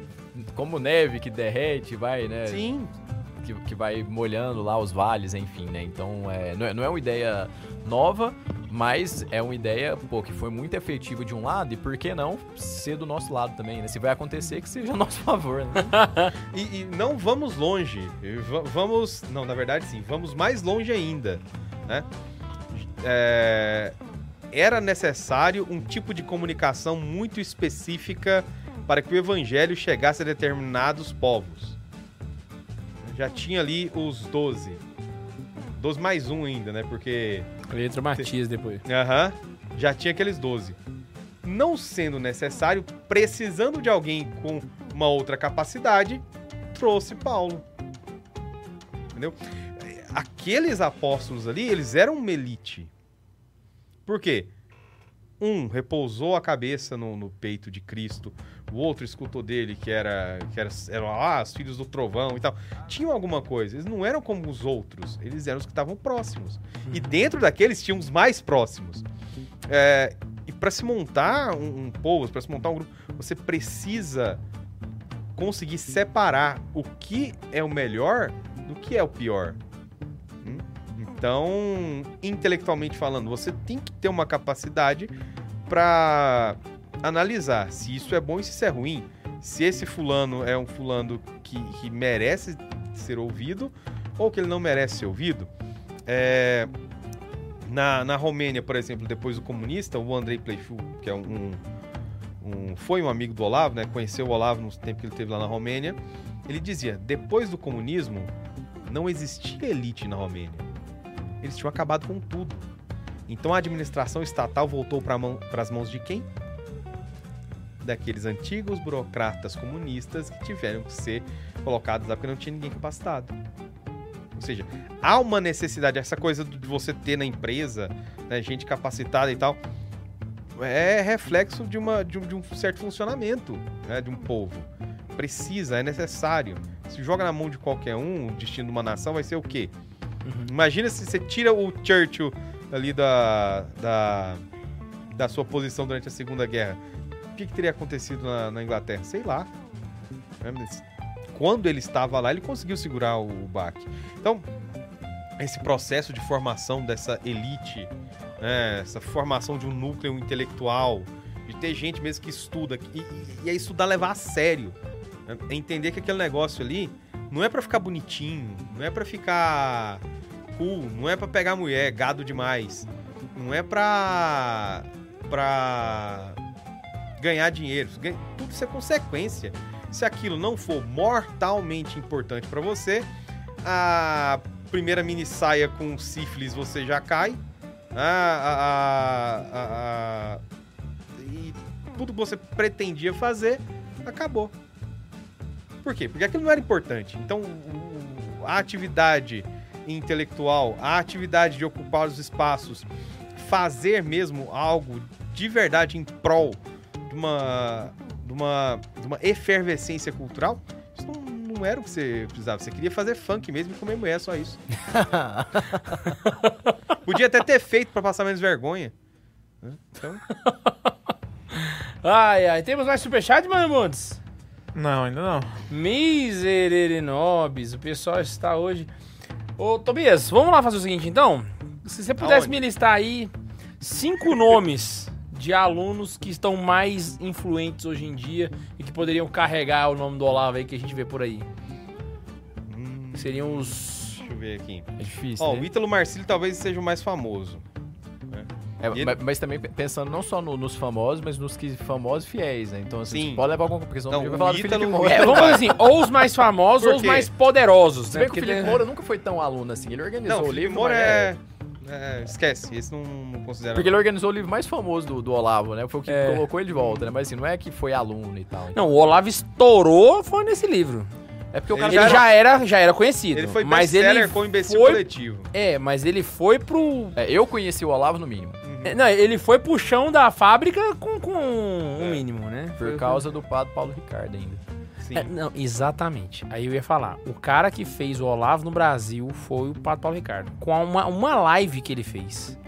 como neve que derrete, vai, né? Sim. Que, que vai molhando lá os vales, enfim, né? Então, é, não, é, não é uma ideia nova, mas é uma ideia, pô, que foi muito efetiva de um lado e por que não ser do nosso lado também, né? Se vai acontecer, que seja a nosso favor, né? E, e não vamos longe. Va- Vamos. Não, na verdade, sim. Vamos mais longe ainda. Né? É, era necessário um tipo de comunicação muito específica para que o evangelho chegasse a determinados povos. Já tinha ali os 12. 12 mais um ainda, né? Porque Ele entra o Matias depois. Aham. Já tinha aqueles 12. Não sendo necessário, precisando de alguém com uma outra capacidade, trouxe Paulo. Entendeu? Aqueles apóstolos ali, eles eram uma elite. Por quê? Um repousou a cabeça no, no peito de Cristo, o outro escutou dele que era que era, eram lá os filhos do trovão e tal. Tinham alguma coisa, eles não eram como os outros, eles eram os que estavam próximos. E dentro daqueles tinham os mais próximos. É, e para se montar um, um povo, para se montar um grupo, você precisa conseguir separar o que é o melhor do que é o pior. Então, intelectualmente falando, você tem que ter uma capacidade para analisar se isso é bom e se isso é ruim. Se esse fulano é um fulano que, que merece ser ouvido ou que ele não merece ser ouvido. É, na, na Romênia, por exemplo, depois do comunista, o Andrei Pleifu, que é um, um- foi um amigo do Olavo, né? Conheceu o Olavo no tempo que ele esteve lá na Romênia. Ele dizia: depois do comunismo, não existia elite na Romênia. Eles tinham acabado com tudo. Então a administração estatal voltou para as mãos de quem? Daqueles antigos burocratas comunistas que tiveram que ser colocados lá porque não tinha ninguém capacitado. Ou seja, há uma necessidade, essa coisa de você ter na empresa, né, gente capacitada e tal, é reflexo de, uma, de, um, de um certo funcionamento né, de um povo. Precisa, é necessário. Se joga na mão de qualquer um, o destino de uma nação vai ser o quê? Imagina se você tira o Churchill ali da, da, da sua posição durante a Segunda Guerra. O que, que teria acontecido na, na Inglaterra? Sei lá. Né, Quando ele estava lá, ele conseguiu segurar o baque. Então, esse processo de formação dessa elite, né, essa formação de um núcleo intelectual, de ter gente mesmo que estuda, e, e, e é estudar levar a sério. né, entender que aquele negócio ali não é pra ficar bonitinho, não é pra ficar cool, não é pra pegar mulher, gado demais. Não é pra. pra ganhar dinheiro. Tudo isso é consequência. Se aquilo não for mortalmente importante pra você, a primeira mini saia com sífilis você já cai. A- a- a- a- e tudo que você pretendia fazer acabou. Por quê? Porque aquilo não era importante. Então, a atividade intelectual, a atividade de ocupar os espaços, fazer mesmo algo de verdade em prol de uma, de uma, de uma efervescência cultural, isso não, não era o que você precisava. Você queria fazer funk mesmo e comer mulher, só isso. Podia até ter feito pra passar menos vergonha. né? Então, Ai, ai. Temos mais superchat, mano Montes? Não, ainda não. Miserenobis. O pessoal está hoje... Ô, Tobias, vamos lá fazer o seguinte, então? Se você pudesse Aonde? me listar aí cinco nomes de alunos que estão mais influentes hoje em dia e que poderiam carregar o nome do Olavo aí que a gente vê por aí. hum, Seriam os... deixa eu ver aqui. É difícil, Ó, né? o Ítalo Marcílio talvez seja o mais famoso. É, ele- mas, mas também pensando não só no- nos famosos, mas nos que famosos e fiéis, né? Então, assim, pode levar alguma porque senão Não, vai falar do Felipe o Moura. É, vamos fazer assim, ou os mais famosos ou os mais poderosos, Se né? bem que o Felipe tem- Moura nunca foi tão aluno assim. Ele organizou Não, o livro. Moura mas- é, é, Esquece, esse não, não considera. Porque ele organizou o livro mais famoso do, do Olavo, né? Foi o que É. colocou ele de volta, né? Mas assim, não é que foi aluno e tal. Não, o Olavo estourou foi nesse livro. É porque o Ele cara Ele já já era, já era conhecido. Ele foi mas best-seller ele com o imbecil foi, coletivo. É, mas ele foi pro... É, eu conheci o Olavo no mínimo. É, Não, ele foi pro chão da fábrica com, com É. o mínimo, né? Por Foi- causa do padre Paulo Ricardo ainda. Sim. É, não, exatamente. Aí eu ia falar. O cara que fez o Olavo no Brasil foi o Pato Paulo Ricardo. Com uma, uma live que ele fez.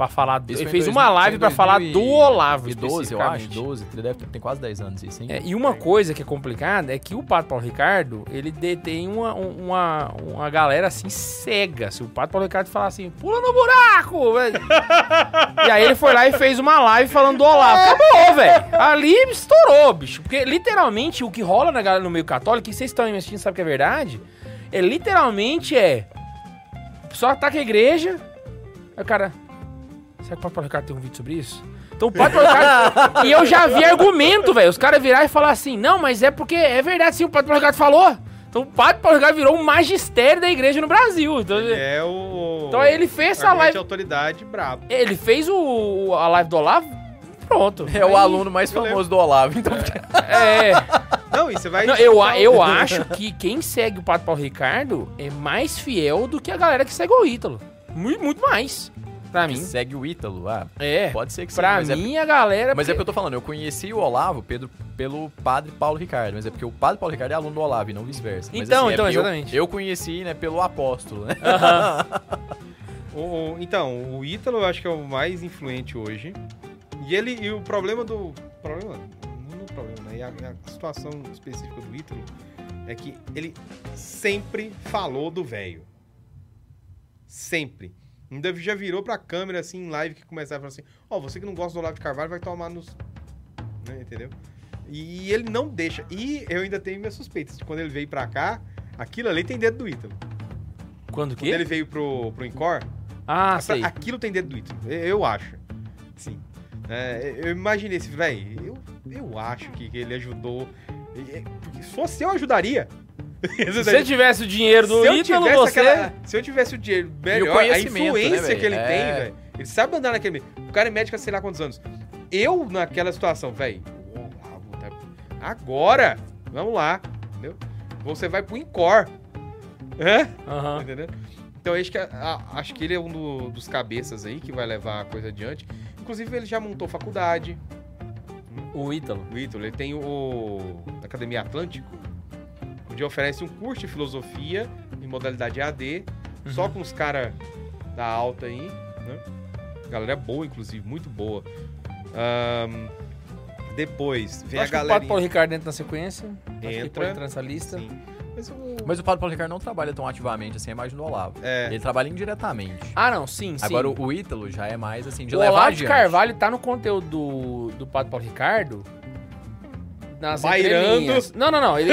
Pra falar. Isso ele fez uma 2000, live pra falar do Olavo. 2012, eu acho. especificamente. 12, ele deve ter, tem quase 10 anos isso, hein? É, e uma coisa que é complicada é que o Pato Paulo Ricardo, ele detém uma, uma, uma galera assim cega. Se o Pato Paulo Ricardo falar assim, pula no buraco! e aí ele foi lá e fez uma live falando do Olavo. Acabou, velho. Ali estourou, bicho. Porque literalmente o que rola na galera no meio católico, e vocês estão assistindo sabem que é verdade, é literalmente é. Só ataca a igreja. Aí o cara. Será que o Pato Paulo Ricardo tem um vídeo sobre isso? Então o Pato Paulo Ricardo. e eu já vi argumento, velho. Os caras virar e falar assim: não, mas é porque é verdade sim, o Pato Paulo Ricardo falou. Então o Pato Paulo Ricardo virou um magistério da igreja no Brasil. Então Ele é o. então ele fez essa argumento de live. autoridade brabo. Ele fez o, a live do Olavo. Pronto. É o Aí- aluno mais famoso do Olavo, então... É. Não, e você vai. Não, eu, o- eu acho que quem segue o Pato Paulo Ricardo é mais fiel do que a galera que segue o Ítalo. Muito, muito mais. Pra mim. Segue o Ítalo, ah, É. pode ser que sim, Pra mas é mim, a galera. Mas é porque eu tô falando, eu conheci o Olavo Pedro, pelo padre Paulo Ricardo, mas é porque o padre Paulo Ricardo é aluno do Olavo e não vice-versa. Mas, Então, é então, eu- exatamente. Eu, conheci, né, pelo apóstolo, né? O- o- então, o Ítalo eu acho que é o mais influente hoje. E ele. E o problema do. Problema. Não o problema, né? E a, a situação específica do Ítalo é que ele sempre falou do velho. Sempre. Ainda já virou pra câmera assim em live que começava a falar assim: Ó, você que não gosta do Olavo de Carvalho vai tomar nos. Né, entendeu? E ele não deixa. E eu ainda tenho minhas suspeitas de quando ele veio pra cá, Aquilo ali tem dedo do Ítalo. Quando Quando que? ele veio pro, pro Incor, Ah, Essa- sei. Aquilo tem dedo do Ítalo, eu, acho. Sim. É, eu imaginei esse, velho, eu, eu acho que, que ele ajudou. Porque se fosse eu, ajudaria. Se você tivesse o dinheiro do se eu Ítalo, você... aquela- se eu tivesse o dinheiro melhor, a conhecimento, influência né, que ele É. tem, velho. Ele sabe andar naquele meio. O cara é médico há sei lá quantos anos. Eu, naquela situação, velho, o agora, vamos lá, entendeu? Você vai pro Incor. Hã? Entendeu? Então eu acho que, acho que ele é um do- dos cabeças aí que vai levar a coisa adiante. Inclusive, ele já montou faculdade. O Ítalo. O Ítalo, ele tem o Academia Atlântico, onde oferece um curso de filosofia em modalidade AD, só Uhum. com os caras da alta aí, né? Galera boa, inclusive, muito boa. Ahn, depois, vem a que o Pato galera. Paulo Ricardo entra na sequência. Acho que ele Entra. pode entrar nessa lista. Sim. Mas o. Mas o Padre Paulo Ricardo não trabalha tão ativamente assim, é mais no Olavo. É, Ele trabalha indiretamente. Ah, não, sim, sim. Agora, o, Ítalo já é mais assim, de o levar Olavo de adiante. Carvalho tá no conteúdo do, do Pato Paulo Ricardo. Nas Bairando. Não, não, não. Ele,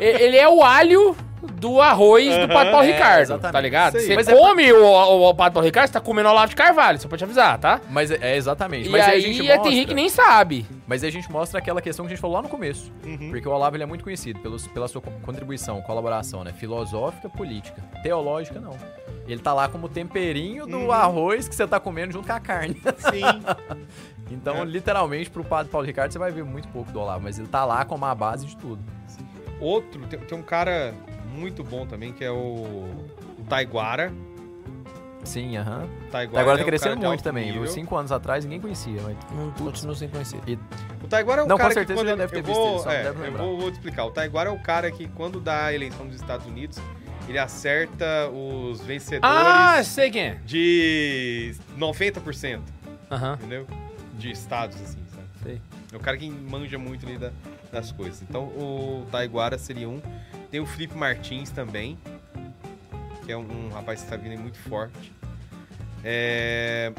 ele é o alho do arroz do Pato Paulo É, Ricardo, exatamente. tá ligado? Você Mas é come o, o, o Pato Paulo Ricardo, você tá comendo Olavo de Carvalho, só pra te avisar, tá? Mas é, é exatamente. E Mas aí, aí, a gente é, mostra, tem gente que nem sabe. Mas aí a gente mostra aquela questão que a gente falou lá no começo. Uhum. Porque o Olavo ele é muito conhecido pelos, pela sua co- contribuição, colaboração, né? Filosófica, política. Teológica, não. Ele tá lá como temperinho do Uhum. arroz que você tá comendo junto com a carne. Sim. Então, É. literalmente, pro padre Paulo Ricardo, você vai ver muito pouco do Olavo. Mas ele tá lá como a base de tudo. Outro, tem, tem um cara muito bom também, que é o, o Taiguara. Sim, aham. Taiguara Agora é tá um crescendo muito também. nível. Cinco anos atrás ninguém conhecia. Mas... Não continuo sem conhecer. O Taiguara é um Não, com cara certeza que quando deve ter eu visto vou, ele, só é, deve eu lembrar. vou, vou te explicar. O Taiguara é o cara que quando dá a eleição dos Estados Unidos, ele acerta os vencedores Ah, sei quem é. de 90%, Aham, entendeu? De estados, assim, sabe? sei. É o cara que manja muito ali da- das coisas. Então o Taiguara seria um. Tem o Felipe Martins também, que é um, um rapaz que está vindo aí muito forte. É...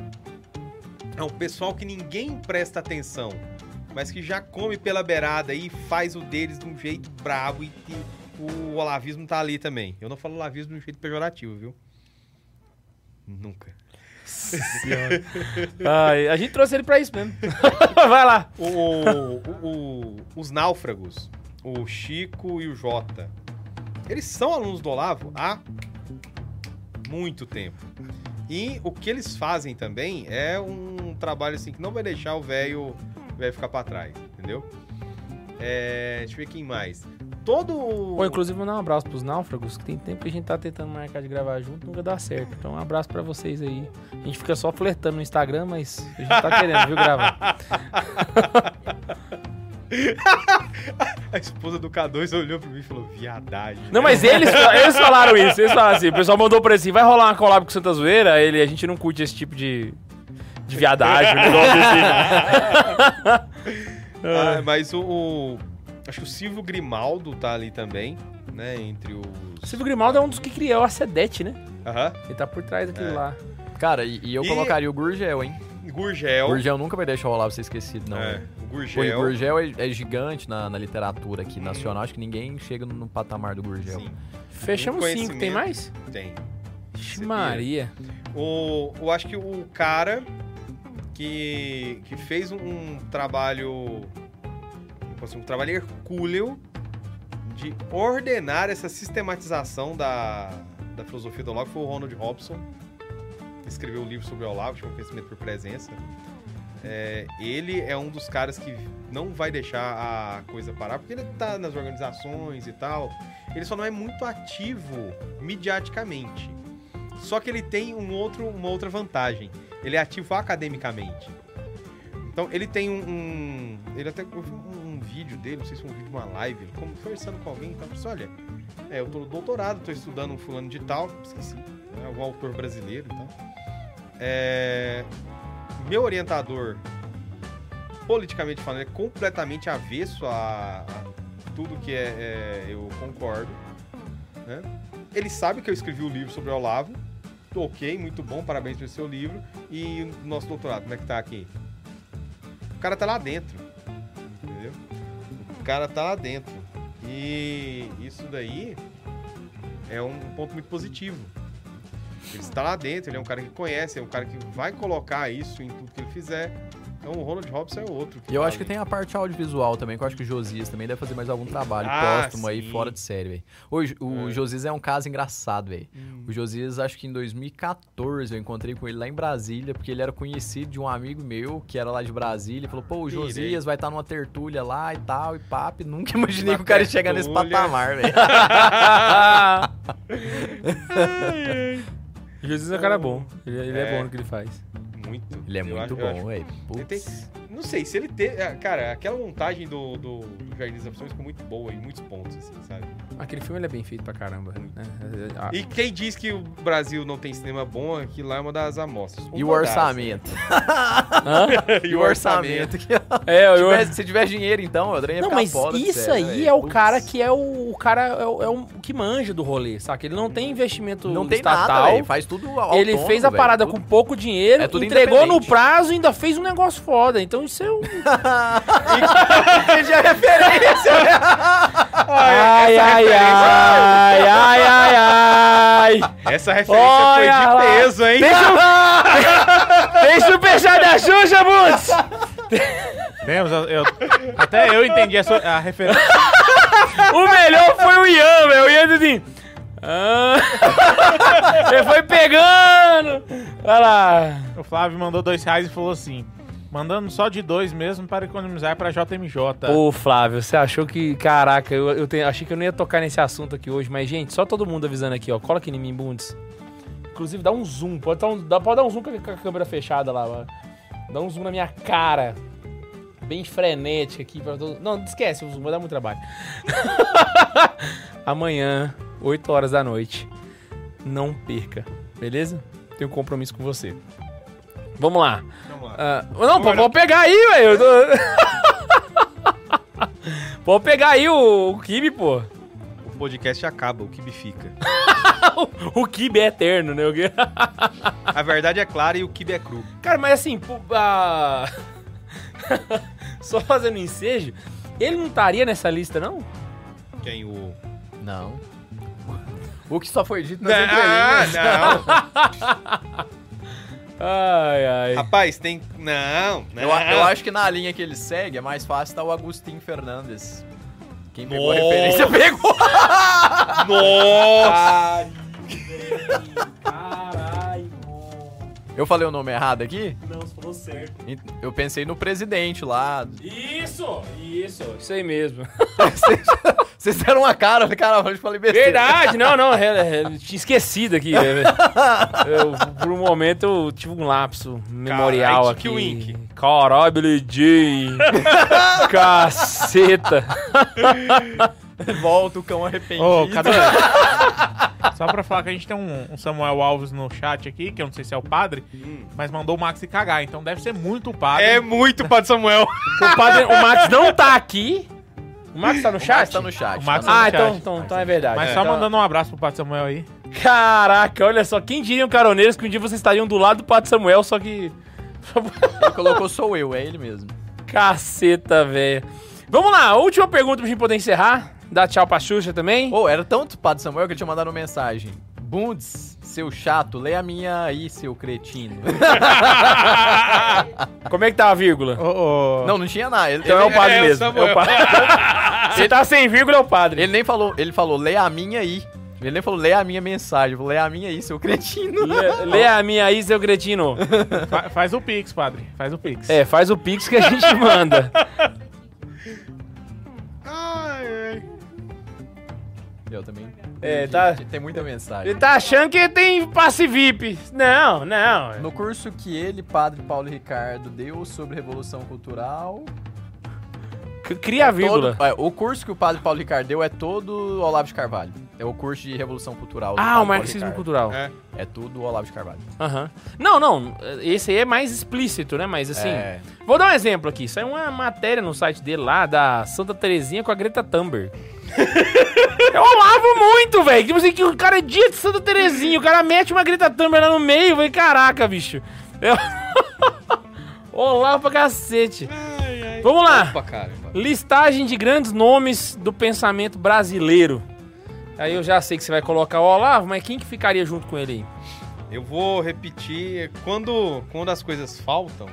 é um pessoal que ninguém presta atenção, mas que já come pela beirada e faz o deles de um jeito brabo e, e o olavismo tá ali também. Eu não falo olavismo de um jeito pejorativo, viu? Nunca. A gente trouxe ele pra isso mesmo. Vai lá. O- o- o- os náufragos, o Chico e o Jota, eles são alunos do Olavo há muito tempo. E o que eles fazem também é um trabalho assim que não vai deixar o velho ficar pra trás, entendeu? É, deixa eu ver quem mais. Todo. Pô, inclusive, mandar um abraço pros náufragos, que tem tempo que a gente tá tentando marcar de gravar junto, nunca dá certo. Então, um abraço pra vocês aí. A gente fica só flertando no Instagram, mas a gente tá querendo, viu, gravar. A esposa do K2 olhou pra mim e falou: viadagem. Não, mas eles, eles falaram isso. Eles falaram assim, o pessoal mandou pra assim, vai rolar uma collab com Santa Zoeira? Ele, a gente não curte esse tipo de, de viadagem, um negócio assim. Ah, mas o, o- Acho que o Silvio Grimaldo tá ali também, né? Entre os. O Silvio Grimaldo é um dos que criou a Sedete, né? Aham. Ele tá por trás daquilo É. lá. Cara, e, e eu E- colocaria o Gurgel, hein? Gurgel. Gurgel nunca vai deixar o Olavo ser esquecido, não. É, o Pô, Gurgel. o Gurgel é, é gigante na, na literatura aqui nacional. Acho que ninguém chega no, no patamar do Gurgel. Sim, Fechamos Um cinco, tem mais? tem. Ixi, Maria. O, eu acho que o cara que, que fez um, um trabalho. Assim, Um trabalho hercúleo de ordenar essa sistematização da, da filosofia do Olavo foi o Ronald Robson. que Escreveu um livro sobre o Olavo, chama Conhecimento por Presença. É, ele é um dos caras que não vai deixar a coisa parar, porque ele tá nas organizações e tal. Ele só não é muito ativo mediaticamente. Só que ele tem um outro, uma outra vantagem. Ele é ativo academicamente. Então ele tem um. um- ele até eu vi um, um vídeo dele, não sei se foi um vídeo de uma live, ele conversando com alguém, então, disse, olha, é, eu tô no doutorado, tô estudando um fulano de tal, esqueci, né, algum autor brasileiro e tal. É, meu orientador, politicamente falando, é completamente avesso a, a tudo que é, é, eu concordo. né? Ele sabe que eu escrevi o livro sobre o Olavo. Ok, muito bom, parabéns pelo seu livro. E o nosso doutorado, como é que tá aqui? Cara tá lá dentro. Entendeu? O cara tá lá dentro. E isso daí é um ponto muito positivo. Ele está lá dentro, ele é um cara que conhece, é um cara que vai colocar isso em tudo que ele fizer. Então o Ronald Robson é outro. E eu tá acho que tem a parte audiovisual também, que eu acho que o Josias também deve fazer mais algum trabalho Ah, póstumo aí sim. fora de série, velho. O, o É. Josias é um caso engraçado, velho. Hum. O Josias, acho que em 2014, eu encontrei com ele lá em Brasília, porque ele era conhecido de um amigo meu, que era lá de Brasília, e falou, pô, o Irei. Josias vai estar numa tertúlia lá e tal, e papo. Nunca imaginei Uma que o cara ia chegar nesse patamar, velho. Jesus é um cara bom. Ele, ele é. É. bom no que ele faz. Muito. Ele é muito acho- bom, velho. Não sei, se ele ter. é, Cara, aquela montagem do, do, do Jardim das Opções ficou muito boa em muitos pontos, assim, sabe? Aquele filme ele é bem feito pra caramba. Né? Ah, E quem diz que o Brasil não tem cinema bom, aqui lá é uma das amostras. E o orçamento? E o orçamento? É, eu, Se tivesse- Se tiver dinheiro, então, o Adriano ia Não, ficar mas de isso série, aí velho. é o cara que é o, o cara é o, é o que manja do rolê, saca? Ele não tem investimento Não tem estatal. nada, velho. Faz tudo autônomo, ele fez a parada Tudo- com pouco dinheiro, É entregou no prazo e ainda fez um negócio foda. Então isso é um. Entendi a referência. Ai, ai, ai, ai, ai, ai. Essa referência Olha foi lá. de peso, hein? Tem superchat da Xuxa, Butz! Temos, eu, eu- até eu entendi a, sua- a referência. O melhor foi o Ian, velho. O Ian disse assim. "Ah." Ele foi pegando. Olha lá. O Flávio mandou dois reais e falou assim: mandando só de dois mesmo para economizar pra JMJ. Ô, Flávio, você achou que. Caraca, eu, eu tenho- achei que eu não ia tocar nesse assunto aqui hoje, mas, gente, só todo mundo avisando aqui, ó. Cola aqui em mim, Bundes. Inclusive, dá um zoom. Pode dar um, dá, pode dar um zoom com a, com a câmera fechada lá, mano. Dá um zoom na minha cara. Bem frenética aqui. Pra todo... Não, esquece o zoom, vai dar muito trabalho. Amanhã, 8 horas da noite. Não perca, beleza? Tenho um compromisso com você. Vamos lá. Vamos lá. Ah, não, pô, pode pegar aí, velho. tô- pode pegar aí o, o Kibe, pô. O podcast acaba, o que fica. O Kibe é eterno, né? O Kibe- A verdade é clara e o kibe é cru. Cara, mas assim, pô, ah, só fazendo ensejo, ele não estaria nessa lista, não? Quem o. Não. O que só foi dito nas Ah, entrelinhas. não. Ai, ai. Rapaz, tem. Não, não. Eu, a- eu acho que na linha que ele segue é mais fácil estar o Agostinho Fernandes. Quem pegou a Nossa. referência pegou. Nossa! Caralho. Eu falei o nome errado aqui? Não, você falou certo. Eu pensei no presidente lá. Isso, isso, isso aí mesmo. Vocês deram uma cara, caramba, eu falei besteira. Verdade, não, não, é, é, tinha esquecido aqui. né? Eu, por um momento eu tive um lapso memorial Caralho, aqui. Wink. Caralho, Billy Jean. Caceta. Volta o cão arrependido. Cadê? Só pra falar que a gente tem um, um Samuel Alves no chat aqui, que eu não sei se é o padre, mas mandou o Max se cagar, então deve ser muito o padre. É muito Padre Samuel. O, padre, o Max não tá aqui. O Max tá no O chat? Max tá no chat. O Max tá tá no- Ah, no então, chat. então, então é verdade. Mas É. só Então- mandando um abraço pro padre Samuel aí. Caraca, olha só, quem diriam caroneiros que um dia vocês estariam do lado do Padre Samuel, só que. Ele colocou sou eu, é ele mesmo. Caceta, velho. Vamos lá, última pergunta pra gente poder encerrar. Dá tchau pra Xuxa também. Ô, era tanto Padre Samuel que ele tinha mandado uma mensagem. Bundes, seu chato, lê a minha aí, seu cretino. Como é que tá a vírgula? Ô, ô, não, não tinha nada. Ele, Então é o ele- padre é mesmo. É Samuel. o padre. Se tá sem vírgula, é o padre. ele nem falou, ele falou, lê a minha aí. Ele nem falou, lê a minha mensagem. Falou, lê a minha aí, seu cretino. Lê, lê a minha aí, seu cretino. fa- faz o Pix, padre. Faz o Pix. É, faz o pix que a gente manda. Ai, ai. Eu também. É, tá- Tem muita mensagem. Ele tá achando que tem passe VIP. Não, não. No curso que ele, padre Paulo Ricardo, deu sobre Revolução Cultural. Cria a vírgula. todo- é, o curso que o padre Paulo Ricardo deu é todo Olavo de Carvalho. É o curso de Revolução Cultural. Ah, o marxismo Ricardo. cultural. É. É tudo Olavo de Carvalho. Aham. Não, não. Esse aí é mais explícito, né? Mas assim. É. Vou dar um exemplo aqui. Isso é uma matéria no site dele lá, da Santa Terezinha com a Greta Thunberg. Eu lavo muito, velho. Tipo assim, que o cara é dia de Santa Terezinha, o cara mete uma Greta Thunberg lá no meio, velho. Caraca, bicho. Eu... Olavo pra cacete. Vamos lá. Opa, cara. Listagem de grandes nomes do pensamento brasileiro. Aí eu já sei que você vai colocar o Olavo, mas quem que ficaria junto com ele aí? Eu vou repetir. Quando, quando as coisas faltam,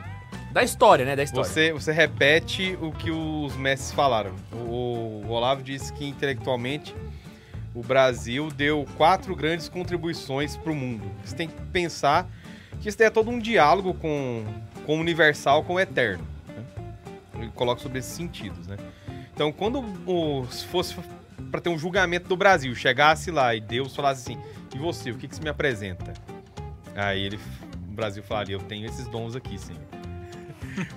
Da história, né? Da história. você, você repete o que os mestres falaram. O, o Olavo disse que intelectualmente o Brasil deu quatro grandes contribuições para o mundo. Você tem que pensar que isso é todo um diálogo com, com o universal, com o eterno. né? Ele coloca sobre esses sentidos, né? Então, quando o, se fosse para ter um julgamento do Brasil, chegasse lá e Deus falasse assim: e você, o que, que você me apresenta? Aí ele, o Brasil falaria: eu tenho esses dons aqui, senhor.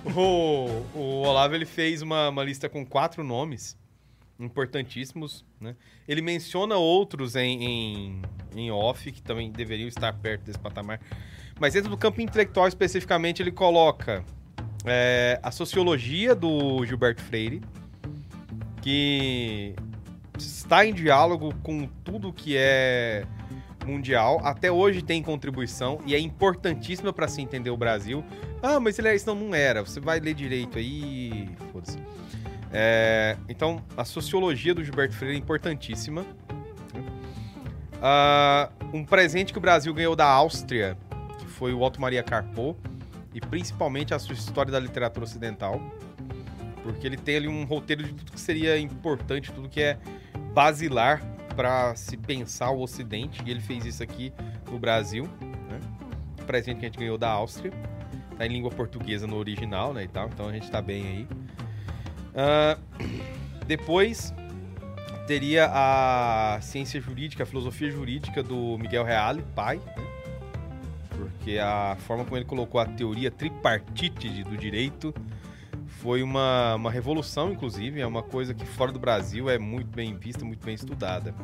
o, o Olavo ele fez uma, uma lista com quatro nomes importantíssimos, né? Ele menciona outros em, em, em off que também deveriam estar perto desse patamar. Mas dentro do campo intelectual especificamente ele coloca é, a sociologia do Gilberto Freire, que está em diálogo com tudo que é mundial. Até hoje tem contribuição e é importantíssima para se entender o Brasil. Ah, mas ele é isso, não, era. Você vai ler direito aí, foda-se. É, então, a sociologia do Gilberto Freire é importantíssima. Ah, um presente que o Brasil ganhou da Áustria, que foi o Otto Maria Carpo, e principalmente a sua história da literatura ocidental, porque ele tem ali um roteiro de tudo que seria importante, tudo que é basilar para se pensar o Ocidente, e ele fez isso aqui no Brasil, né? O presente que a gente ganhou da Áustria, tá em língua portuguesa no original, né, e tal, então a gente tá bem aí. Ah, depois teria a ciência jurídica, a filosofia jurídica do Miguel Reale, pai, né? Porque a forma como ele colocou a teoria tripartite do direito foi uma, uma revolução, inclusive, é uma coisa que fora do Brasil é muito bem vista, muito bem estudada.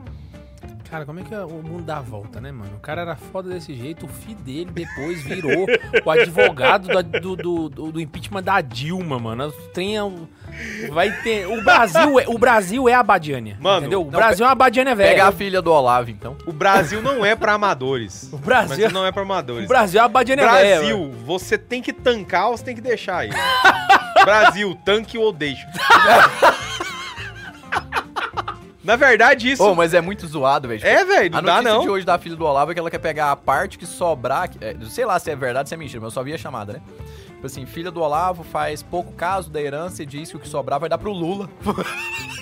Cara, como é que o mundo dá a volta, né, mano? O cara era foda desse jeito, o filho dele depois virou o advogado do, do, do- do impeachment da Dilma, mano. O trem é Vai ter. O Brasil é, o Brasil é a Badiânia. Mano, entendeu? O não, Brasil é uma Badiânia velha. Pega a filha do Olavo, então. O Brasil não é para amadores. O Brasil, não é para amadores. o Brasil é a Badiânia velha. Brasil, mano. você tem que tancar ou você tem que deixar aí. Brasil, tanque ou deixa. Na verdade, isso. Ô, mas é muito zoado, velho. É, velho, A não dá notícia não. de hoje da filha do Olavo é que ela quer pegar a parte que sobrar. que- é, sei lá se é verdade ou se é mentira, mas eu só vi a chamada, né? Tipo assim, filha do Olavo faz pouco caso da herança e diz que o que sobrar vai dar pro Lula.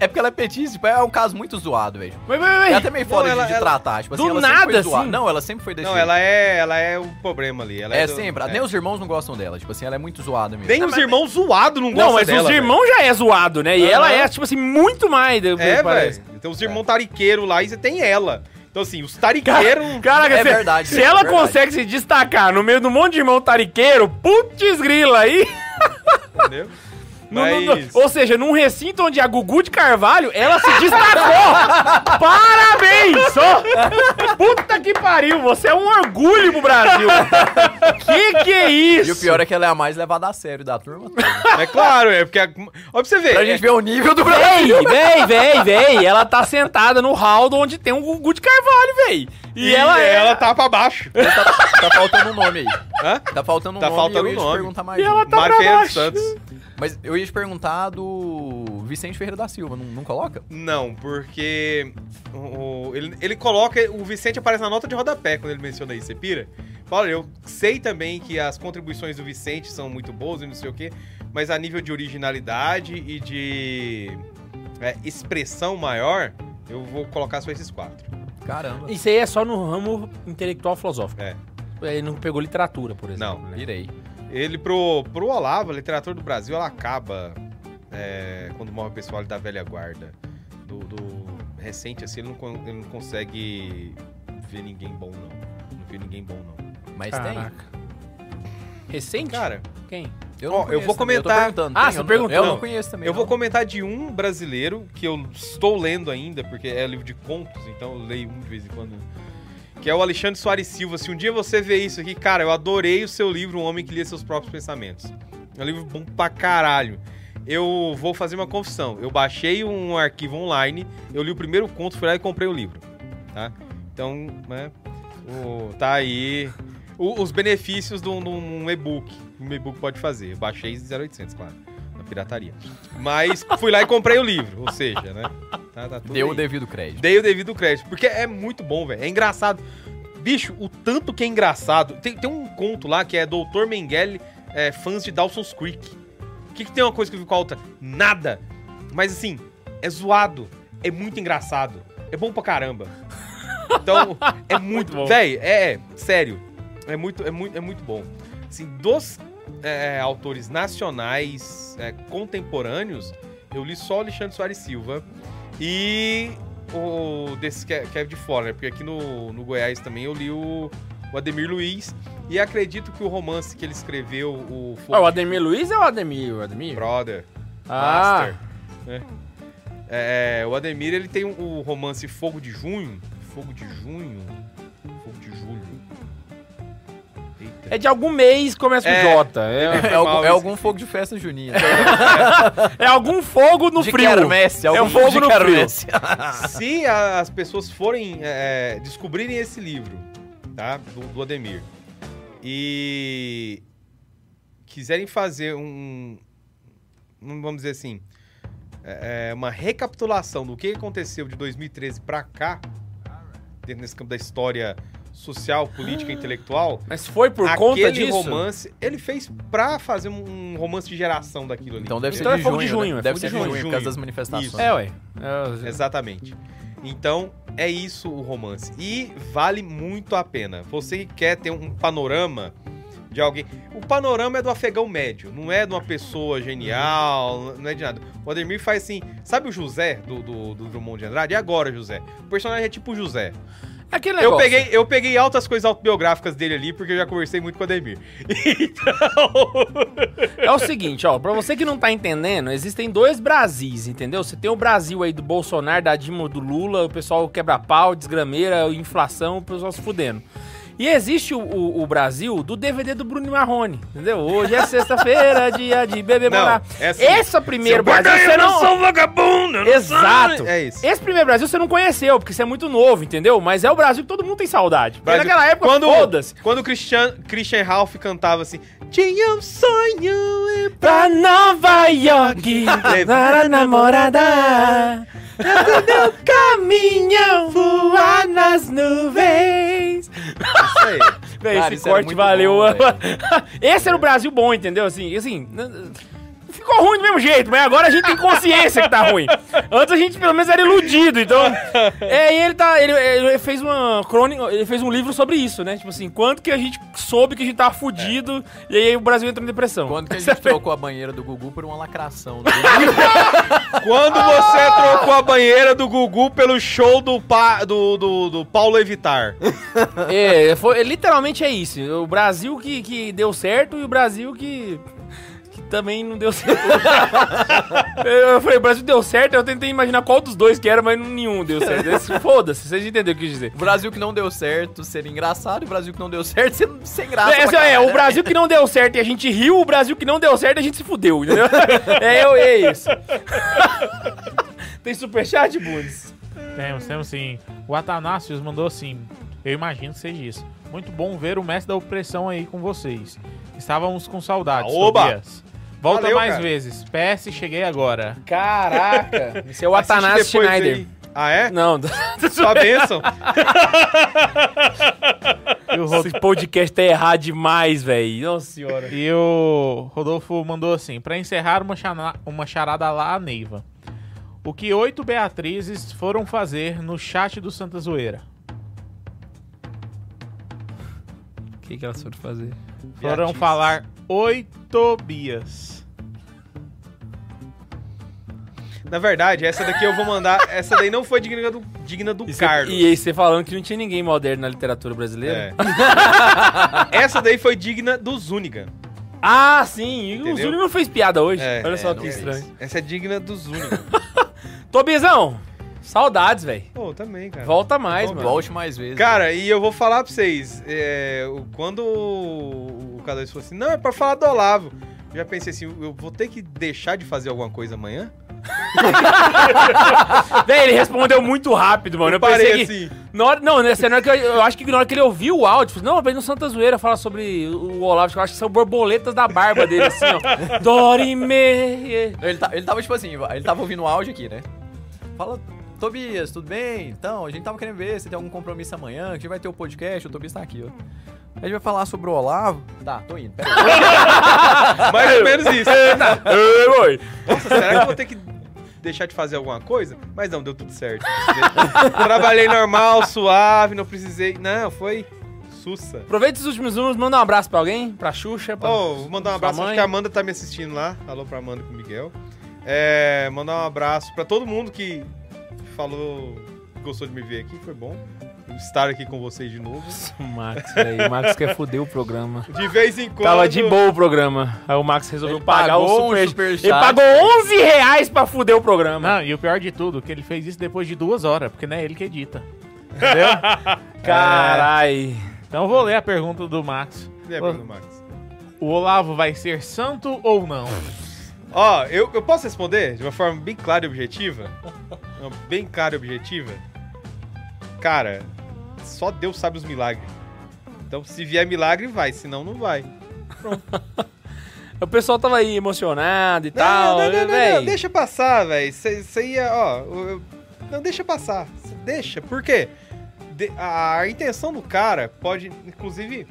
é porque ela é petista, tipo, é um caso muito zoado, velho. Mas, mas, É mas, até meio foda ela- de, de ela- tratar. Tipo assim, do ela sempre nada, foi zoada. assim? Não, ela sempre foi desse Não, jeito. ela é, ela é o problema ali. Ela É, é, do- sempre. é. Nem os irmãos não gostam dela. Tipo assim, ela é muito zoada mesmo. Nem os irmãos zoados não Não, gostam mas dela. os velho. irmãos já é zoado, né? E ela é, tipo assim, muito mais. do- É, parece. velho. Então os irmãos tariqueiros lá e você tem ela. Então assim, os tariqueiros... Caraca, É se, verdade, se é ela verdade. consegue se destacar no meio de um monte de irmão tariqueiro, putz grila aí. entendeu? No- no- no- Mas- ou seja, num recinto onde a Gugu de Carvalho, ela se destacou. Parabéns! ó. Puta que pariu, você é um orgulho pro Brasil. que que é isso? E o pior é que ela é a mais levada a sério da turma. É claro, é porque... a- Olha pra você ver. pra gente ver o nível do Brasil. Véi, véi, véi, véi, ela tá sentada no hall onde tem um Gugu de Carvalho, véi. E, E ela é... ela tá pra baixo. Tá, tá faltando um nome aí. Hã? Tá faltando um Tá nome faltando eu ia um nome. perguntar mais E um. ela tá Mário pra baixo. Santos. Mas eu ia te perguntar do Vicente Ferreira da Silva, não, não coloca? Não, porque o, ele, ele coloca. O Vicente aparece na nota de rodapé quando ele menciona isso. Você pira? Fala, eu sei também que as contribuições do Vicente são muito boas e não sei o quê, mas a nível de originalidade e de é, expressão maior, eu vou colocar só esses quatro. Caramba. Isso aí é só no ramo intelectual filosófico. É. Ele não pegou literatura, por exemplo. Não, né? Virei. Ele, pro, pro Olavo, a literatura do Brasil, ela acaba é, quando morre o pessoal da velha guarda. Do, do recente, assim, ele não, ele não consegue ver ninguém bom, não. Não vê ninguém bom, não. Mas Caraca. Recente? Cara, Quem? tem. Eu, Ó, não eu conheço vou também, eu tô comentar- perguntando, Ah, tem? você Eu não- perguntou. Eu não conheço também. eu vou não. comentar de um brasileiro que eu estou lendo ainda, porque é livro de contos, então eu leio um de vez em quando. Que é o Alexandre Soares Silva. Se um dia você vê isso aqui, cara, eu adorei o seu livro, Um Homem que Lia Seus Próprios Pensamentos. É um livro bom pra caralho. Eu vou fazer uma confissão. Eu baixei um arquivo online, eu li o primeiro conto, fui lá e comprei o livro. Tá? Então, né? o- tá aí o- os benefícios de um, um e-book. Um e-book pode fazer. Eu baixei 0800, claro. Pirataria. Mas fui lá e comprei o livro, ou seja, né? Tá, tá Deu o aí. devido crédito. Dei o devido crédito, porque é muito bom, velho. É engraçado. Bicho, o tanto que é engraçado. Tem, tem um conto lá que é Dr. Mengele, é, fãs de Dawson's Creek. O que, que tem uma coisa que eu vi com a outra? Nada. Mas assim, é zoado. É muito engraçado. É bom pra caramba. Então, é muito, bom. Véi, é, é, sério. É muito, é muito, é muito bom. Assim, dos é, autores nacionais é, contemporâneos, eu li só o Alexandre Soares Silva e o desse é, é de né? Porque aqui no, no Goiás também eu li o, o Ademir Luiz e acredito que o romance que ele escreveu, o Ó, o de Ademir Luiz é o Ademir? O Ademir? Brother, Ah, Master, né? É, o Ademir, ele tem o o romance Fogo de Junho, Fogo de Junho, Fogo de Julho. É de algum mês que começa É. com J. É, É, algum, é isso. algum fogo de festa junina. é algum fogo no de frio. quermesse, É algum um fogo de no quermesse. Se as pessoas forem é, descobrirem esse livro, tá? Do, do Ademir, e quiserem fazer um, um, vamos dizer assim, é, é, uma recapitulação do que aconteceu de 2013 pra cá, dentro desse campo da história social, política e intelectual, Mas foi por conta aquele disso? romance, ele fez pra fazer um, romance de geração daquilo ali. Então deve Então ser é de fogo junho, de junho, né? é Deve ser de junho, junho. por causa das manifestações. Isso. É, ué. É, Exatamente. Então, é isso o romance. E vale muito a pena. Você que quer ter um panorama de alguém. O panorama é do afegão médio, não é de uma pessoa genial, não é de nada. O Ademir faz assim. Sabe o José do, do, do Drummond de Andrade? E agora, José? O personagem é tipo o José. Aquele Eu negócio. peguei, eu peguei altas coisas autobiográficas dele ali, porque eu já conversei muito com o Ademir. É o seguinte, ó, pra você que não tá entendendo, existem dois Brasis, entendeu? Você tem o Brasil aí do Bolsonaro, da Dilma, do Lula, o pessoal quebra pau, desgrameira, inflação, o pessoal se fudendo. E existe o, o- o Brasil do DVD do Bruno Marrone, entendeu? Hoje é sexta-feira, dia de beber Não, morar. é assim, Esse é primeiro Brasil, você eu não não... sou vagabundo! eu não Exato. sou- É isso. Esse primeiro Brasil você não conheceu, porque você é muito novo, entendeu? Mas é o Brasil que todo mundo tem saudade. Brasil- naquela época, quando, foda-se. Quando o Christian, Christian Ralph cantava assim, tinha um sonho e Pra Nova York, para a namorada. Meu caminhão voar nas nuvens. Isso aí. Véi, esse corte valeu. bom, esse era o Brasil bom, entendeu? Assim, assim. Ficou ruim do mesmo jeito, mas agora a gente tem consciência que tá ruim. Antes a gente pelo menos era iludido, então. É, e ele tá. Ele, ele fez uma crônica, ele fez um livro sobre isso, né? Tipo assim, quanto que a gente soube que a gente tava fudido, e aí o Brasil entrou em depressão. Quando que a Você gente trocou a banheira do Gugu por uma lacração? do Quando você trocou a banheira do Gugu pelo show do, pa, do, do, do Paulo Evitar. É, foi, literalmente é isso. O Brasil que, que deu certo e o Brasil que também não deu certo. eu falei, o Brasil deu certo, eu tentei imaginar qual dos dois que era, mas nenhum deu certo. Foda-se, vocês entenderam o que eu quis dizer. O Brasil que não deu certo ser engraçado e o Brasil que não deu certo ser sem graça. É, pra é, o? Brasil que não deu certo e a gente riu, o Brasil que não deu certo e a gente se fudeu, entendeu? É, eu- é isso. Tem superchat, Bundes? Temos, temos sim. O Atanásios mandou assim. Eu imagino que seja isso. Muito bom ver o mestre da opressão aí com vocês. Estávamos com saudades. Oba! Tobias. Volta Valeu, mais cara. vezes. PS, cheguei agora. Caraca. Esse é o Assiste Atanás depois Schneider. aí. Ah, é? Não, Sua bênção. E o, esse podcast tá errado demais, velho. Nossa senhora. e o Rodolfo mandou assim. Pra encerrar uma, chana- uma charada lá, a Neiva. O que oito Beatrizes foram fazer no chat do Santa Zoeira? O que, que elas foram fazer? Foram Beatriz. falar oito Bias. Na verdade, essa daqui eu vou mandar. Essa daí não foi digna do, digna do E cê- Carlos. E aí você falando que não tinha ninguém moderno na literatura brasileira? É. essa daí foi digna do Zuniga. Ah, sim. E o Entendeu? Zuni não fez piada hoje. É, Olha só é, que estranho. fez. Essa é digna do Zuniga. Tobizão, saudades, velho. Pô, também, cara. Volta mais, Volta. mano. Volte mais vezes. Cara, e eu vou falar pra vocês, é, o- quando o o K2 falou assim, não, é pra falar do Olavo, eu já pensei assim, eu vou ter que deixar de fazer alguma coisa amanhã? Véi, ele respondeu muito rápido, mano. Eu, Eu parei pensei que... assim. Na hora, não, nessa hora que eu, eu acho que na hora que ele ouviu o áudio, falou, não, vem no Santa Zoeira fala sobre o Olavo, que eu acho que são borboletas da barba dele, assim, ó. Dorime. Ele, tá- ele tava tipo assim, ele tava ouvindo o áudio aqui, né? Fala, Tobias, tudo bem? Então, a gente tava querendo ver se tem algum compromisso amanhã, que a gente vai ter o podcast, o Tobias tá aqui, ó. A gente vai falar sobre o Olavo. Tá, tô indo, pera aí. Mais ou menos isso. Ei, oi. Nossa, será que eu vou ter que deixar de fazer alguma coisa? Mas não, deu tudo certo. Trabalhei normal, suave, não precisei. Não, foi sussa. Aproveita esses últimos números, manda um abraço pra alguém, pra Xuxa, pra... Oh, vou mandar um abraço, mãe? acho que a Amanda tá me assistindo lá. Alô pra Amanda e pro Miguel. É, mandar um abraço pra todo mundo que falou que gostou de me ver aqui, foi bom estar aqui com vocês de novo. O Max, velho. O Max quer foder o programa. De vez em quando. Tava de boa o programa. Aí o Max resolveu Ele pagar o pagou um super... superchat. Ele pagou 11 reais pra fuder o programa. Não, e o pior de tudo, que ele fez isso depois de duas horas, porque não é ele que edita. Entendeu? Carai. Então eu vou ler a pergunta do Max. Lembra do Max? O Olavo vai ser santo ou não? Ó, eu, eu posso responder de uma forma bem clara e objetiva? Bem clara e objetiva? Cara, só Deus sabe os milagres. Então, se vier milagre, vai. Senão, não vai. O pessoal tava aí emocionado e tal. não, não, não, não, véi. deixa passar, velho. Você ia, ó. eu- Não, deixa passar. Cê Deixa. Por quê? De- a, a intenção do cara pode, inclusive,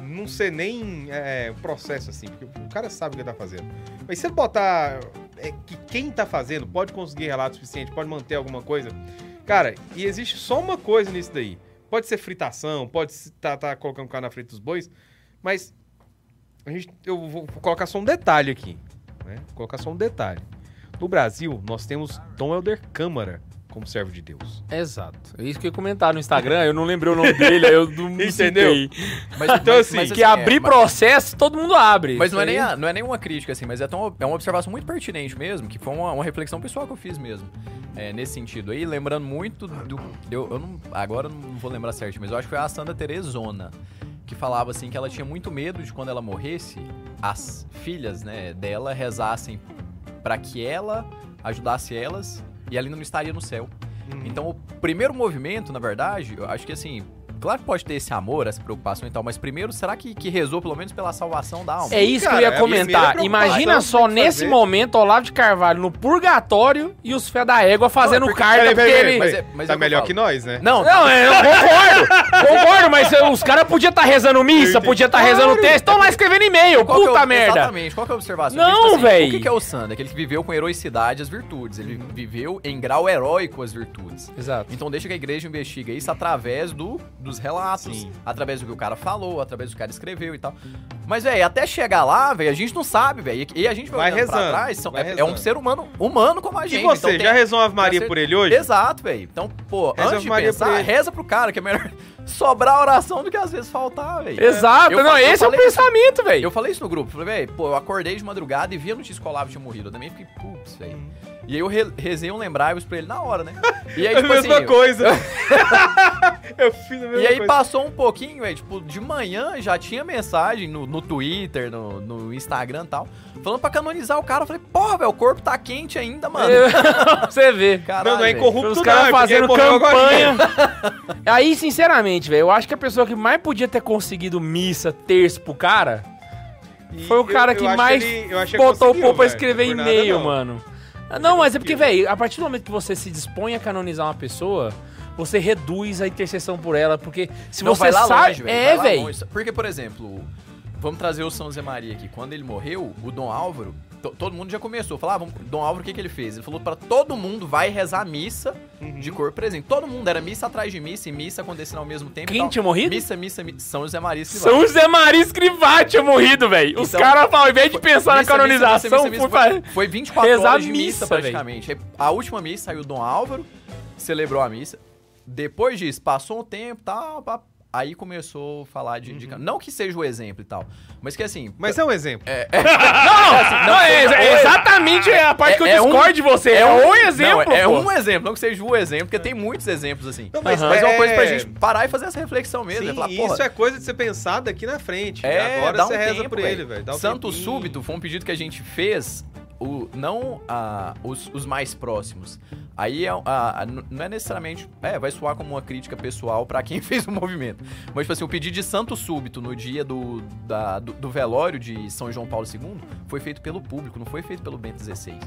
não ser nem é, processo assim, porque o cara sabe o que tá fazendo. Mas se ele botar é, que quem tá fazendo pode conseguir relato suficiente, pode manter alguma coisa. Cara, e existe só uma coisa nisso daí. Pode ser fritação, pode estar tá, tá colocando o cara na frente dos bois, mas a gente, eu vou colocar só um detalhe aqui. Né? Vou colocar só um detalhe. No Brasil, nós temos Dom Helder Câmara como servo de Deus. Exato. É isso que eu ia comentar no Instagram, eu não lembrei o nome dele, aí eu não me Entendeu? citei. Mas, Então, assim, Que abrir é, mas- processo, todo mundo abre. Mas não é, Isso nem a- não é nem uma crítica, assim, mas é, tão, é uma observação muito pertinente mesmo, que foi uma, uma reflexão pessoal que eu fiz mesmo. é, nesse sentido aí, lembrando muito do. Eu, eu não, agora eu não vou lembrar certo, mas eu acho que foi a Santa Teresona. Que falava assim que ela tinha muito medo de quando ela morresse, as filhas né, dela rezassem para que ela ajudasse elas e ela ainda não estaria no céu. Então, o primeiro movimento, na verdade, eu acho que assim, claro que pode ter esse amor, essa preocupação e tal, mas primeiro, será que, que rezou pelo menos pela salvação da alma? É isso Cara, que eu é ia a comentar. Imagina só nesse fazer. momento Olavo de Carvalho no purgatório e os fé da égua fazendo porque- carta Peraí, ele. Mas é- mas tá é o que eu melhor que nós, né? Não, Não, é, eu concordo. concordo, mas os caras podiam estar rezando missa, podiam estar rezando texto, estão lá escrevendo e-mail. Qual que é o- Puta merda. Exatamente, qual que é a observação? Não, Porque, tipo assim. O que é o? Aquele que viveu com heroicidade as virtudes. Ele viveu em grau heróico as virtudes. Exato. Então deixa que a igreja investiga isso através do, dos relatos, Sim. através do que o cara falou, através do que o cara escreveu e tal. Mas, velho, até chegar lá, velho, a gente não sabe, velho. E a gente vai, Vai olhando pra rezando, trás, são- vai é, é um rezando. ser humano humano como a E gente. você, então tem- já rezou uma Ave Maria tem- por ele hoje? Exato, velho. Então, pô, Reza antes de Maria por pensar, reza pro cara, que é melhor sobrar oração do que às vezes faltar, velho. Exato, Eu não, eu esse é o pensamento, velho. Eu falei isso no grupo, falei, velho, pô, eu acordei de madrugada e vi a notícia que o Olavo tinha morrido. Eu também fiquei, putz, velho. E aí eu re rezei um lembráveis pra ele na hora, né? E aí, É a tipo mesma assim, coisa. eu fiz a mesma E aí coisa. passou um pouquinho, velho, tipo, de manhã já tinha mensagem no, no Twitter, no, no Instagram e tal, falando pra canonizar o cara. Eu falei, porra, velho, o corpo tá quente ainda, mano. Você vê. Caralho, não, não é incorrupto Os caras é fazendo ele campanha. Aí, sinceramente, velho, eu acho que a pessoa que mais podia ter conseguido missa terço pro cara E foi o eu- cara eu que acho mais ele- eu que botou o povo pra escrever e-mail, não. mano. Não, mas é porque, velho, a partir do momento que você se dispõe a canonizar uma pessoa, você reduz a intercessão por ela, porque se Não, você vai lá sabe... longe, velho. é, velho. Porque, por exemplo, vamos trazer o São Zé Maria aqui. Quando ele morreu, o Dom Álvaro, todo mundo já começou. Falar, ah, vamos, Dom Álvaro, o que, que ele fez? Ele falou pra todo mundo, vai rezar missa Uhum. de corpo presente. Todo mundo, era missa atrás de missa e missa acontecendo ao mesmo tempo. Quem tinha morrido? Missa, missa, missa. São José Maria Escrivá. São José Maria Escrivá tinha morrido, velho. Os Então, caras, ao invés de pensar na Missa, canonização, missa, missa, missa, foi foi, pra... foi 24 rezar horas de missa, missa, praticamente. Aí, A última missa saiu o Dom Álvaro, celebrou a missa. Depois disso, passou um tempo, tal, pá, aí começou a falar de, Uhum. de Não que seja o exemplo e tal, mas que assim... Mas é um exemplo. Não, não, é, seja é o- exatamente a parte que eu É- é um- discordo de você. É, um, exemplo, Não, é um exemplo, não que seja o exemplo, porque tem muitos exemplos assim. Não, mas, mas é uma é- coisa pra gente parar e fazer essa reflexão mesmo. Sim, é falar, e isso é coisa de ser pensado daqui na frente. É, Agora dá um você reza tempo, por ele, velho. Dá um Santo tempinho. Súbito foi um pedido que a gente fez o, não ah, os, os mais próximos. Aí é, ah, n- não é necessariamente. É, vai soar como uma crítica pessoal pra quem fez o movimento. Mas, tipo assim, o pedido de santo súbito no dia do, da- do, do velório de São João Paulo II foi feito pelo público, não foi feito pelo Bento XVI.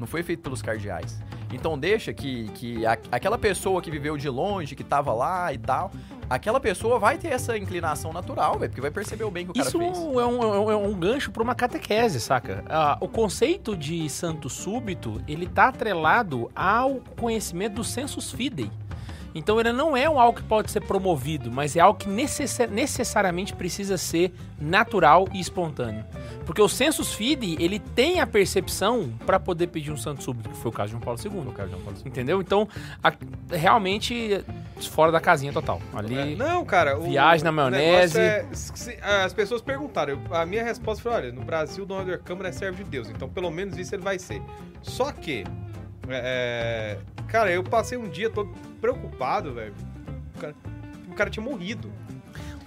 Não foi feito pelos cardeais. Então deixa que, que a- aquela pessoa que viveu de longe, que tava lá e tal, aquela pessoa vai ter essa inclinação natural, velho, porque vai perceber o bem que o cara Isso fez. é um, é um- é um gancho pra uma catequese, saca? Ah, o conceito de santo súbito, ele tá atrelado ao conhecimento do sensus fidei. Então ele não é um algo que pode ser promovido, mas é algo que necessa- necessariamente precisa ser natural e espontâneo. Porque o sensus fidei, ele tem a percepção pra poder pedir um santo súbito, que foi o caso de João Paulo II. Caso de João Paulo II. Entendeu? Então, a- realmente fora da casinha total. É, Ali Não, cara. o- Viagem na o maionese. é- se- as pessoas perguntaram. a minha resposta foi: olha, no Brasil, Dona da Câmara é servo de Deus. Então, pelo menos isso ele vai ser. Só que. É, cara, eu passei um dia todo preocupado, velho. O cara, o cara tinha morrido.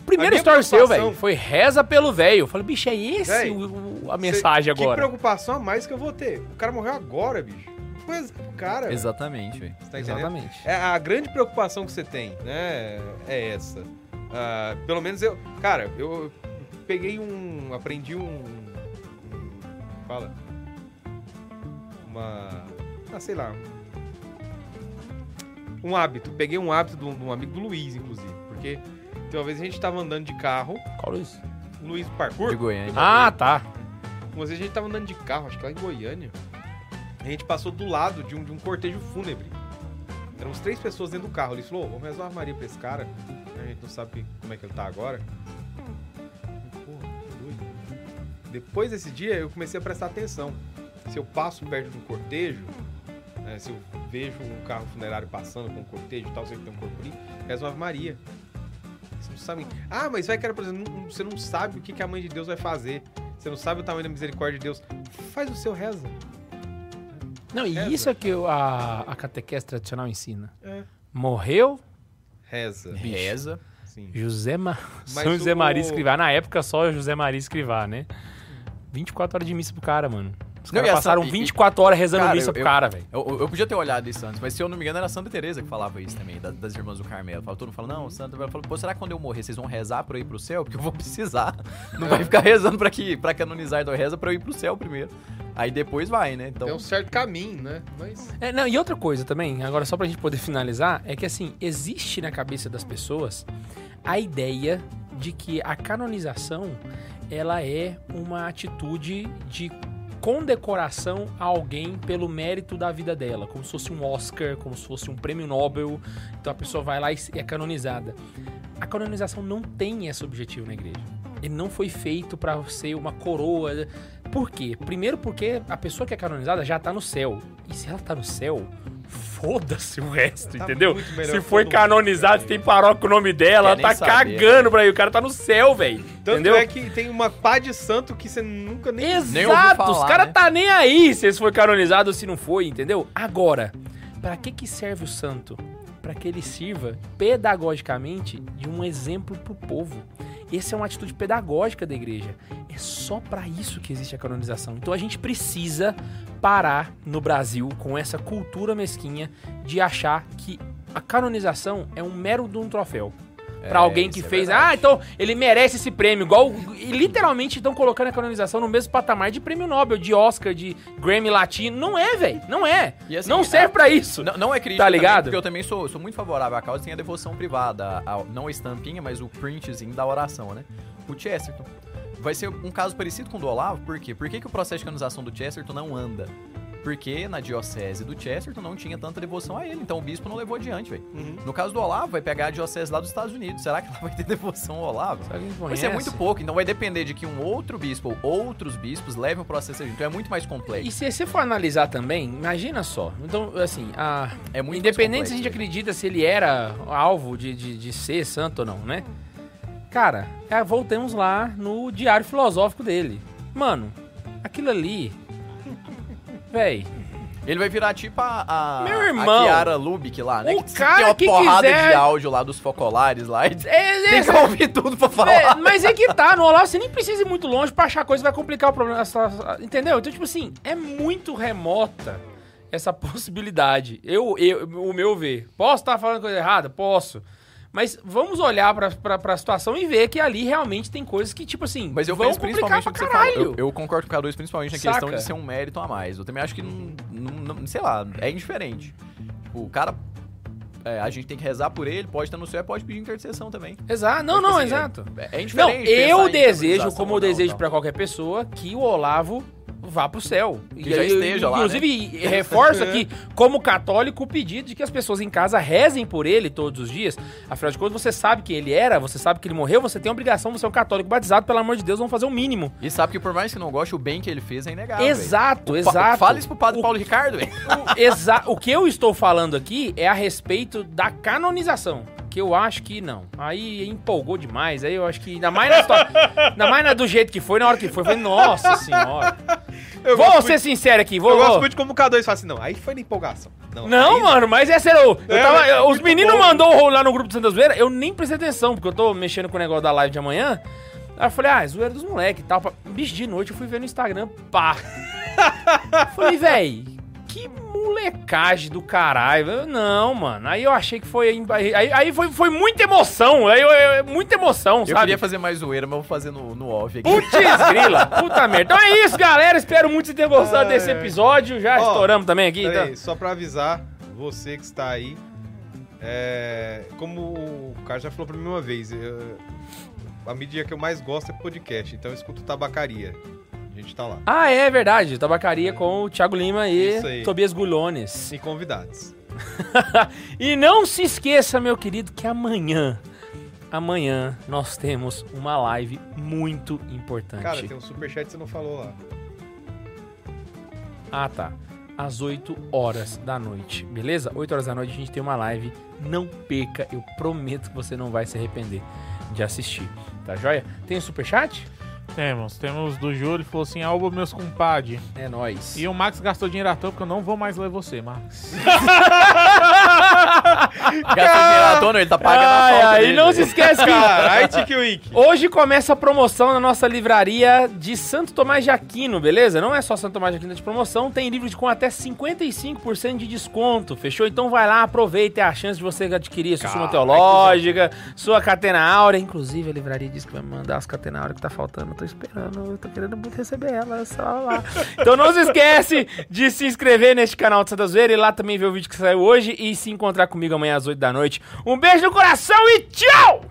O primeiro story seu, velho, foi reza pelo velho. Eu falei, bicho, é esse Véi, o- o- a mensagem Cê- Que agora? preocupação a mais que eu vou ter. O cara morreu agora, bicho. Pois, cara. Exatamente, velho. Você tá entendendo? Exatamente. É, a grande preocupação que você tem, né, é essa. Ah, pelo menos eu. Cara, eu peguei um. Aprendi um. um- fala. Uma. Ah, sei lá. Um hábito. Peguei um hábito de um, amigo do Luiz, inclusive. Porque tem uma vez a gente tava andando de carro. Qual isso? O Luiz Parkour. De Goiânia. Ah, tá. Uma vez a gente tava andando de carro, acho que lá em Goiânia. A gente passou do lado de um, de um cortejo fúnebre. Eram uns três pessoas dentro do carro. Ele falou, "Ô, vamos rezar uma Maria pra esse cara. A gente não sabe como é que ele tá agora. Porra, que doido. Depois desse dia, eu comecei a prestar atenção. Se eu passo perto de um cortejo, né, se eu vejo um carro funerário passando com um cortejo e tal, sei que tem um corpo ali, reza uma Ave Maria. Você não sabe. Ah, mas vai que era, por exemplo, não- você não sabe o que que a mãe de Deus vai fazer. Você não sabe o tamanho da misericórdia de Deus. Faz o seu reza. Não, e Reza. isso é que a, a catequese tradicional ensina. É. Morreu Reza. Reza. Sim. José Ma... São José o- Maria Escrivá. Na época, só José Maria Escrivá, né? 24 horas de missa pro cara, mano. Os Não, caras passaram Sa- e- 24 horas rezando Cara, missa eu- pro eu- cara, velho. Eu, eu- eu podia ter olhado isso antes, mas se eu não me engano era a Santa Teresa que falava isso também, da- das irmãs do Carmelo. Fala, todo mundo fala, não, Santa, ela falou, pô, será que quando eu morrer vocês vão rezar pra eu ir pro céu? Porque eu vou precisar. Não vai ficar rezando pra, que, pra canonizar, então reza pra eu ir pro céu primeiro. Aí depois vai, né? Então, Tem um certo caminho, né? Mas. É, não, e outra coisa também, agora só pra gente poder finalizar, é que assim, existe na cabeça das pessoas a ideia de que a canonização ela é uma atitude de condecoração a alguém pelo mérito da vida dela, como se fosse um Oscar, como se fosse um prêmio Nobel. Então a pessoa vai lá e é canonizada. A canonização não tem esse objetivo na igreja. Ele não foi feito pra ser uma coroa. Por quê? Primeiro porque a pessoa que é canonizada já tá no céu. E se ela tá no céu, foda-se o resto, Tá entendeu? Se foi canonizado, se tem paróquia com o nome dela, ela tá saber, cagando pra aí. O cara tá no céu, velho. Tanto Entendeu? é que tem uma pá de santo que você nunca nem. Exato, falar, os caras né? tá nem aí se esse foi canonizado ou se não foi, entendeu? Agora, pra que que serve o santo? Pra que ele sirva pedagogicamente de um exemplo pro povo. Essa é uma atitude pedagógica da igreja. É só pra isso que existe a canonização. Então a gente precisa parar no Brasil com essa cultura mesquinha de achar que a canonização é um mero de um troféu. Pra É, alguém que é fez, verdade. ah, então ele merece esse prêmio. Igual, e literalmente estão colocando a canonização no mesmo patamar de prêmio Nobel, de Oscar, de Grammy Latino. Não é, velho. Não é. Assim, não serve a- pra isso. Não, não é crítica Tá também, ligado? porque eu também sou, sou muito favorável à causa, tem a devoção privada, a- a- não a estampinha, mas o printzinho da oração, né? O Chesterton. Vai ser um caso parecido com o do Olavo, por quê? Por que, que o processo de canonização do Chesterton não anda? Porque na diocese do Chesterton não tinha tanta devoção a ele, então o bispo não levou adiante, velho. Uhum. No caso do Olavo, vai pegar a diocese lá dos Estados Unidos. Será que ela vai ter devoção ao Olavo? Vai ser muito pouco, então vai depender de que um outro bispo ou outros bispos levem o processo adiante. Então é muito mais complexo. E se você for analisar também, imagina só. Então, assim, a... É muito independente se a gente acredita se ele era alvo de, de, de ser santo ou não, né? Cara, é, voltemos lá no diário filosófico dele. Mano, aquilo ali. Véi. Ele vai virar tipo a, a, Meu a irmão, Kiara Lubick lá, né? o que cara tem uma que porrada quiser- de áudio lá dos focolares lá. E É, tem que ouvir tudo pra falar. É, mas é que tá, no Olavo você nem precisa ir muito longe pra achar coisa vai complicar o problema. entendeu? Então, tipo assim, é muito remota essa possibilidade. Eu, eu, o meu ver. Posso estar falando coisa errada? Posso. Mas vamos olhar pra, pra, pra situação e ver que ali realmente tem coisas que, tipo assim, Mas eu vão penso complicar principalmente pra você falou. caralho. Eu, eu concordo com o K2 principalmente na Saca? questão de ser um mérito a mais. Eu também acho que não, não- não- sei lá, é indiferente. O cara é, a gente tem que rezar por ele, pode estar no céu, pode pedir intercessão também. Exato. Não, não, assim, exato. É, é Não, indiferente. eu pensar em desejo, como eu não, desejo tal. pra qualquer pessoa, que o Olavo vá pro céu. Que já esteja lá, né? Inclusive, reforço aqui, como católico, o pedido de que as pessoas em casa rezem por ele todos os dias. Afinal de contas, você sabe quem ele era, você sabe que ele morreu, você tem a obrigação, você é um católico batizado, pelo amor de Deus, vamos fazer o mínimo. E sabe que por mais que não goste, o bem que ele fez é inegável. exato, exato. Fala isso pro padre O- Paulo Ricardo, velho. O que eu estou falando aqui é a respeito da canonização. Que eu acho que não. Aí empolgou demais. Aí eu acho que. Ainda mais na história. ainda mais na- do jeito que foi, na hora que foi. Foi, nossa senhora. Eu vou ser sincero aqui, vou. Eu gosto vou- muito como o K2 fala assim, não, aí foi na empolgação. Não, Não, aí mano, mas esse era o. eu É, tava- é os muito meninos bom. mandou lá no grupo do Santa Zoeira, eu nem prestei atenção, porque eu tô mexendo com o negócio da live de amanhã. Aí eu falei, ah, é zoeira dos moleques e tal. Bicho, de noite eu fui ver no Instagram, pá. falei, véi, que molecagem do caralho. Eu, Não, mano. Aí eu achei que foi. Aí, aí foi, foi muita emoção. Aí eu, eu- muita emoção, Eu sabe? queria fazer mais zoeira, mas eu vou fazer no, no off aqui. Putz, grila. Puta merda. Então é isso, galera. Espero muito que vocês tenham gostado Ai. desse episódio. Já Ó, estouramos também aqui. Então. aí, só pra avisar, você que está aí, é, como o cara já falou pra mim uma vez, eu- a mídia que eu mais gosto é podcast, então eu escuto tabacaria. Gente tá lá. Ah, é verdade. Tabacaria com o Thiago Lima e. Tobias Gulhones. E convidados. E não se esqueça, meu querido, que amanhã, amanhã nós temos uma live muito importante. Cara, tem um superchat que você não falou lá. Ah, tá. Às 8 horas da noite, beleza? 8 horas da noite a gente tem uma live. Não perca, eu prometo que você não vai se arrepender de assistir. Tá joia? Tem um superchat? Temos, temos do Júlio, ele falou assim, alba meus compadre. É nóis. E o Max gastou dinheiro à toa, porque eu não vou mais ler você, Max. Tona, ele tá pagando a Ai, falta ai, dele. e não se esquece que Caralho, Tiki Wink. Hoje começa a promoção na nossa livraria de Santo Tomás de Aquino, beleza? Não é só Santo Tomás de Aquino de promoção, tem livros com até 55% de desconto, fechou? Então vai lá, aproveita é a chance de você adquirir sua Suma Caralho, Teológica, sua Catena Áurea. Inclusive, a livraria disse que vai mandar as Catena Áurea que tá faltando. Eu tô esperando, eu tô querendo muito receber ela, só lá. Então não se esquece de se inscrever neste canal de Santa Zoeira e lá também ver o vídeo que saiu hoje e se encontrar comigo amanhã às 8 da noite. Um beijo no coração e tchau!